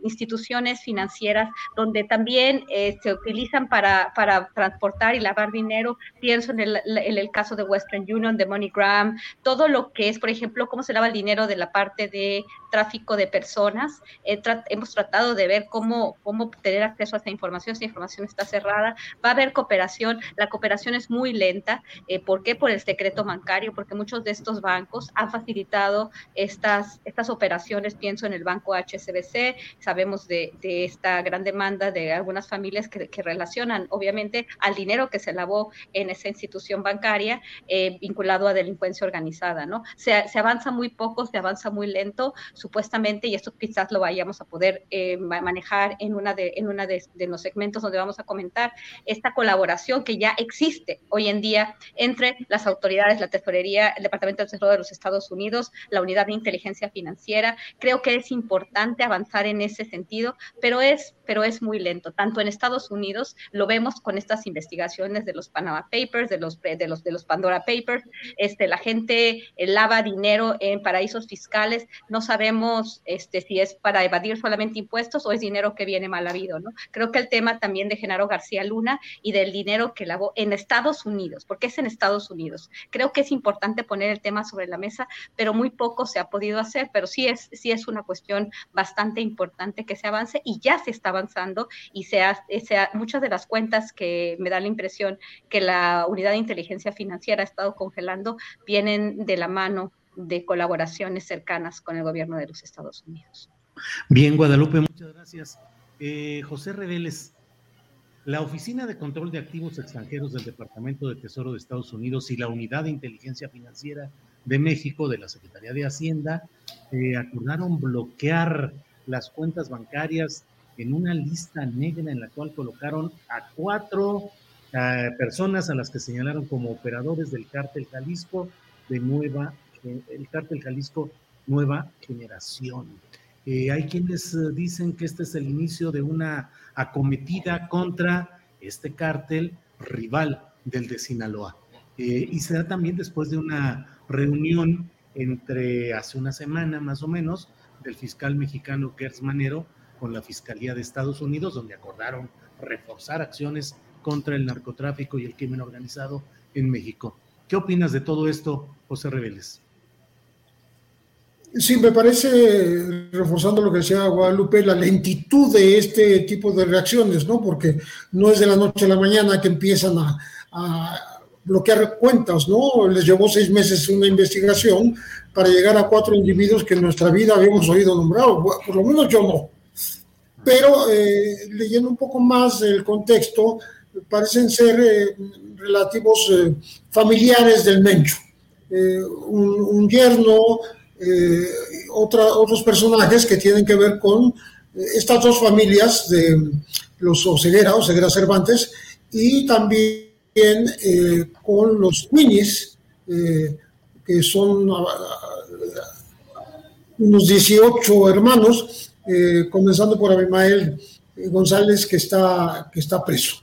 instituciones financieras donde también eh, se utilizan para, para transportar y lavar dinero. Pienso en el, en el caso de Western Union, de MoneyGram, todo lo que es, por ejemplo, cómo se lava el dinero de la parte de tráfico de personas. hemos tratado de ver cómo, cómo tener acceso a esta información. Esta información está cerrada. Va a haber cooperación. La cooperación es muy lenta. Eh, ¿Por qué? Por el secreto bancario, porque muchos de estos bancos han facilitado estas, estas operaciones. Pienso en el banco HSBC. Sabemos de, de esta gran demanda de algunas familias que, que, relacionan, obviamente, al dinero que se lavó en esa institución bancaria eh, vinculado a delincuencia organizada, ¿no? Se, se avanza muy poco, se avanza muy lento supuestamente, y esto quizás lo vayamos a poder eh, manejar en una, de, en una de, los segmentos donde vamos a comentar, esta colaboración que ya existe hoy en día entre las autoridades, la Tesorería, el Departamento del Tesoro de los Estados Unidos, la Unidad de Inteligencia Financiera. Creo que es importante avanzar en ese sentido, pero es, pero es muy lento. Tanto en Estados Unidos, lo vemos con estas investigaciones de los Panama Papers, de los, de los, de los Pandora Papers, este, la gente eh, lava dinero en paraísos fiscales, no sabemos este, si es para evadir solamente impuestos o es dinero que viene mal habido, ¿no? Creo que el tema también de Genaro García Luna y del dinero que lavó en Estados Unidos, porque es en Estados Unidos. Creo que es importante poner el tema sobre la mesa, pero muy poco se ha podido hacer, pero sí es, sí es una cuestión bastante importante que se avance y ya se está avanzando y se muchas de las cuentas que me da la impresión que la unidad de inteligencia financiera ha estado congelando vienen de la mano de colaboraciones cercanas con el gobierno de los Estados Unidos. Bien, Guadalupe, muchas gracias. Eh, José Reveles, la Oficina de Control de Activos Extranjeros del Departamento de Tesoro de Estados Unidos y la Unidad de Inteligencia Financiera de México de la Secretaría de Hacienda eh, acordaron bloquear las cuentas bancarias en una lista negra en la cual colocaron a cuatro personas a las que señalaron como operadores del cártel Jalisco de Nueva el cártel Jalisco Nueva Generación. Eh, hay quienes eh, dicen que este es el inicio de una acometida contra este cártel rival del de Sinaloa. Eh, y será también después de una reunión entre hace una semana más o menos del fiscal mexicano Gertz Manero con la Fiscalía de Estados Unidos, donde acordaron reforzar acciones contra el narcotráfico y el crimen organizado en México. ¿Qué opinas de todo esto, José Reveles? Sí, me parece, reforzando lo que decía Guadalupe, la lentitud de este tipo de reacciones, ¿no? Porque no es de la noche a la mañana que empiezan a, bloquear cuentas, ¿no? Les llevó seis meses una investigación para llegar a cuatro individuos que en nuestra vida habíamos oído nombrados, por lo menos yo no. Pero eh, leyendo un poco más el contexto, parecen ser eh, relativos eh, familiares del Mencho. Un, yerno eh, otros personajes que tienen que ver con estas dos familias de los Oseguera, Oseguera Cervantes, y también con los Queenies, que son unos 18 hermanos, comenzando por Abimael González, que está, que está preso.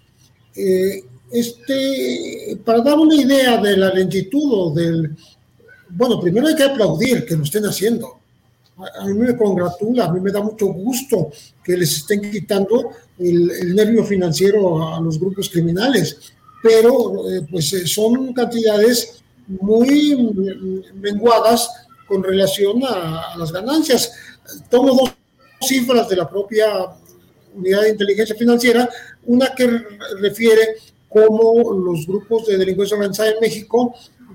este, para dar una idea de la lentitud o del, bueno, primero hay que aplaudir que lo estén haciendo. A, mí me congratula, a mí me da mucho gusto que les estén quitando el, nervio financiero a, los grupos criminales, pero eh, pues eh, son cantidades muy menguadas con relación a, a las ganancias. Tomo dos cifras de la propia unidad de inteligencia financiera, una que refiere cómo los grupos de delincuencia organizada en México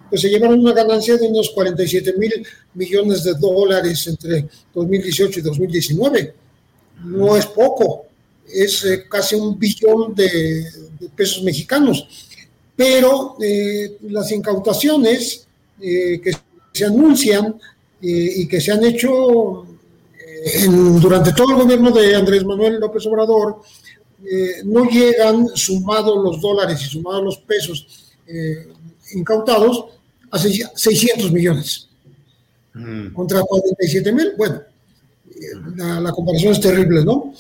pues se llevaron una ganancia de unos 47 mil millones de dólares entre 2018 y 2019. No es poco, es eh, casi un billón de, pesos mexicanos. Pero eh, las incautaciones eh, que se anuncian y que se han hecho durante todo el gobierno de Andrés Manuel López Obrador, no llegan, sumados los dólares y sumados los pesos incautados, a 600 millones. Mm. Contra 47 mil, bueno, la, comparación es terrible, ¿no?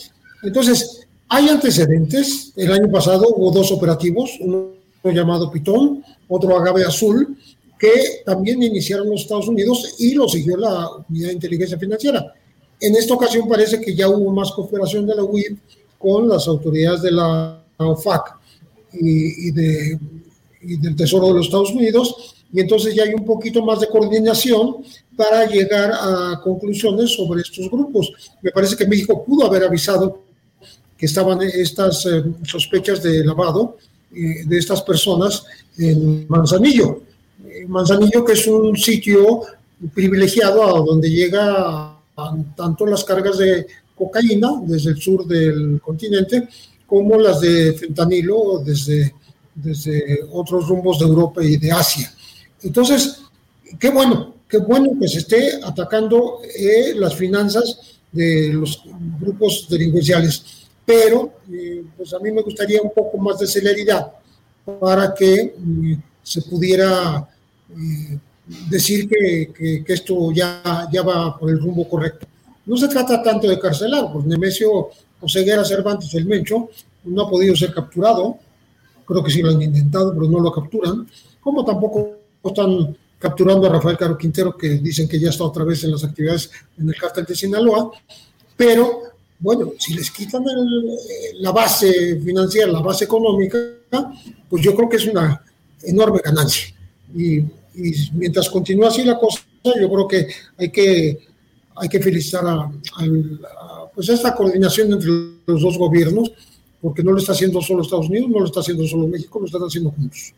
Entonces, hay antecedentes. El año pasado hubo dos operativos, uno llamado Pitón, otro Agave Azul, que también iniciaron los Estados Unidos y lo siguió la Unidad de Inteligencia Financiera. En esta ocasión parece que ya hubo más cooperación de la UIF con las autoridades de la OFAC y, de, y del Tesoro de los Estados Unidos, y entonces ya hay un poquito más de coordinación para llegar a conclusiones sobre estos grupos. Me parece que México pudo haber avisado que estaban estas eh, sospechas de lavado eh, de estas personas en Manzanillo. Eh, Manzanillo que es un sitio privilegiado a donde llega tanto las cargas de cocaína desde el sur del continente como las de fentanilo desde, desde otros rumbos de Europa y de Asia. Entonces, qué bueno, qué bueno que se esté atacando las finanzas de los grupos delincuenciales pero eh, pues a mí me gustaría un poco más de celeridad para que mm, se pudiera eh, decir que, que, esto ya, ya va por el rumbo correcto. No se trata tanto de carcelar, pues Nemesio Oseguera Cervantes, el Mencho, no ha podido ser capturado, creo que sí lo han intentado, pero no lo capturan, como tampoco están capturando a Rafael Caro Quintero, que dicen que ya está otra vez en las actividades en el cártel de Sinaloa, pero bueno, si les quitan la base financiera, la base económica, pues yo creo que es una enorme ganancia. Y, mientras continúa así la cosa, yo creo que hay que, hay que felicitar a, pues esta coordinación entre los dos gobiernos, porque no lo está haciendo solo Estados Unidos, no lo está haciendo solo México, lo están haciendo juntos.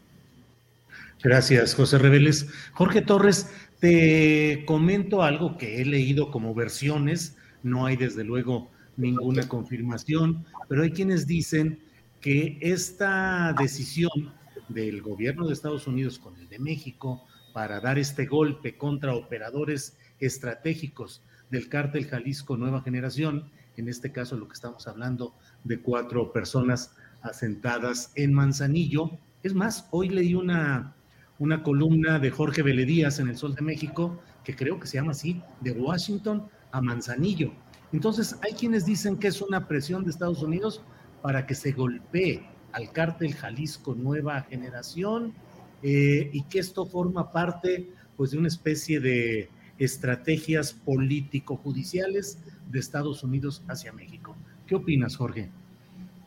Gracias, José Reveles. Jorge Torres, te comento algo que he leído como versiones, no hay desde luego ninguna confirmación, pero hay quienes dicen que esta decisión del gobierno de Estados Unidos con el de México para dar este golpe contra operadores estratégicos del cártel Jalisco Nueva Generación, en este caso lo que estamos hablando de cuatro personas asentadas en Manzanillo. Es más, hoy leí una, una columna de Jorge Veledías en El Sol de México, que creo que se llama así, de Washington a Manzanillo, entonces, hay quienes dicen que es una presión de Estados Unidos para que se golpee al cártel Jalisco Nueva Generación eh, y que esto forma parte pues, de una especie de estrategias político-judiciales de Estados Unidos hacia México. ¿Qué opinas, Jorge?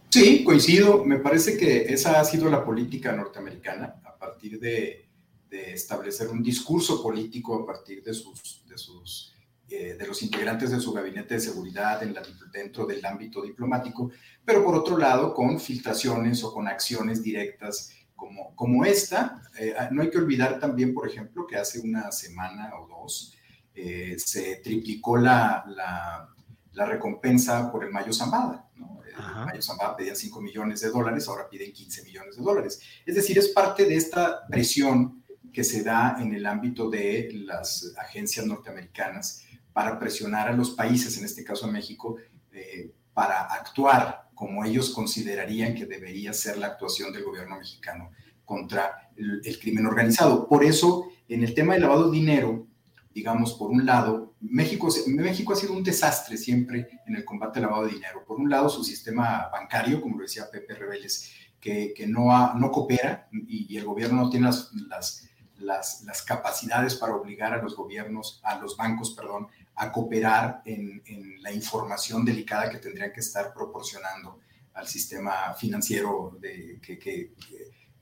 Sí, coincido. Me parece que esa ha sido la política norteamericana a partir de, de establecer un discurso político a partir de sus, de sus eh, de los integrantes de su gabinete de seguridad en la, dentro del ámbito diplomático, pero por otro lado con filtraciones o con acciones directas como, como esta. Eh, no hay que olvidar también, por ejemplo, que hace una semana o dos eh, se triplicó la, la, la, recompensa por el Mayo Zambada. ¿no? El Mayo Zambada pedían 5 millones de dólares, ahora piden 15 millones de dólares. Es decir, es parte de esta presión que se da en el ámbito de las agencias norteamericanas para presionar a los países, en este caso a México, eh, para actuar como ellos considerarían que debería ser la actuación del gobierno mexicano contra el, crimen organizado. Por eso, en el tema del lavado de dinero, digamos, por un lado, México, México ha sido un desastre siempre en el combate al lavado de dinero. Por un lado, su sistema bancario, como lo decía Pepe Rebeles, que, que no, no coopera y, el gobierno no tiene las, las, las, las, capacidades para obligar a los gobiernos, a los bancos, perdón, a cooperar en, la información delicada que tendrían que estar proporcionando al sistema financiero de, que,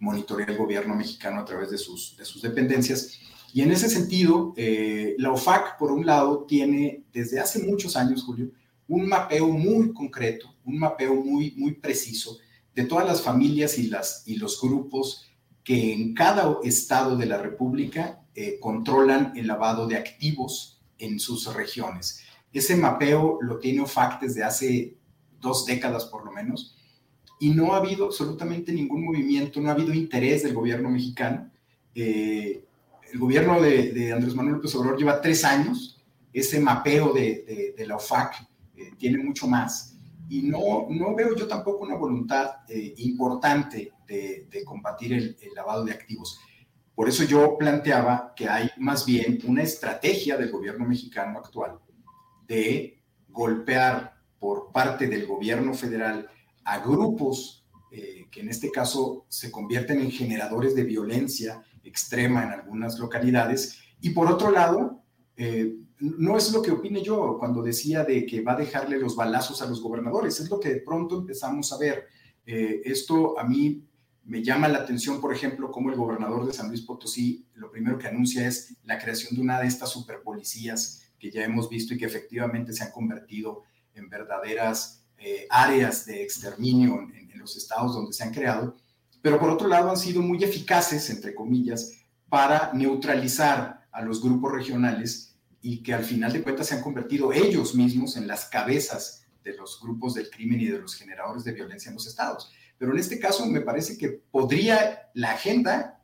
monitorea el gobierno mexicano a través de sus, de sus dependencias. Y en ese sentido, eh, la OFAC, por un lado, tiene desde hace muchos años, Julio, un mapeo muy concreto, un mapeo muy, muy preciso de todas las familias y, las, y los grupos que en cada estado de la República eh, controlan el lavado de activos en sus regiones. Ese mapeo lo tiene OFAC desde hace dos décadas por lo menos y no ha habido absolutamente ningún movimiento, no ha habido interés del gobierno mexicano. Eh, el gobierno de, Andrés Manuel López Obrador lleva tres años, ese mapeo de, la OFAC eh, tiene mucho más y no, no veo yo tampoco una voluntad eh, importante de, combatir el, el lavado de activos. Por eso yo planteaba que hay más bien una estrategia del gobierno mexicano actual de golpear por parte del gobierno federal a grupos eh, que en este caso se convierten en generadores de violencia extrema en algunas localidades y por otro lado eh, no es lo que opine yo cuando decía de que va a dejarle los balazos a los gobernadores, es lo que de pronto empezamos a ver. Eh, esto a mí me llama la atención, por ejemplo, como el gobernador de San Luis Potosí lo primero que anuncia es la creación de una de estas superpolicías que ya hemos visto y que efectivamente se han convertido en verdaderas eh, áreas de exterminio en, en los estados donde se han creado, pero por otro lado han sido muy eficaces, entre comillas, para neutralizar a los grupos regionales y que al final de cuentas se han convertido ellos mismos en las cabezas de los grupos del crimen y de los generadores de violencia en los estados. Pero en este caso me parece que podría la agenda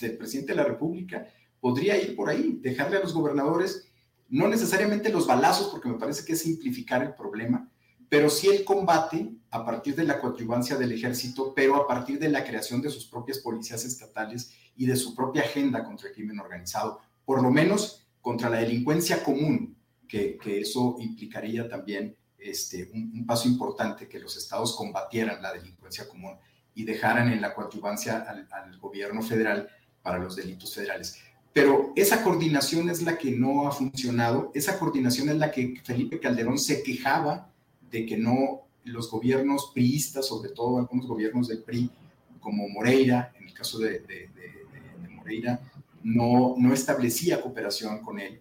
del presidente de la República, podría ir por ahí, dejarle a los gobernadores, no necesariamente los balazos, porque me parece que es simplificar el problema, pero sí el combate a partir de la coadyuvancia del ejército, pero a partir de la creación de sus propias policías estatales y de su propia agenda contra el crimen organizado, por lo menos contra la delincuencia común, que, que eso implicaría también este, un, paso importante, que los estados combatieran la delincuencia común y dejaran en la coadyuvancia al, al gobierno federal para los delitos federales. Pero esa coordinación es la que no ha funcionado, esa coordinación es la que Felipe Calderón se quejaba de que no los gobiernos priistas, sobre todo algunos gobiernos del PRI, como Moreira, en el caso de, Moreira, no, no establecía cooperación con él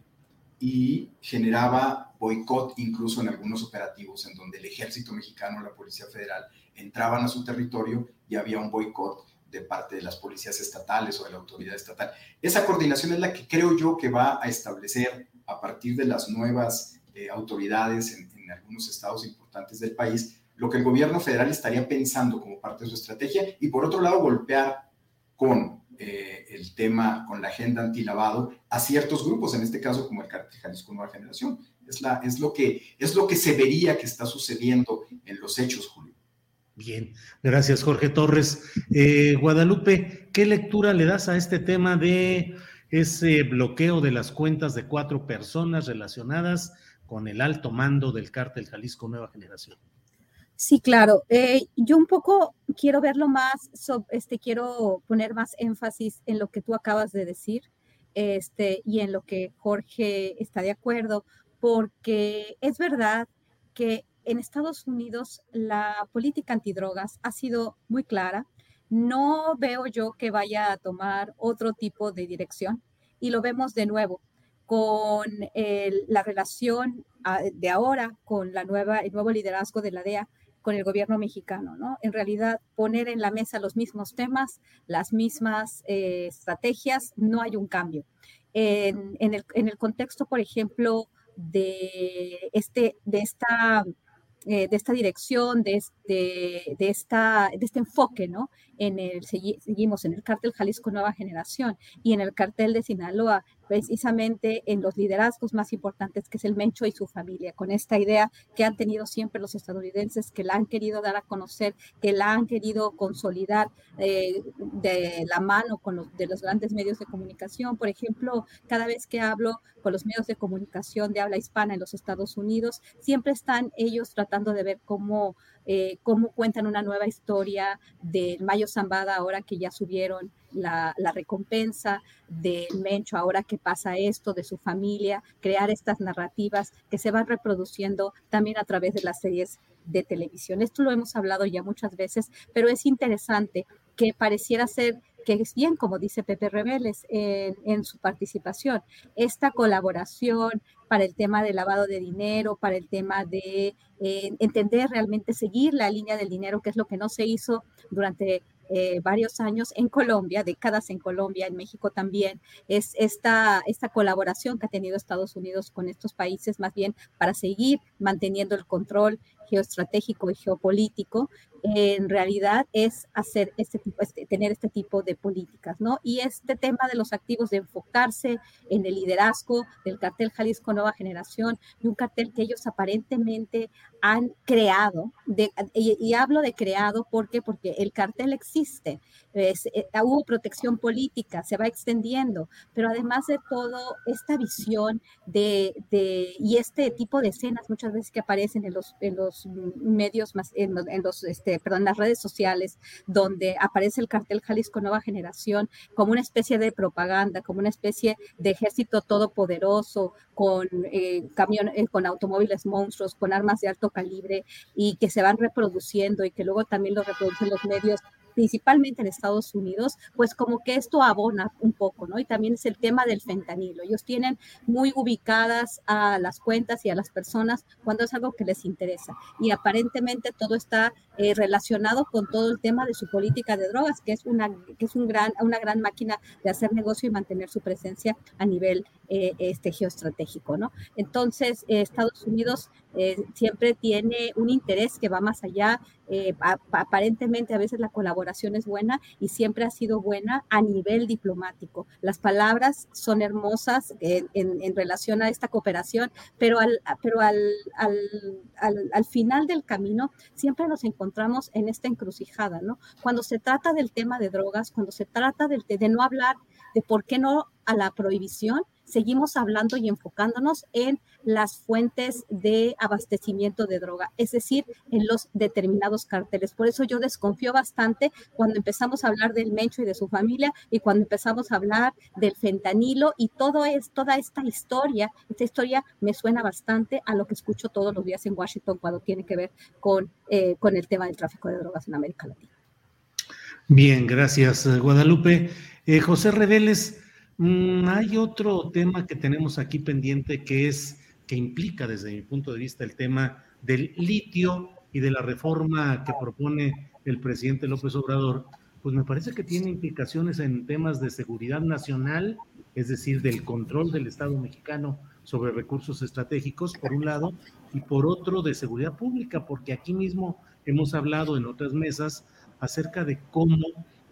y generaba boicot incluso en algunos operativos en donde el ejército mexicano, la Policía Federal, entraban a su territorio y había un boicot de parte de las policías estatales o de la autoridad estatal. Esa coordinación es la que creo yo que va a establecer a partir de las nuevas eh, autoridades en algunos estados importantes del país, lo que el gobierno federal estaría pensando como parte de su estrategia y por otro lado golpear con eh, el tema con la agenda antilavado a ciertos grupos, en este caso como el Cártel Jalisco Nueva Generación. Es, la, es, lo que, es lo que se vería que está sucediendo en los hechos, Julio. Bien, gracias Jorge Torres. Eh, Guadalupe, ¿qué lectura le das a este tema de ese bloqueo de las cuentas de cuatro personas relacionadas con el alto mando del cártel Jalisco Nueva Generación? Sí, claro. Eh, yo un poco quiero verlo más, este, quiero poner más énfasis en lo que tú acabas de decir este, y en lo que Jorge está de acuerdo, porque es verdad que en Estados Unidos la política antidrogas ha sido muy clara. No veo yo que vaya a tomar otro tipo de dirección y lo vemos de nuevo con la relación ah, de ahora con la nueva, el nuevo liderazgo de la DEA con el gobierno mexicano, ¿no? En realidad, poner en la mesa los mismos temas, las mismas eh, estrategias, no hay un cambio. En, el, en, el, contexto, por ejemplo, de, este, de esta eh, de esta dirección, de este, de, esta, de este enfoque, ¿no? En el, seguimos en el cártel Jalisco Nueva Generación y en el cartel de Sinaloa, precisamente en los liderazgos más importantes, que es el Mencho y su familia, con esta idea que han tenido siempre los estadounidenses, que la han querido dar a conocer, que la han querido consolidar eh, de la mano con los, de los grandes medios de comunicación. Por ejemplo, cada vez que hablo con los medios de comunicación de habla hispana en los Estados Unidos, siempre están ellos tratando de ver cómo, eh, cómo cuentan una nueva historia del Mayo Zambada ahora que ya subieron la, recompensa del Mencho, ahora que pasa esto, de su familia, crear estas narrativas que se van reproduciendo también a través de las series de televisión. Esto lo hemos hablado ya muchas veces, pero es interesante que pareciera ser que es bien, como dice Pepe Rebeles en, su participación, esta colaboración para el tema del lavado de dinero, para el tema de eh, entender realmente, seguir la línea del dinero, que es lo que no se hizo durante eh, varios años en Colombia, décadas en Colombia, en México también, es esta, esta colaboración que ha tenido Estados Unidos con estos países, más bien para seguir manteniendo el control geoestratégico y geopolítico, en realidad es hacer este tipo, este, tener este tipo de políticas, ¿no? Y este tema de los activos de enfocarse en el liderazgo del cartel Jalisco Nueva Generación y un cartel que ellos aparentemente han creado, y, hablo de creado porque porque el cartel existe, es, eh, hubo protección política, se va extendiendo, pero además de todo, esta visión de, de, y este tipo de escenas muchas veces que aparecen en los medios más, en, los, este, perdón, las redes sociales, donde aparece el cartel Jalisco Nueva Generación como una especie de propaganda, como una especie de ejército todopoderoso, con eh, camiones, eh, con automóviles monstruos, con armas de alto calibre y que se van reproduciendo y que luego también lo reproducen los medios principalmente en Estados Unidos, pues como que esto abona un poco, ¿no? Y también es el tema del fentanilo. Ellos tienen muy ubicadas a las cuentas y a las personas cuando es algo que les interesa. Y aparentemente todo está eh, relacionado con todo el tema de su política de drogas, que es una, que es un gran, una gran máquina de hacer negocio y mantener su presencia a nivel eh, este, geoestratégico, ¿no? Entonces, eh, Estados Unidos siempre tiene un interés que va más allá. aparentemente a veces la colaboración es buena y siempre ha sido buena a nivel diplomático. Las palabras son hermosas en, en, relación a esta cooperación, pero al, pero al, al, al, al final del camino siempre nos encontramos en esta encrucijada, ¿no? Cuando se trata del tema de drogas, cuando se trata de, de no hablar de por qué no a la prohibición, seguimos hablando y enfocándonos en las fuentes de abastecimiento de droga, es decir, en los determinados carteles. Por eso yo desconfío bastante cuando empezamos a hablar del Mencho y de su familia y cuando empezamos a hablar del fentanilo y todo es, toda esta historia. Esta historia me suena bastante a lo que escucho todos los días en Washington cuando tiene que ver con, eh, con el tema del tráfico de drogas en América Latina. Bien, gracias, Guadalupe. Eh, José Reveles, mm, hay otro tema que tenemos aquí pendiente que es que implica desde mi punto de vista el tema del litio y de la reforma que propone el presidente López Obrador, pues me parece que tiene implicaciones en temas de seguridad nacional, es decir, del control del Estado mexicano sobre recursos estratégicos, por un lado, y por otro, de seguridad pública, porque aquí mismo hemos hablado en otras mesas acerca de cómo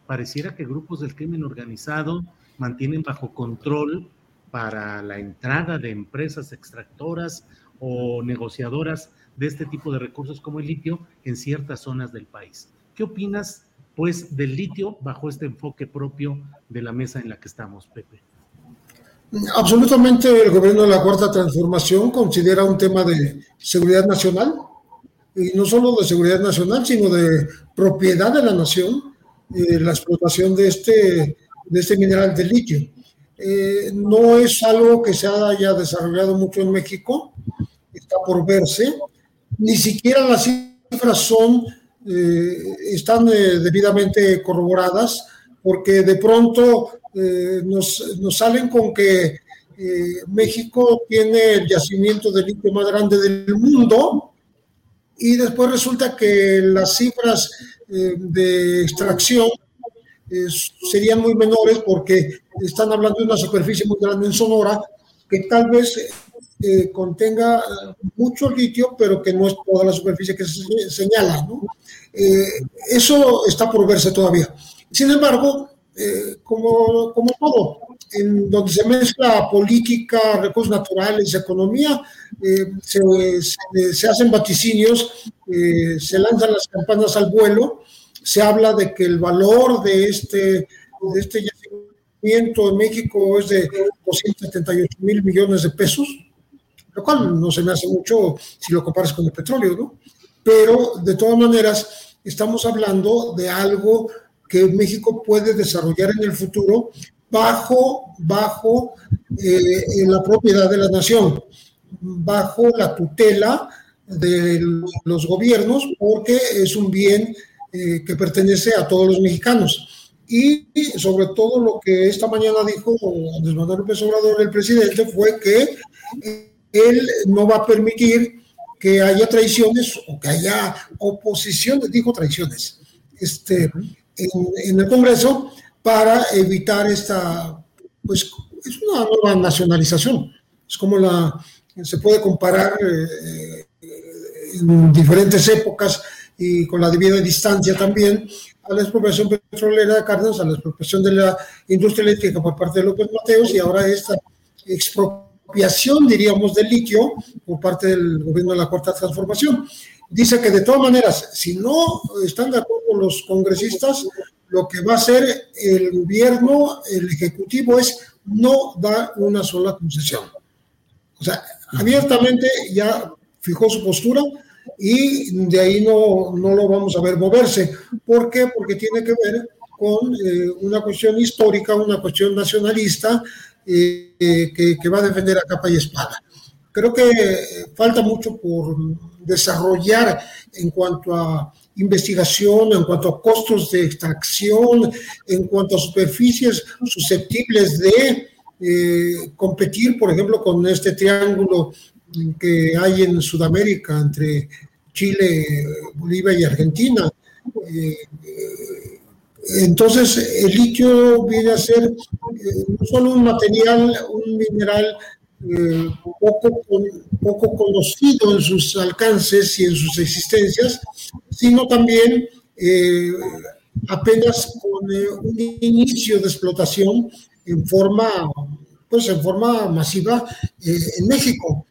pareciera que grupos del crimen organizado mantienen bajo control para la entrada de empresas extractoras o negociadoras de este tipo de recursos como el litio en ciertas zonas del país. ¿Qué opinas, pues, del litio bajo este enfoque propio de la mesa en la que estamos, Pepe? Absolutamente el gobierno de la Cuarta Transformación considera un tema de seguridad nacional, y no solo de seguridad nacional, sino de propiedad de la nación, eh, la explotación de este, de este mineral de litio. Eh, no es algo que se haya desarrollado mucho en México, está por verse, ni siquiera las cifras son, eh, están eh, debidamente corroboradas, porque de pronto nos, nos, salen con que México tiene el yacimiento de litio más grande del mundo, y después resulta que las cifras de extracción serían muy menores porque están hablando de una superficie muy grande en Sonora que tal vez eh, contenga mucho litio, pero que no es toda la superficie que se señala. Eh, eso está por verse todavía. Sin embargo, eh, como, como todo, en donde se mezcla política, recursos naturales, economía, se, se, se, hacen vaticinios, se lanzan las campanas al vuelo, se habla de que el valor de este, de este yacimiento en México es de 278 mil millones de pesos, lo cual no se me hace mucho si lo comparas con el petróleo, ¿no? Pero de todas maneras, estamos hablando de algo que México puede desarrollar en el futuro bajo, bajo eh, la propiedad de la nación, bajo la tutela de los gobiernos, porque es un bien eh, que pertenece a todos los mexicanos. Y, sobre todo lo que esta mañana dijo Andrés Manuel López Obrador, el presidente, fue que él no va a permitir que haya traiciones o que haya oposiciones, dijo traiciones, este, en, en, el Congreso para evitar esta, pues es una nueva nacionalización. Es como la, se puede comparar eh, en diferentes épocas y con la debida distancia también a la expropiación petrolera de Cárdenas, a la expropiación de la industria eléctrica por parte de López Mateos y ahora esta expropiación, diríamos, del litio por parte del gobierno de la Cuarta Transformación. Dice que de todas maneras, si no están de acuerdo los congresistas, lo que va a hacer el gobierno, el ejecutivo, es no dar una sola concesión. O sea, abiertamente ya fijó su postura y de ahí no, no lo vamos a ver moverse. ¿Por qué? Porque tiene que ver con eh, una cuestión histórica, una cuestión nacionalista eh, que, que, va a defender a capa y espada. Creo que falta mucho por desarrollar en cuanto a investigación, en cuanto a costos de extracción, en cuanto a superficies susceptibles de eh, competir, por ejemplo, con este triángulo que hay en Sudamérica entre Chile, Bolivia y Argentina. Eh, entonces, el litio viene a ser eh, no solo un material, un mineral poco, poco conocido en sus alcances y en sus existencias, sino también apenas con un inicio de explotación en forma, pues en forma masiva eh, en México.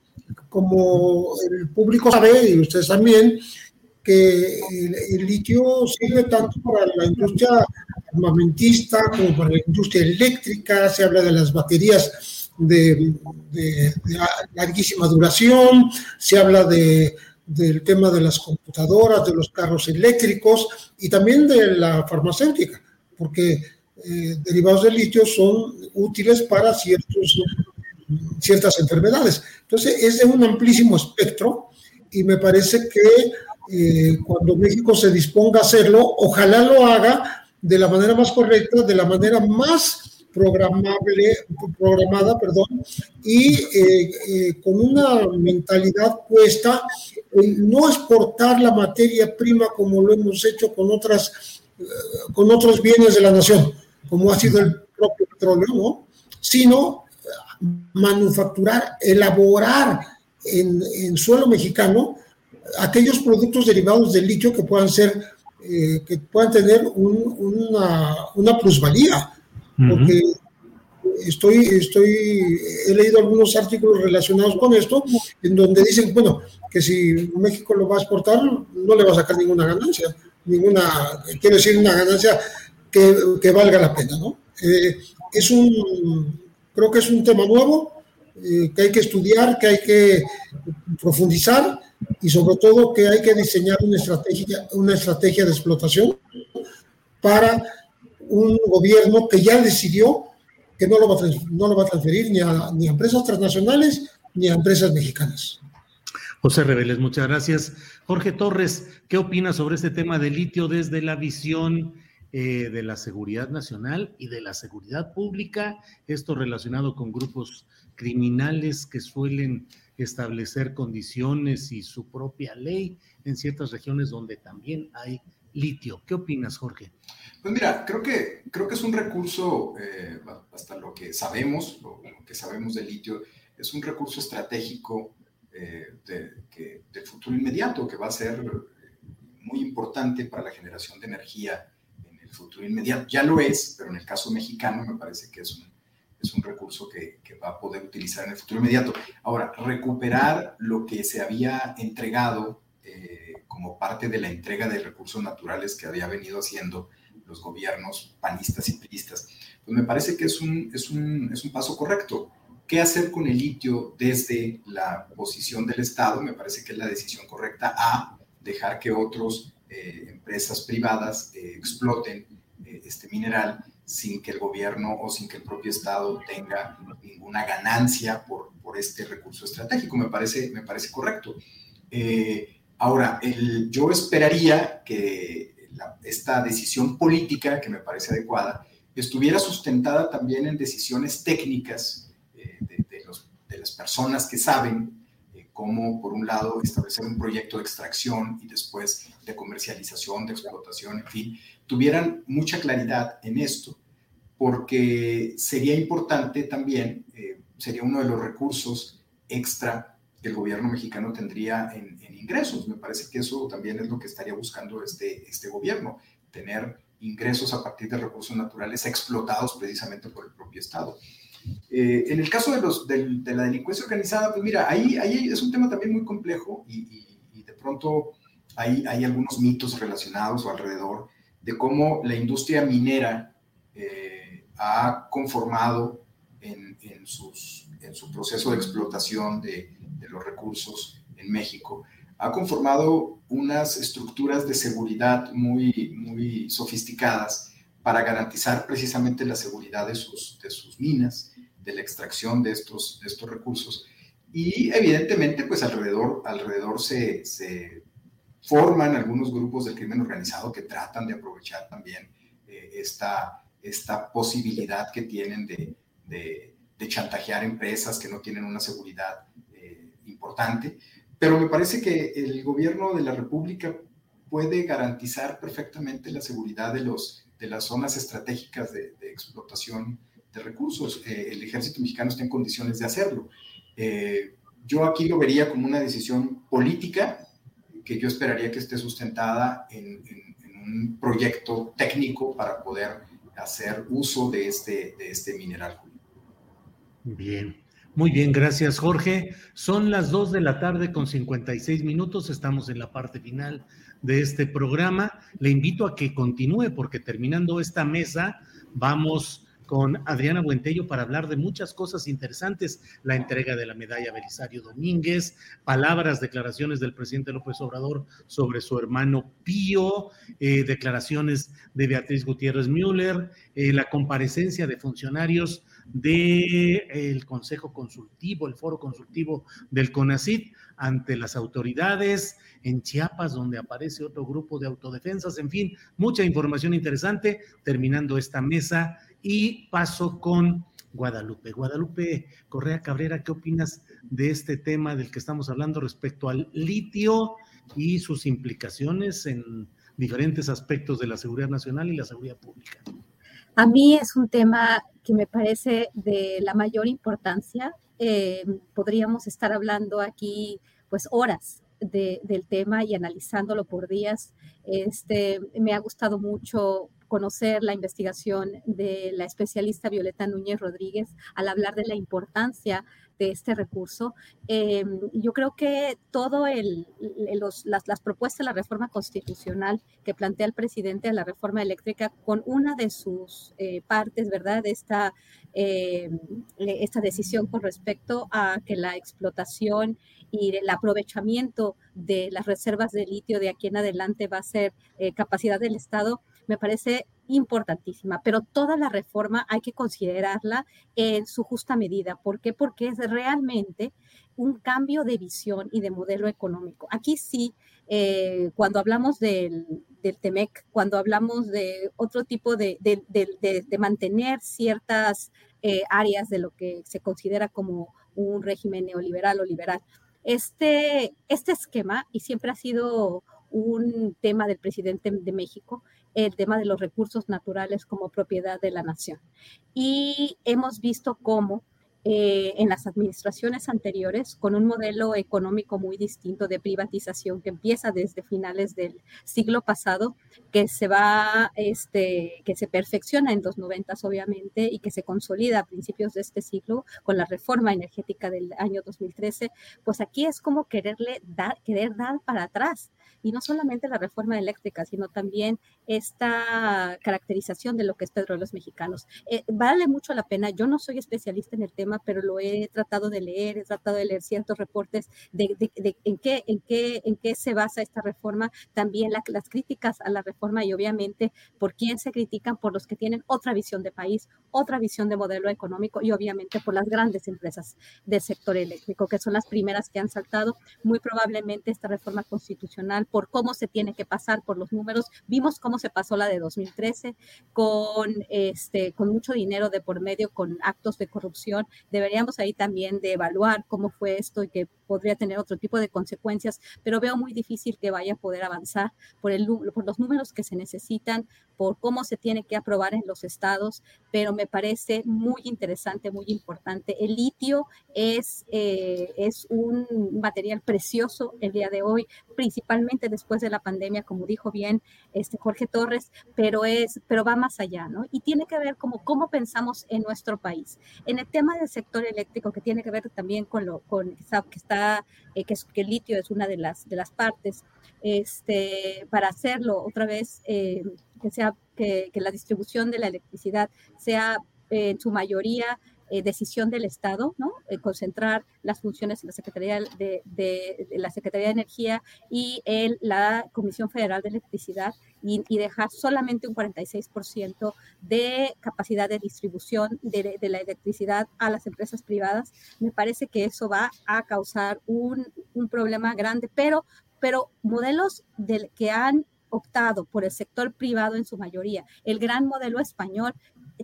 Como el público sabe, y ustedes también, que el, litio sirve tanto para la industria armamentista como para la industria eléctrica, se habla de las baterías de, de, larguísima duración, se habla de, del tema de las computadoras, de los carros eléctricos y también de la farmacéutica, porque eh, derivados del litio son útiles para ciertos, ciertas enfermedades. Entonces, es de un amplísimo espectro y me parece que eh, cuando México se disponga a hacerlo, ojalá lo haga de la manera más correcta, de la manera más programable, programada, perdón, y eh, con una mentalidad puesta en no exportar la materia prima como lo hemos hecho con otras con otros bienes de la nación, como ha sido el propio petróleo, ¿no? sino manufacturar, elaborar en, suelo mexicano aquellos productos derivados del litio que puedan ser, eh, que puedan tener una, una, plusvalía. Porque estoy, estoy, he leído algunos artículos relacionados con esto, en donde dicen, bueno, que si México lo va a exportar, no le va a sacar ninguna ganancia, ninguna, quiero decir, una ganancia que, valga la pena, ¿no? Eh, es un, creo que es un tema nuevo eh, que hay que estudiar, que hay que profundizar y sobre todo que hay que diseñar una estrategia, una estrategia de explotación para un gobierno que ya decidió que no lo va a, transferir ni a, ni empresas transnacionales ni a empresas mexicanas. José Reveles, muchas gracias. Jorge Torres, ¿qué opinas sobre este tema de litio desde la visión eh, de la seguridad nacional y de la seguridad pública, esto relacionado con grupos criminales que suelen establecer condiciones y su propia ley en ciertas regiones donde también hay litio. ¿Qué opinas, Jorge? Pues mira, creo que, creo que es un recurso, eh, hasta lo que sabemos, lo, que sabemos del litio, es un recurso estratégico eh, del futuro inmediato que va a ser muy importante para la generación de energía futuro inmediato. Ya lo es, pero en el caso mexicano me parece que es un, es un recurso que, que, va a poder utilizar en el futuro inmediato. Ahora, recuperar lo que se había entregado eh, como parte de la entrega de recursos naturales que había venido haciendo los gobiernos panistas y priistas, pues me parece que es un, es un, es un paso correcto. ¿Qué hacer con el litio desde la posición del Estado? Me parece que es la decisión correcta. A, dejar que otros eh, empresas privadas eh, exploten eh, este mineral sin que el gobierno o sin que el propio Estado tenga ninguna ganancia por, por este recurso estratégico. Me parece, me parece correcto. ahora, el, yo esperaría que esta decisión política, que me parece adecuada, estuviera sustentada también en decisiones técnicas de, de, los, de las personas que saben cómo, por un lado, establecer un proyecto de extracción y después de comercialización, de explotación, en fin, tuvieran mucha claridad en esto, porque sería importante también, eh, sería uno de los recursos extra que el gobierno mexicano tendría en, ingresos. Me parece que eso también es lo que estaría buscando este, este gobierno, tener ingresos a partir de recursos naturales explotados precisamente por el propio Estado. Eh, en el caso de, los, la delincuencia organizada, pues mira, ahí, ahí es un tema también muy complejo y, de pronto hay, hay, algunos mitos relacionados o alrededor de cómo la industria minera eh, ha conformado en, sus, en, su proceso de explotación de, los recursos en México. Ha conformado unas estructuras de seguridad muy sofisticadas para garantizar precisamente la seguridad de sus, de sus minas, de la extracción de estos, de estos recursos. Y evidentemente, pues alrededor, alrededor se, se forman algunos grupos del crimen organizado que tratan de aprovechar también eh, esta, esta posibilidad que tienen de, de, de, chantajear empresas que no tienen una seguridad eh, importante. Pero me parece que el gobierno de la República puede garantizar perfectamente la seguridad de, los, de las zonas estratégicas de, explotación de recursos. Eh, el ejército mexicano está en condiciones de hacerlo. Eh, yo aquí lo vería como una decisión política que yo esperaría que esté sustentada en, un proyecto técnico para poder hacer uso de este, de este mineral. Bien. Muy bien, gracias Jorge. Son las 2 de la tarde con 56 minutos, estamos en la parte final de este programa. Le invito a que continúe porque terminando esta mesa vamos con Adriana Buentello para hablar de muchas cosas interesantes, la entrega de la medalla Belisario Domínguez, palabras, declaraciones del presidente López Obrador sobre su hermano Pío, eh, declaraciones de Beatriz Gutiérrez Müller, eh, la comparecencia de funcionarios del Consejo Consultivo, el Foro Consultivo del CONACID ante las autoridades en Chiapas, donde aparece otro grupo de autodefensas, en fin, mucha información interesante, terminando esta mesa y paso con Guadalupe. Guadalupe Correa Cabrera, ¿qué opinas de este tema del que estamos hablando respecto al litio y sus implicaciones en diferentes aspectos de la seguridad nacional y la seguridad pública? A mí es un tema que me parece de la mayor importancia. Eh, podríamos estar hablando aquí pues horas del tema y analizándolo por días. Este, me ha gustado mucho conocer la investigación de la especialista Violeta Núñez Rodríguez al hablar de la importancia de este recurso. Eh, yo creo que todo el, las, propuestas de la reforma constitucional que plantea el presidente de la reforma eléctrica con una de sus eh, partes, ¿verdad? Esta, eh, esta decisión con respecto a que la explotación y el aprovechamiento de las reservas de litio de aquí en adelante va a ser capacidad del Estado, me parece importantísima, pero toda la reforma hay que considerarla en su justa medida. ¿Por qué? Porque es realmente un cambio de visión y de modelo económico. Aquí sí, eh, cuando hablamos del, del, TEMEC, cuando hablamos de otro tipo de, de, mantener ciertas eh, áreas de lo que se considera como un régimen neoliberal o liberal, este, este esquema, y siempre ha sido un tema del presidente de México, el tema de los recursos naturales como propiedad de la nación. Y hemos visto cómo eh, en las administraciones anteriores, con un modelo económico muy distinto de privatización que empieza desde finales del siglo pasado, que se va, este, que se perfecciona en los noventas, obviamente, y que se consolida a principios de este siglo con la reforma energética del año 2013, pues aquí es como quererle querer dar para atrás y no solamente la reforma eléctrica, sino también esta caracterización de lo que es Petróleos Mexicanos. Eh, vale mucho la pena, yo no soy especialista en el tema, pero lo he tratado de leer, he tratado de leer ciertos reportes de, en, qué, en, qué, en qué se basa esta reforma, también las críticas a la reforma y obviamente por quién se critican, por los que tienen otra visión de país, otra visión de modelo económico y obviamente por las grandes empresas del sector eléctrico, que son las primeras que han saltado. Muy probablemente esta reforma constitucional por cómo se tiene que pasar por los números. Vimos cómo se pasó la de 2013 con, este, con mucho dinero de por medio, con actos de corrupción. Deberíamos ahí también de evaluar cómo fue esto y que podría tener otro tipo de consecuencias, pero veo muy difícil que vaya a poder avanzar por, el, por los números que se necesitan, por cómo se tiene que aprobar en los estados, pero me parece muy interesante, muy importante. El litio es, eh, es un material precioso el día de hoy, principalmente después de la pandemia, como dijo bien este Jorge Torres, pero, es, pero va más allá, ¿no? Y tiene que ver como cómo pensamos en nuestro país. En el tema del sector eléctrico, que tiene que ver también con lo con, que está eh, que, que, el litio es una de las, de las partes, este, para hacerlo otra vez, eh, que, sea, que, la distribución de la electricidad sea eh, en su mayoría eh, decisión del Estado, ¿no? Eh, concentrar las funciones en la Secretaría de, la Secretaría de Energía y en la Comisión Federal de Electricidad y, dejar solamente un 46% de capacidad de distribución de, la electricidad a las empresas privadas, me parece que eso va a causar un, un problema grande, pero, pero modelos del, que han optado por el sector privado en su mayoría. El gran modelo español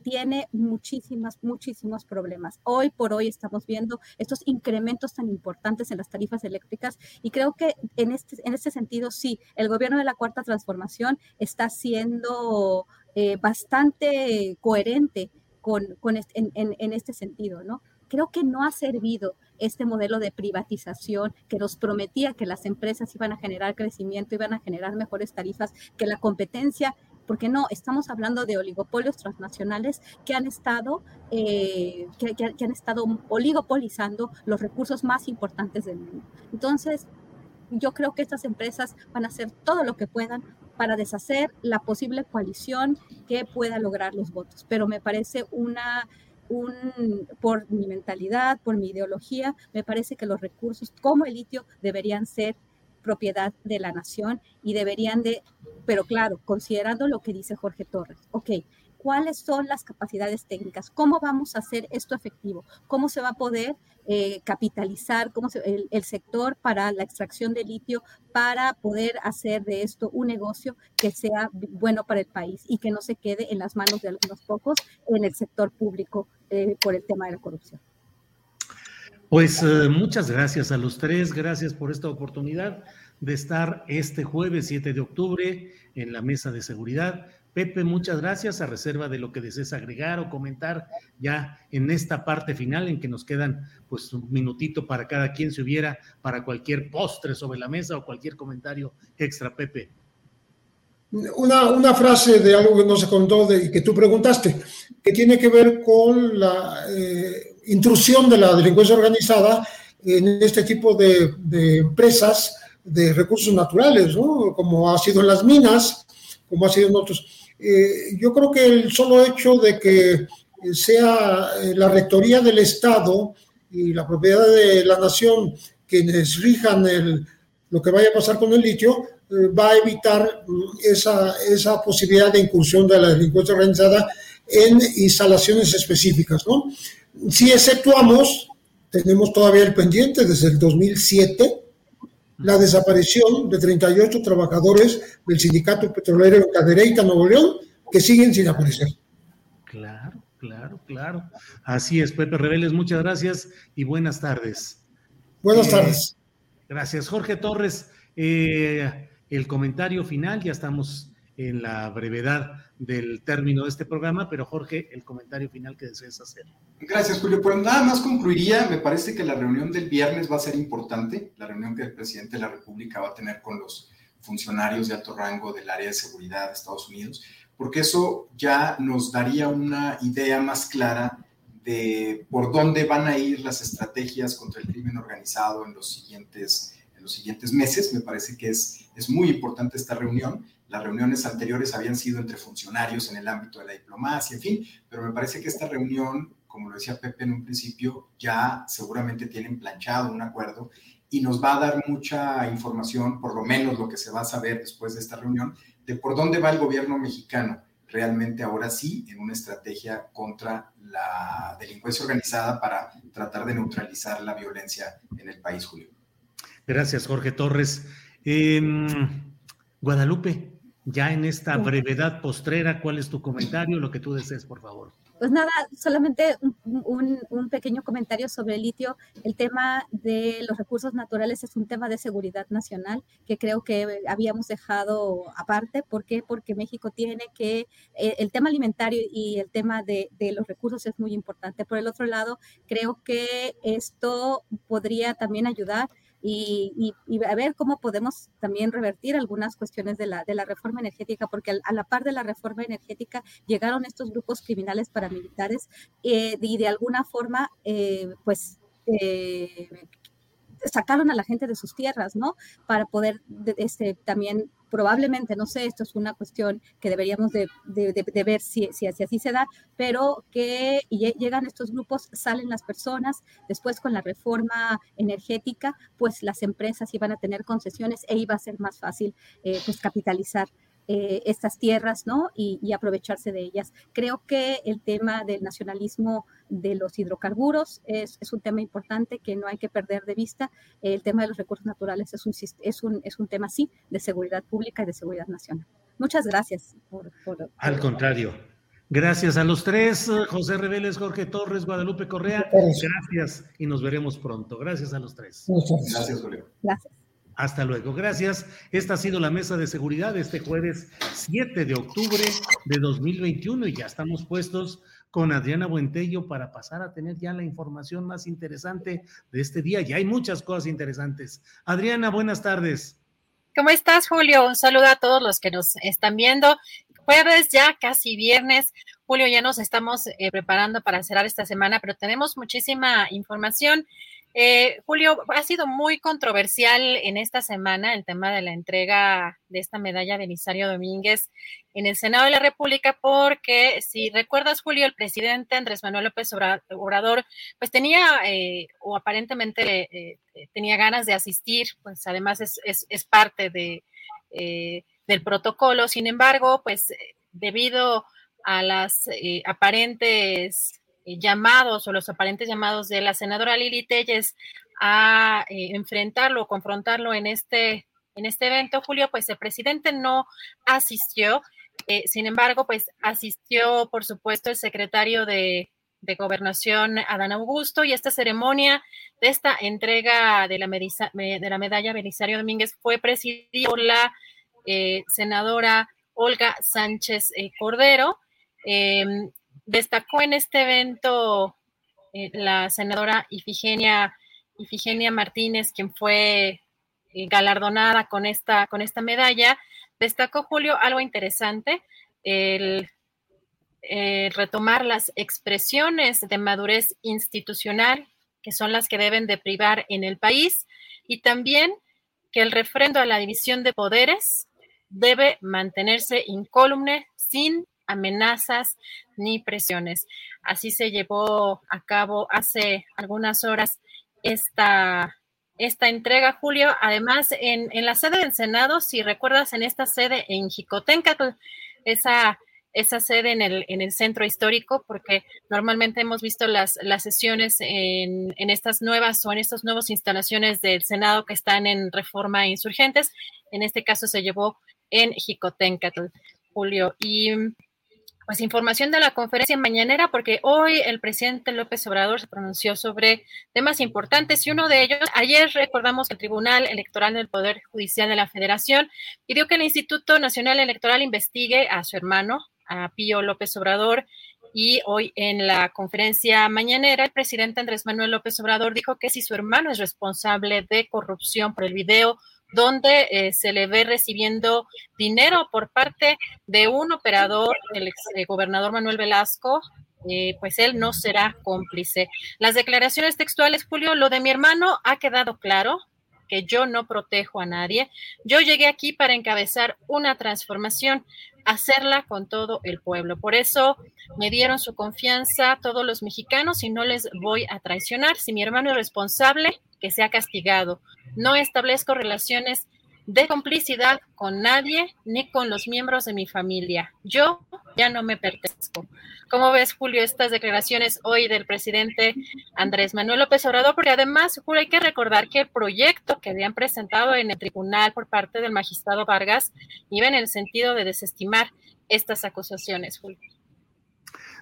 tiene muchísimas, muchísimos problemas. Hoy por hoy estamos viendo estos incrementos tan importantes en las tarifas eléctricas y creo que en este, en este sentido sí, el gobierno de la Cuarta Transformación está siendo eh, bastante coherente con, con en, en este sentido, ¿no? Creo que no ha servido este modelo de privatización que nos prometía que las empresas iban a generar crecimiento, iban a generar mejores tarifas, que la competencia porque no, estamos hablando de oligopolios transnacionales que han estado, eh, que, que, han estado oligopolizando los recursos más importantes del mundo. Entonces, yo creo que estas empresas van a hacer todo lo que puedan para deshacer la posible coalición que pueda lograr los votos, pero me parece una un, por mi mentalidad, por mi ideología, me parece que los recursos como el litio deberían ser propiedad de la nación y deberían de, pero claro, considerando lo que dice Jorge Torres, ok, ¿cuáles son las capacidades técnicas? ¿Cómo vamos a hacer esto efectivo? ¿Cómo se va a poder eh, capitalizar el, sector para la extracción de litio para poder hacer de esto un negocio que sea bueno para el país y que no se quede en las manos de algunos pocos en el sector público eh, por el tema de la corrupción. Pues eh, muchas gracias a los tres, gracias por esta oportunidad de estar este jueves 7 de octubre en la mesa de seguridad. Pepe, muchas gracias a reserva de lo que desees agregar o comentar ya en esta parte final en que nos quedan pues un minutito para cada quien si hubiera para cualquier postre sobre la mesa o cualquier comentario extra, Pepe. Una, una frase de algo que no se contó y que tú preguntaste, que tiene que ver con la eh, intrusión de la delincuencia organizada en este tipo de, de, empresas de recursos naturales, ¿no? como ha sido en las minas, como ha sido en otros. Eh, yo creo que el solo hecho de que sea eh, la rectoría del Estado y la propiedad de la nación quienes rijan el, lo que vaya a pasar con el litio, va a evitar mm, esa, esa posibilidad de incursión de la delincuencia organizada en instalaciones específicas. ¿no? Si exceptuamos, tenemos todavía el pendiente desde el 2007, la desaparición de 38 trabajadores del sindicato petrolero en Cadereyta, Nuevo León, que siguen sin aparecer. Claro, claro, claro. Así es, Pepe Reveles, muchas gracias y buenas tardes. Buenas eh, tardes. Gracias, Jorge Torres. Eh, el comentario final, ya estamos en la brevedad del término de este programa, pero Jorge, el comentario final que desees hacer. Gracias, Julio. Pues nada más concluiría, me parece que la reunión del viernes va a ser importante, la reunión que el presidente de la República va a tener con los funcionarios de alto rango del área de seguridad de Estados Unidos, porque eso ya nos daría una idea más clara de por dónde van a ir las estrategias contra el crimen organizado en los siguientes, en los siguientes meses. Me parece que es, es muy importante esta reunión las reuniones anteriores habían sido entre funcionarios en el ámbito de la diplomacia, en fin, pero me parece que esta reunión, como lo decía Pepe en un principio, ya seguramente tienen planchado un acuerdo y nos va a dar mucha información, por lo menos lo que se va a saber después de esta reunión, de por dónde va el gobierno mexicano realmente ahora sí en una estrategia contra la delincuencia organizada para tratar de neutralizar la violencia en el país, Julio. Gracias, Jorge Torres. Guadalupe, ya en esta brevedad postrera, ¿cuál es tu comentario? Lo que tú desees, por favor. Pues nada, solamente un, pequeño comentario sobre el litio. El tema de los recursos naturales es un tema de seguridad nacional que creo que habíamos dejado aparte. ¿Por qué? Porque México tiene que, eh, el tema alimentario y el tema de, de los recursos es muy importante. Por el otro lado, creo que esto podría también ayudar y, a ver cómo podemos también revertir algunas cuestiones de la, de la reforma energética, porque a la par de la reforma energética llegaron estos grupos criminales paramilitares eh, y de alguna forma, eh, pues, eh, sacaron a la gente de sus tierras, ¿no? Para poder este, también probablemente, no sé, esto es una cuestión que deberíamos de, ver si, si, así se da, pero que llegan estos grupos, salen las personas, después con la reforma energética, pues las empresas iban a tener concesiones e iba a ser más fácil eh, pues capitalizar eh, estas tierras, ¿no? Y, aprovecharse de ellas. Creo que el tema del nacionalismo de los hidrocarburos es, un tema importante que no hay que perder de vista. El tema de los recursos naturales es un, es un, es un tema, sí, de seguridad pública y de seguridad nacional. Muchas gracias. Al contrario. Gracias a los tres, José Reveles, Jorge Torres, Guadalupe Correa. Gracias y nos veremos pronto. Gracias a los tres. Gracias, Julio. Gracias. Hasta luego. Gracias. Esta ha sido la mesa de seguridad este jueves 7 de octubre de 2021 y ya estamos puestos con Adriana Buentello para pasar a tener ya la información más interesante de este día. Ya hay muchas cosas interesantes. Adriana, buenas tardes. ¿Cómo estás, Julio? Un saludo a todos los que nos están viendo. Jueves, ya casi viernes. Julio, ya nos estamos eh, preparando para cerrar esta semana, pero tenemos muchísima información. Eh, Julio, ha sido muy controversial en esta semana el tema de la entrega de esta medalla de Belisario Domínguez en el Senado de la República, porque si recuerdas, Julio, el presidente Andrés Manuel López Obrador, pues tenía eh, o aparentemente eh, tenía ganas de asistir, pues además es, parte de, del protocolo. Sin embargo, pues debido a las aparentes eh, llamados o los aparentes llamados de la senadora Lili Telles a eh, enfrentarlo confrontarlo en este, en este evento, Julio, pues el presidente no asistió. Eh, sin embargo, pues asistió, por supuesto, el secretario de, Gobernación, Adán Augusto, y esta ceremonia de esta entrega de la, medalla Belisario Domínguez fue presidida por la senadora Olga Sánchez Cordero. Destacó en este evento eh, la senadora Ifigenia, Ifigenia Martínez, quien fue eh, galardonada con esta, con esta medalla. Destacó, Julio, algo interesante, el retomar las expresiones de madurez institucional, que son las que deben de privar en el país, y también que el refrendo a la división de poderes debe mantenerse incólume sin amenazas ni presiones. Así se llevó a cabo hace algunas horas esta, esta entrega, Julio. Además, en, la sede del Senado, si recuerdas, en esta sede en Jicotencatl, esa, esa sede en el, en el centro histórico, porque normalmente hemos visto las, las sesiones en, en estas nuevas o en estas nuevas instalaciones del Senado que están en reforma insurgentes. En este caso se llevó en Jicotencatl, Julio. Y pues información de la conferencia mañanera, porque hoy el presidente López Obrador se pronunció sobre temas importantes y uno de ellos, ayer recordamos que el Tribunal Electoral del Poder Judicial de la Federación pidió que el Instituto Nacional Electoral investigue a su hermano, a Pío López Obrador, y hoy en la conferencia mañanera, el presidente Andrés Manuel López Obrador dijo que si su hermano es responsable de corrupción por el video donde eh, se le ve recibiendo dinero por parte de un operador, el ex eh, gobernador Manuel Velasco, eh, pues él no será cómplice. Las declaraciones textuales, Julio, lo de mi hermano ha quedado claro que yo no protejo a nadie. Yo llegué aquí para encabezar una transformación, hacerla con todo el pueblo. Por eso me dieron su confianza todos los mexicanos y no les voy a traicionar. Si mi hermano es responsable, que sea castigado. No establezco relaciones de complicidad con nadie ni con los miembros de mi familia. Yo ya no me pertenezco. ¿Cómo ves, Julio, estas declaraciones hoy del presidente Andrés Manuel López Obrador? Porque además, Julio, hay que recordar que el proyecto que habían presentado en el tribunal por parte del magistrado Vargas iba en el sentido de desestimar estas acusaciones, Julio.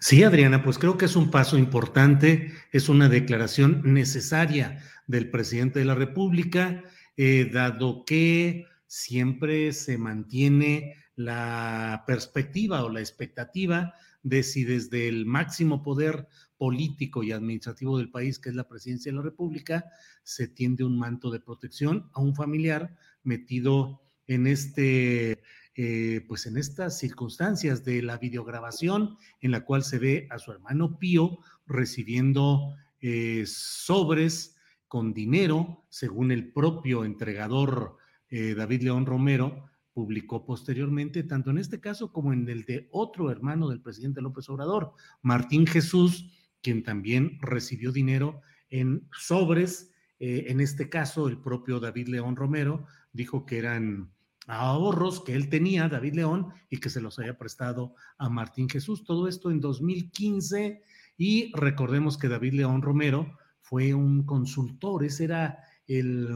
Sí, Adriana, pues creo que es un paso importante, es una declaración necesaria del presidente de la República, eh, dado que siempre se mantiene la perspectiva o la expectativa de si desde el máximo poder político y administrativo del país, que es la presidencia de la República, se tiende un manto de protección a un familiar metido en este eh, pues en estas circunstancias de la videograbación en la cual se ve a su hermano Pío recibiendo eh, sobres con dinero, según el propio entregador eh, David León Romero publicó posteriormente, tanto en este caso como en el de otro hermano del presidente López Obrador, Martín Jesús, quien también recibió dinero en sobres. Eh, en este caso, el propio David León Romero dijo que eran ahorros que él tenía, David León, y que se los había prestado a Martín Jesús. Todo esto en 2015 y recordemos que David León Romero fue un consultor, ese era el,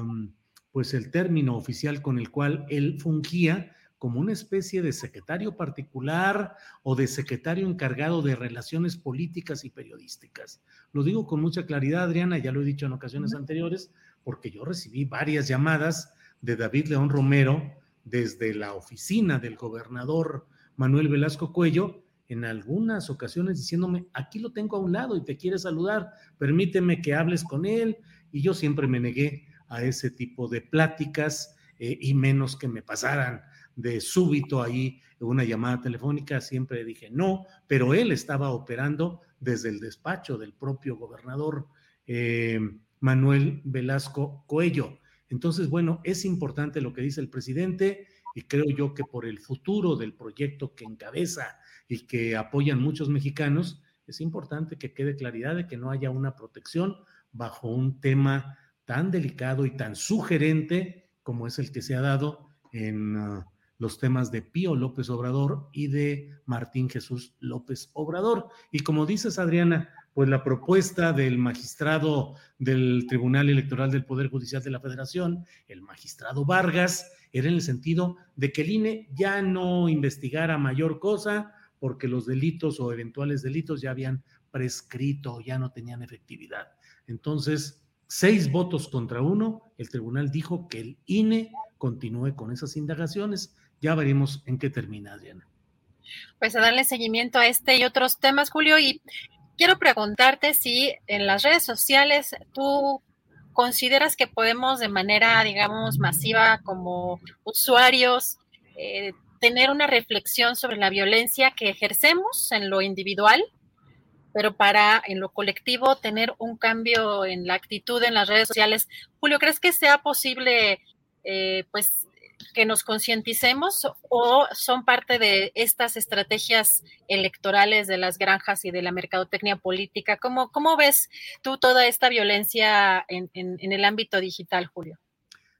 pues el término oficial con el cual él fungía como una especie de secretario particular o de secretario encargado de relaciones políticas y periodísticas. Lo digo con mucha claridad, Adriana, ya lo he dicho en ocasiones anteriores, porque yo recibí varias llamadas de David León Romero desde la oficina del gobernador Manuel Velasco Cuello en algunas ocasiones diciéndome, aquí lo tengo a un lado y te quiere saludar, permíteme que hables con él. Y yo siempre me negué a ese tipo de pláticas eh, y menos que me pasaran de súbito ahí una llamada telefónica, siempre dije no, pero él estaba operando desde el despacho del propio gobernador eh, Manuel Velasco Coello. Entonces, bueno, es importante lo que dice el presidente y creo yo que por el futuro del proyecto que encabeza y que apoyan muchos mexicanos, es importante que quede claridad de que no haya una protección bajo un tema tan delicado y tan sugerente como es el que se ha dado en ah, los temas de Pío López Obrador y de Martín Jesús López Obrador. Y como dices, Adriana, pues la propuesta del magistrado del Tribunal Electoral del Poder Judicial de la Federación, el magistrado Vargas, era en el sentido de que el INE ya no investigara mayor cosa, porque los delitos o eventuales delitos ya habían prescrito, ya no tenían efectividad. Entonces, seis votos contra uno, el tribunal dijo que el INE continúe con esas indagaciones. Ya veremos en qué termina, Adriana. Pues a darle seguimiento a este y otros temas, Julio, y quiero preguntarte si en las redes sociales tú consideras que podemos de manera, digamos, masiva como usuarios eh, tener una reflexión sobre la violencia que ejercemos en lo individual, pero para en lo colectivo tener un cambio en la actitud en las redes sociales. Julio, ¿crees que sea posible eh, pues que nos concienticemos o son parte de estas estrategias electorales de las granjas y de la mercadotecnia política? ¿Cómo, cómo ves tú toda esta violencia en, en el ámbito digital, Julio?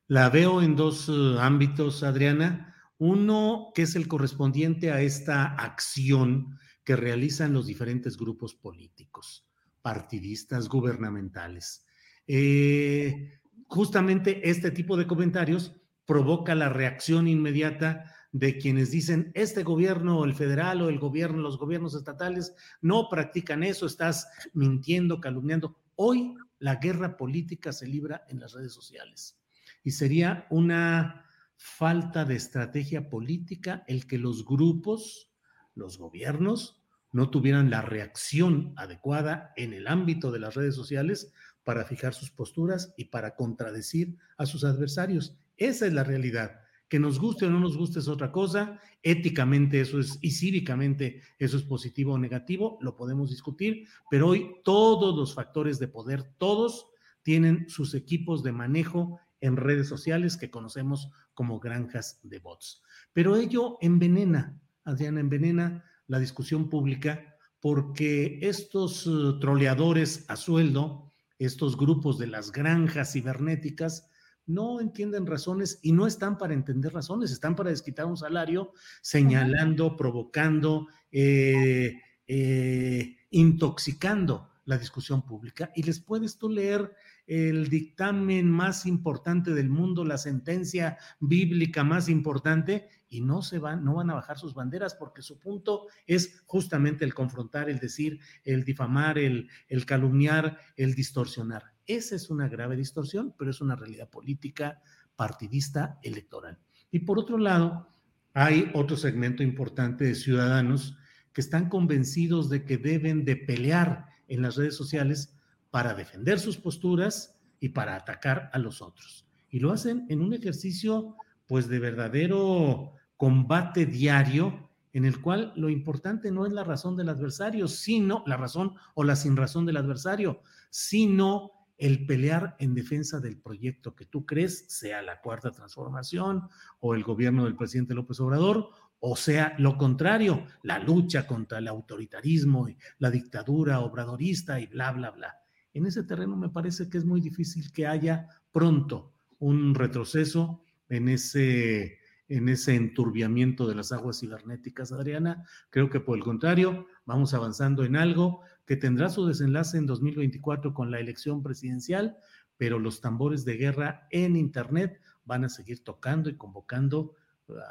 La veo en dos uh, ámbitos, Adriana. Uno que es el correspondiente a esta acción que realizan los diferentes grupos políticos, partidistas, gubernamentales. Eh, justamente este tipo de comentarios provoca la reacción inmediata de quienes dicen, este gobierno, el federal o el gobierno, los gobiernos estatales no practican eso, estás mintiendo, calumniando. Hoy la guerra política se libra en las redes sociales y sería una falta de estrategia política el que los grupos, los gobiernos, no tuvieran la reacción adecuada en el ámbito de las redes sociales para fijar sus posturas y para contradecir a sus adversarios. Esa es la realidad. Que nos guste o no nos guste es otra cosa. Éticamente eso es y cívicamente eso es positivo o negativo, lo podemos discutir, pero hoy todos los factores de poder, todos tienen sus equipos de manejo en redes sociales que conocemos como granjas de bots. Pero ello envenena, Adriana, envenena la discusión pública porque estos uh, troleadores a sueldo, estos grupos de las granjas cibernéticas, no entienden razones y no están para entender razones, están para desquitar un salario señalando, provocando, eh, eh, intoxicando la discusión pública. Y les puedes tú leer el dictamen más importante del mundo, la sentencia bíblica más importante, y no se van, no van a bajar sus banderas porque su punto es justamente el confrontar, el decir, el difamar, el, el calumniar, el distorsionar. Esa es una grave distorsión, pero es una realidad política, partidista, electoral. Y por otro lado, hay otro segmento importante de ciudadanos que están convencidos de que deben de pelear en las redes sociales para defender sus posturas y para atacar a los otros. Y lo hacen en un ejercicio pues de verdadero combate diario en el cual lo importante no es la razón del adversario, sino la razón o la sin razón del adversario, sino el pelear en defensa del proyecto que tú crees, sea la cuarta transformación o el gobierno del presidente López Obrador, o sea lo contrario, la lucha contra el autoritarismo y la dictadura obradorista y bla, bla, bla. En ese terreno me parece que es muy difícil que haya pronto un retroceso en ese, en ese enturbiamiento de las aguas cibernéticas, Adriana. Creo que por el contrario, vamos avanzando en algo que tendrá su desenlace en 2024 con la elección presidencial, pero los tambores de guerra en Internet van a seguir tocando y convocando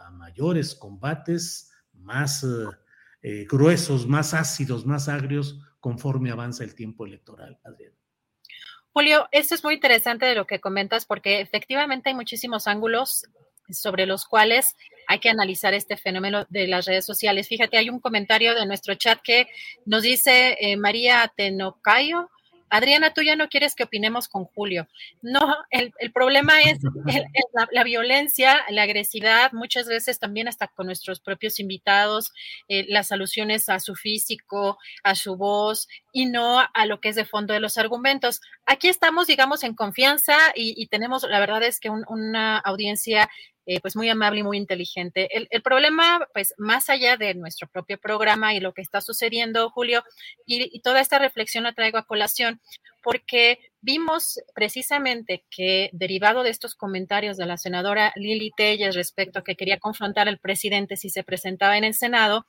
a mayores combates más eh, gruesos, más ácidos, más agrios conforme avanza el tiempo electoral, Adrián. Julio, esto es muy interesante de lo que comentas porque efectivamente hay muchísimos ángulos sobre los cuales hay que analizar este fenómeno de las redes sociales. Fíjate, hay un comentario de nuestro chat que nos dice eh, María Tenocayo, Adriana, tú ya no quieres que opinemos con Julio. No, el, problema es la, violencia, la agresividad, muchas veces también hasta con nuestros propios invitados, eh, las alusiones a su físico, a su voz y no a lo que es de fondo de los argumentos. Aquí estamos, digamos, en confianza y, tenemos, la verdad es que una audiencia eh, pues muy amable y muy inteligente. El, problema, pues más allá de nuestro propio programa y lo que está sucediendo, Julio, y, toda esta reflexión la traigo a colación, porque vimos precisamente que derivado de estos comentarios de la senadora Lili Telles respecto a que quería confrontar al presidente si se presentaba en el Senado,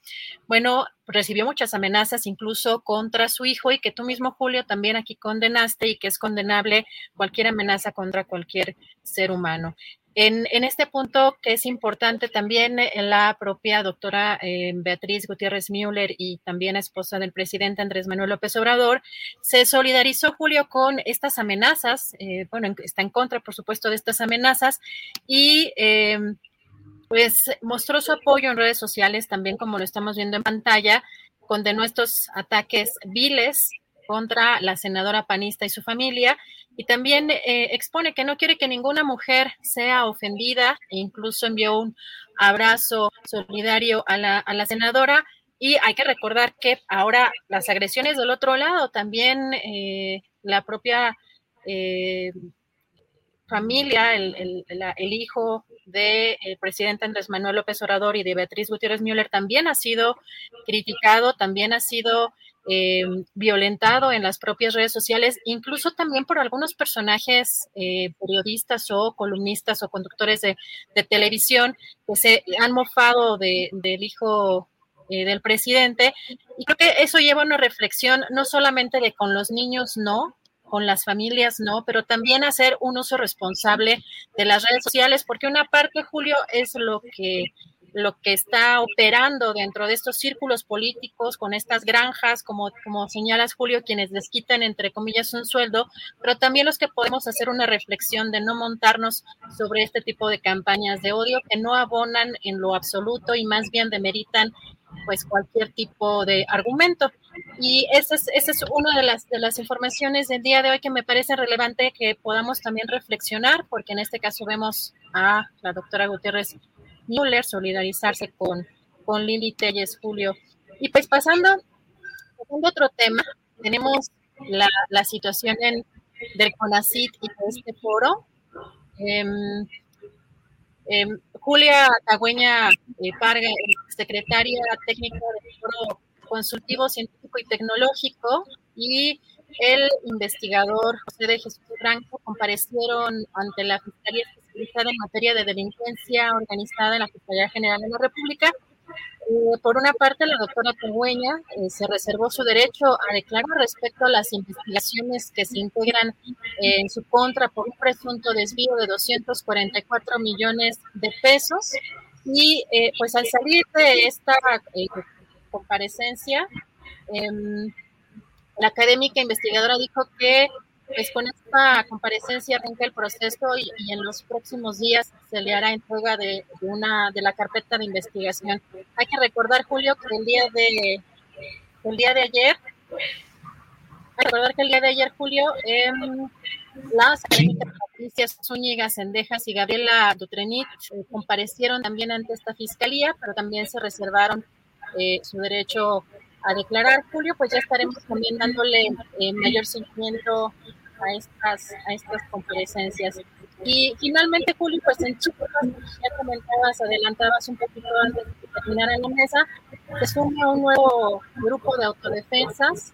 bueno, recibió muchas amenazas incluso contra su hijo y que tú mismo, Julio, también aquí condenaste y que es condenable cualquier amenaza contra cualquier ser humano. En, este punto que es importante también eh, la propia doctora eh, Beatriz Gutiérrez Müller y también esposa del presidente Andrés Manuel López Obrador, se solidarizó Julio con estas amenazas, eh, bueno, está en contra por supuesto de estas amenazas y pues mostró su apoyo en redes sociales también como lo estamos viendo en pantalla, condenó estos ataques viles contra la senadora panista y su familia y también eh, expone que no quiere que ninguna mujer sea ofendida e incluso envió un abrazo solidario a la, a la senadora. Y hay que recordar que ahora las agresiones del otro lado, también eh, la propia eh, familia, el, el, el hijo del presidente Andrés Manuel López Obrador y de Beatriz Gutiérrez Müller también ha sido criticado, también ha sido eh, violentado en las propias redes sociales, incluso también por algunos personajes eh, periodistas o columnistas o conductores de, televisión que se han mofado del hijo eh, del presidente. Y creo que eso lleva a una reflexión no solamente de con los niños no, con las familias no, pero también hacer un uso responsable de las redes sociales, porque una parte, Julio, es lo que lo que está operando dentro de estos círculos políticos con estas granjas, como, como señalas Julio, quienes les quitan entre comillas un sueldo, pero también los que podemos hacer una reflexión de no montarnos sobre este tipo de campañas de odio que no abonan en lo absoluto y más bien demeritan pues cualquier tipo de argumento. Y esa es, esa es una de las, de las informaciones del día de hoy que me parece relevante que podamos también reflexionar, porque en este caso vemos a la doctora Gutiérrez Müller solidarizarse con, con Lili Telles, Julio. Y pues pasando a otro tema, tenemos la, la situación en, del CONACIT y de este foro. Em, em, Julia Tagüeña eh, Parga, secretaria técnica del Foro Consultivo Científico y Tecnológico, y el investigador José de Jesús Franco comparecieron ante la Fiscalía en materia de delincuencia organizada en la Fiscalía General de la República. Eh, por una parte, la doctora Tegüeña eh, se reservó su derecho a declarar respecto a las investigaciones que se integran eh, en su contra por un presunto desvío de 244 millones de pesos. Y pues al salir de esta comparecencia, em, la académica investigadora dijo que pues con esta comparecencia arranca el proceso y, en los próximos días se le hará entrega de, una de la carpeta de investigación. Hay que recordar, Julio, que el día de el día de ayer, hay que recordar que el día de ayer, Julio, eh, las Patricia Zúñiga Sendejas y Gabriela Dutrenit eh, comparecieron también ante esta fiscalía, pero también se reservaron eh, su derecho a declarar, Julio, pues ya estaremos también dándole eh, mayor seguimiento a estas, a estas comparecencias. Y finalmente, Julio, pues en Chiapas, ya comentabas, adelantabas un poquito antes de terminar en la mesa, se suma un nuevo grupo de autodefensas,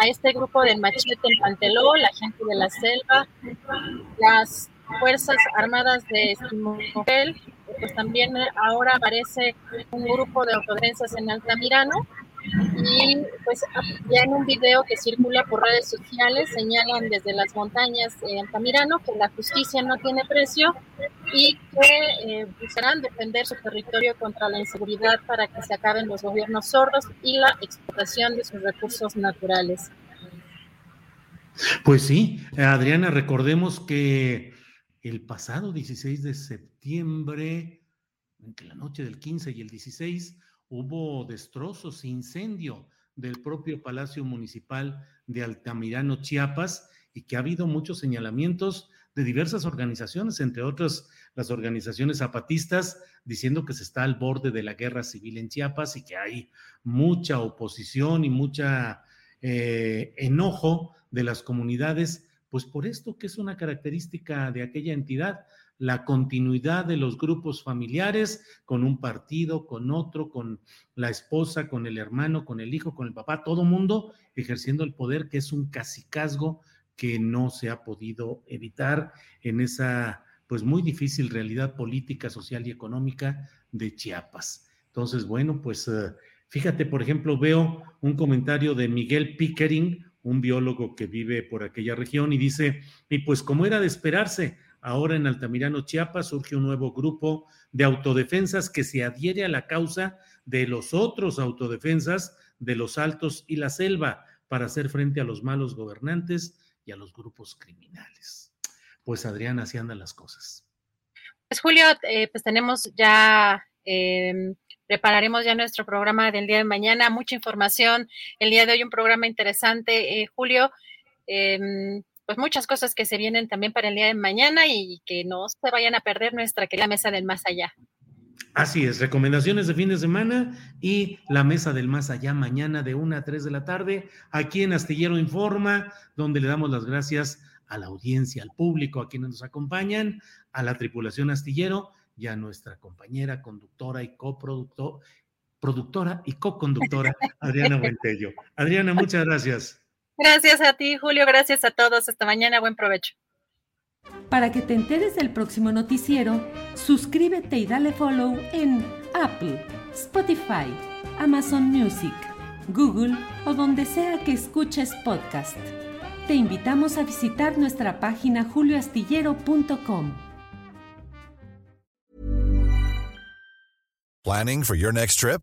a, este grupo del Machete en Panteló, la gente de la selva, las Fuerzas Armadas de Simón pues también ahora aparece un grupo de autodefensas en Altamirano, y pues ya en un video que circula por redes sociales señalan desde las montañas de Altamirano que la justicia no tiene precio y que eh, buscarán defender su territorio contra la inseguridad para que se acaben los gobiernos sordos y la explotación de sus recursos naturales. Pues sí, Adriana, recordemos que el pasado 16 de septiembre, entre la noche del 15 y el 16, hubo destrozos, incendio del propio Palacio Municipal de Altamirano, Chiapas, y que ha habido muchos señalamientos de diversas organizaciones, entre otras las organizaciones zapatistas, diciendo que se está al borde de la guerra civil en Chiapas y que hay mucha oposición y mucha eh, enojo de las comunidades, pues por esto que es una característica de aquella entidad, la continuidad de los grupos familiares con un partido, con otro, con la esposa, con el hermano, con el hijo, con el papá, todo mundo ejerciendo el poder, que es un cacicazgo que no se ha podido evitar en esa pues muy difícil realidad política, social y económica de Chiapas. Entonces, bueno, pues eh, fíjate, por ejemplo, veo un comentario de Miguel Pickering, un biólogo que vive por aquella región, y dice, y pues como era de esperarse, Ahora en Altamirano, Chiapas, surge un nuevo grupo de autodefensas que se adhiere a la causa de los otros autodefensas de los Altos y la Selva para hacer frente a los malos gobernantes y a los grupos criminales. Pues Adriana, así andan las cosas. Pues Julio, eh, pues tenemos ya, em, prepararemos ya nuestro programa del día de mañana, mucha información. El día de hoy un programa interesante, eh, Julio. Em, pues muchas cosas que se vienen también para el día de mañana y que no se vayan a perder nuestra querida mesa del más allá. Así es, recomendaciones de fin de semana y la mesa del más allá mañana de 1 a 3 de la tarde, aquí en Astillero Informa, donde le damos las gracias a la audiencia, al público, a quienes nos acompañan, a la tripulación Astillero y a nuestra compañera conductora y coproductor, productora y co-conductora [LAUGHS] Adriana Buentello. Adriana, muchas gracias. Gracias a ti, Julio. Gracias a todos. Hasta mañana. Buen provecho. Para que te enteres del próximo noticiero, suscríbete y dale follow en Apple, Spotify, Amazon Music, Google o donde sea que escuches podcast. Te invitamos a visitar nuestra página julioastillero.com. Planning for your next trip?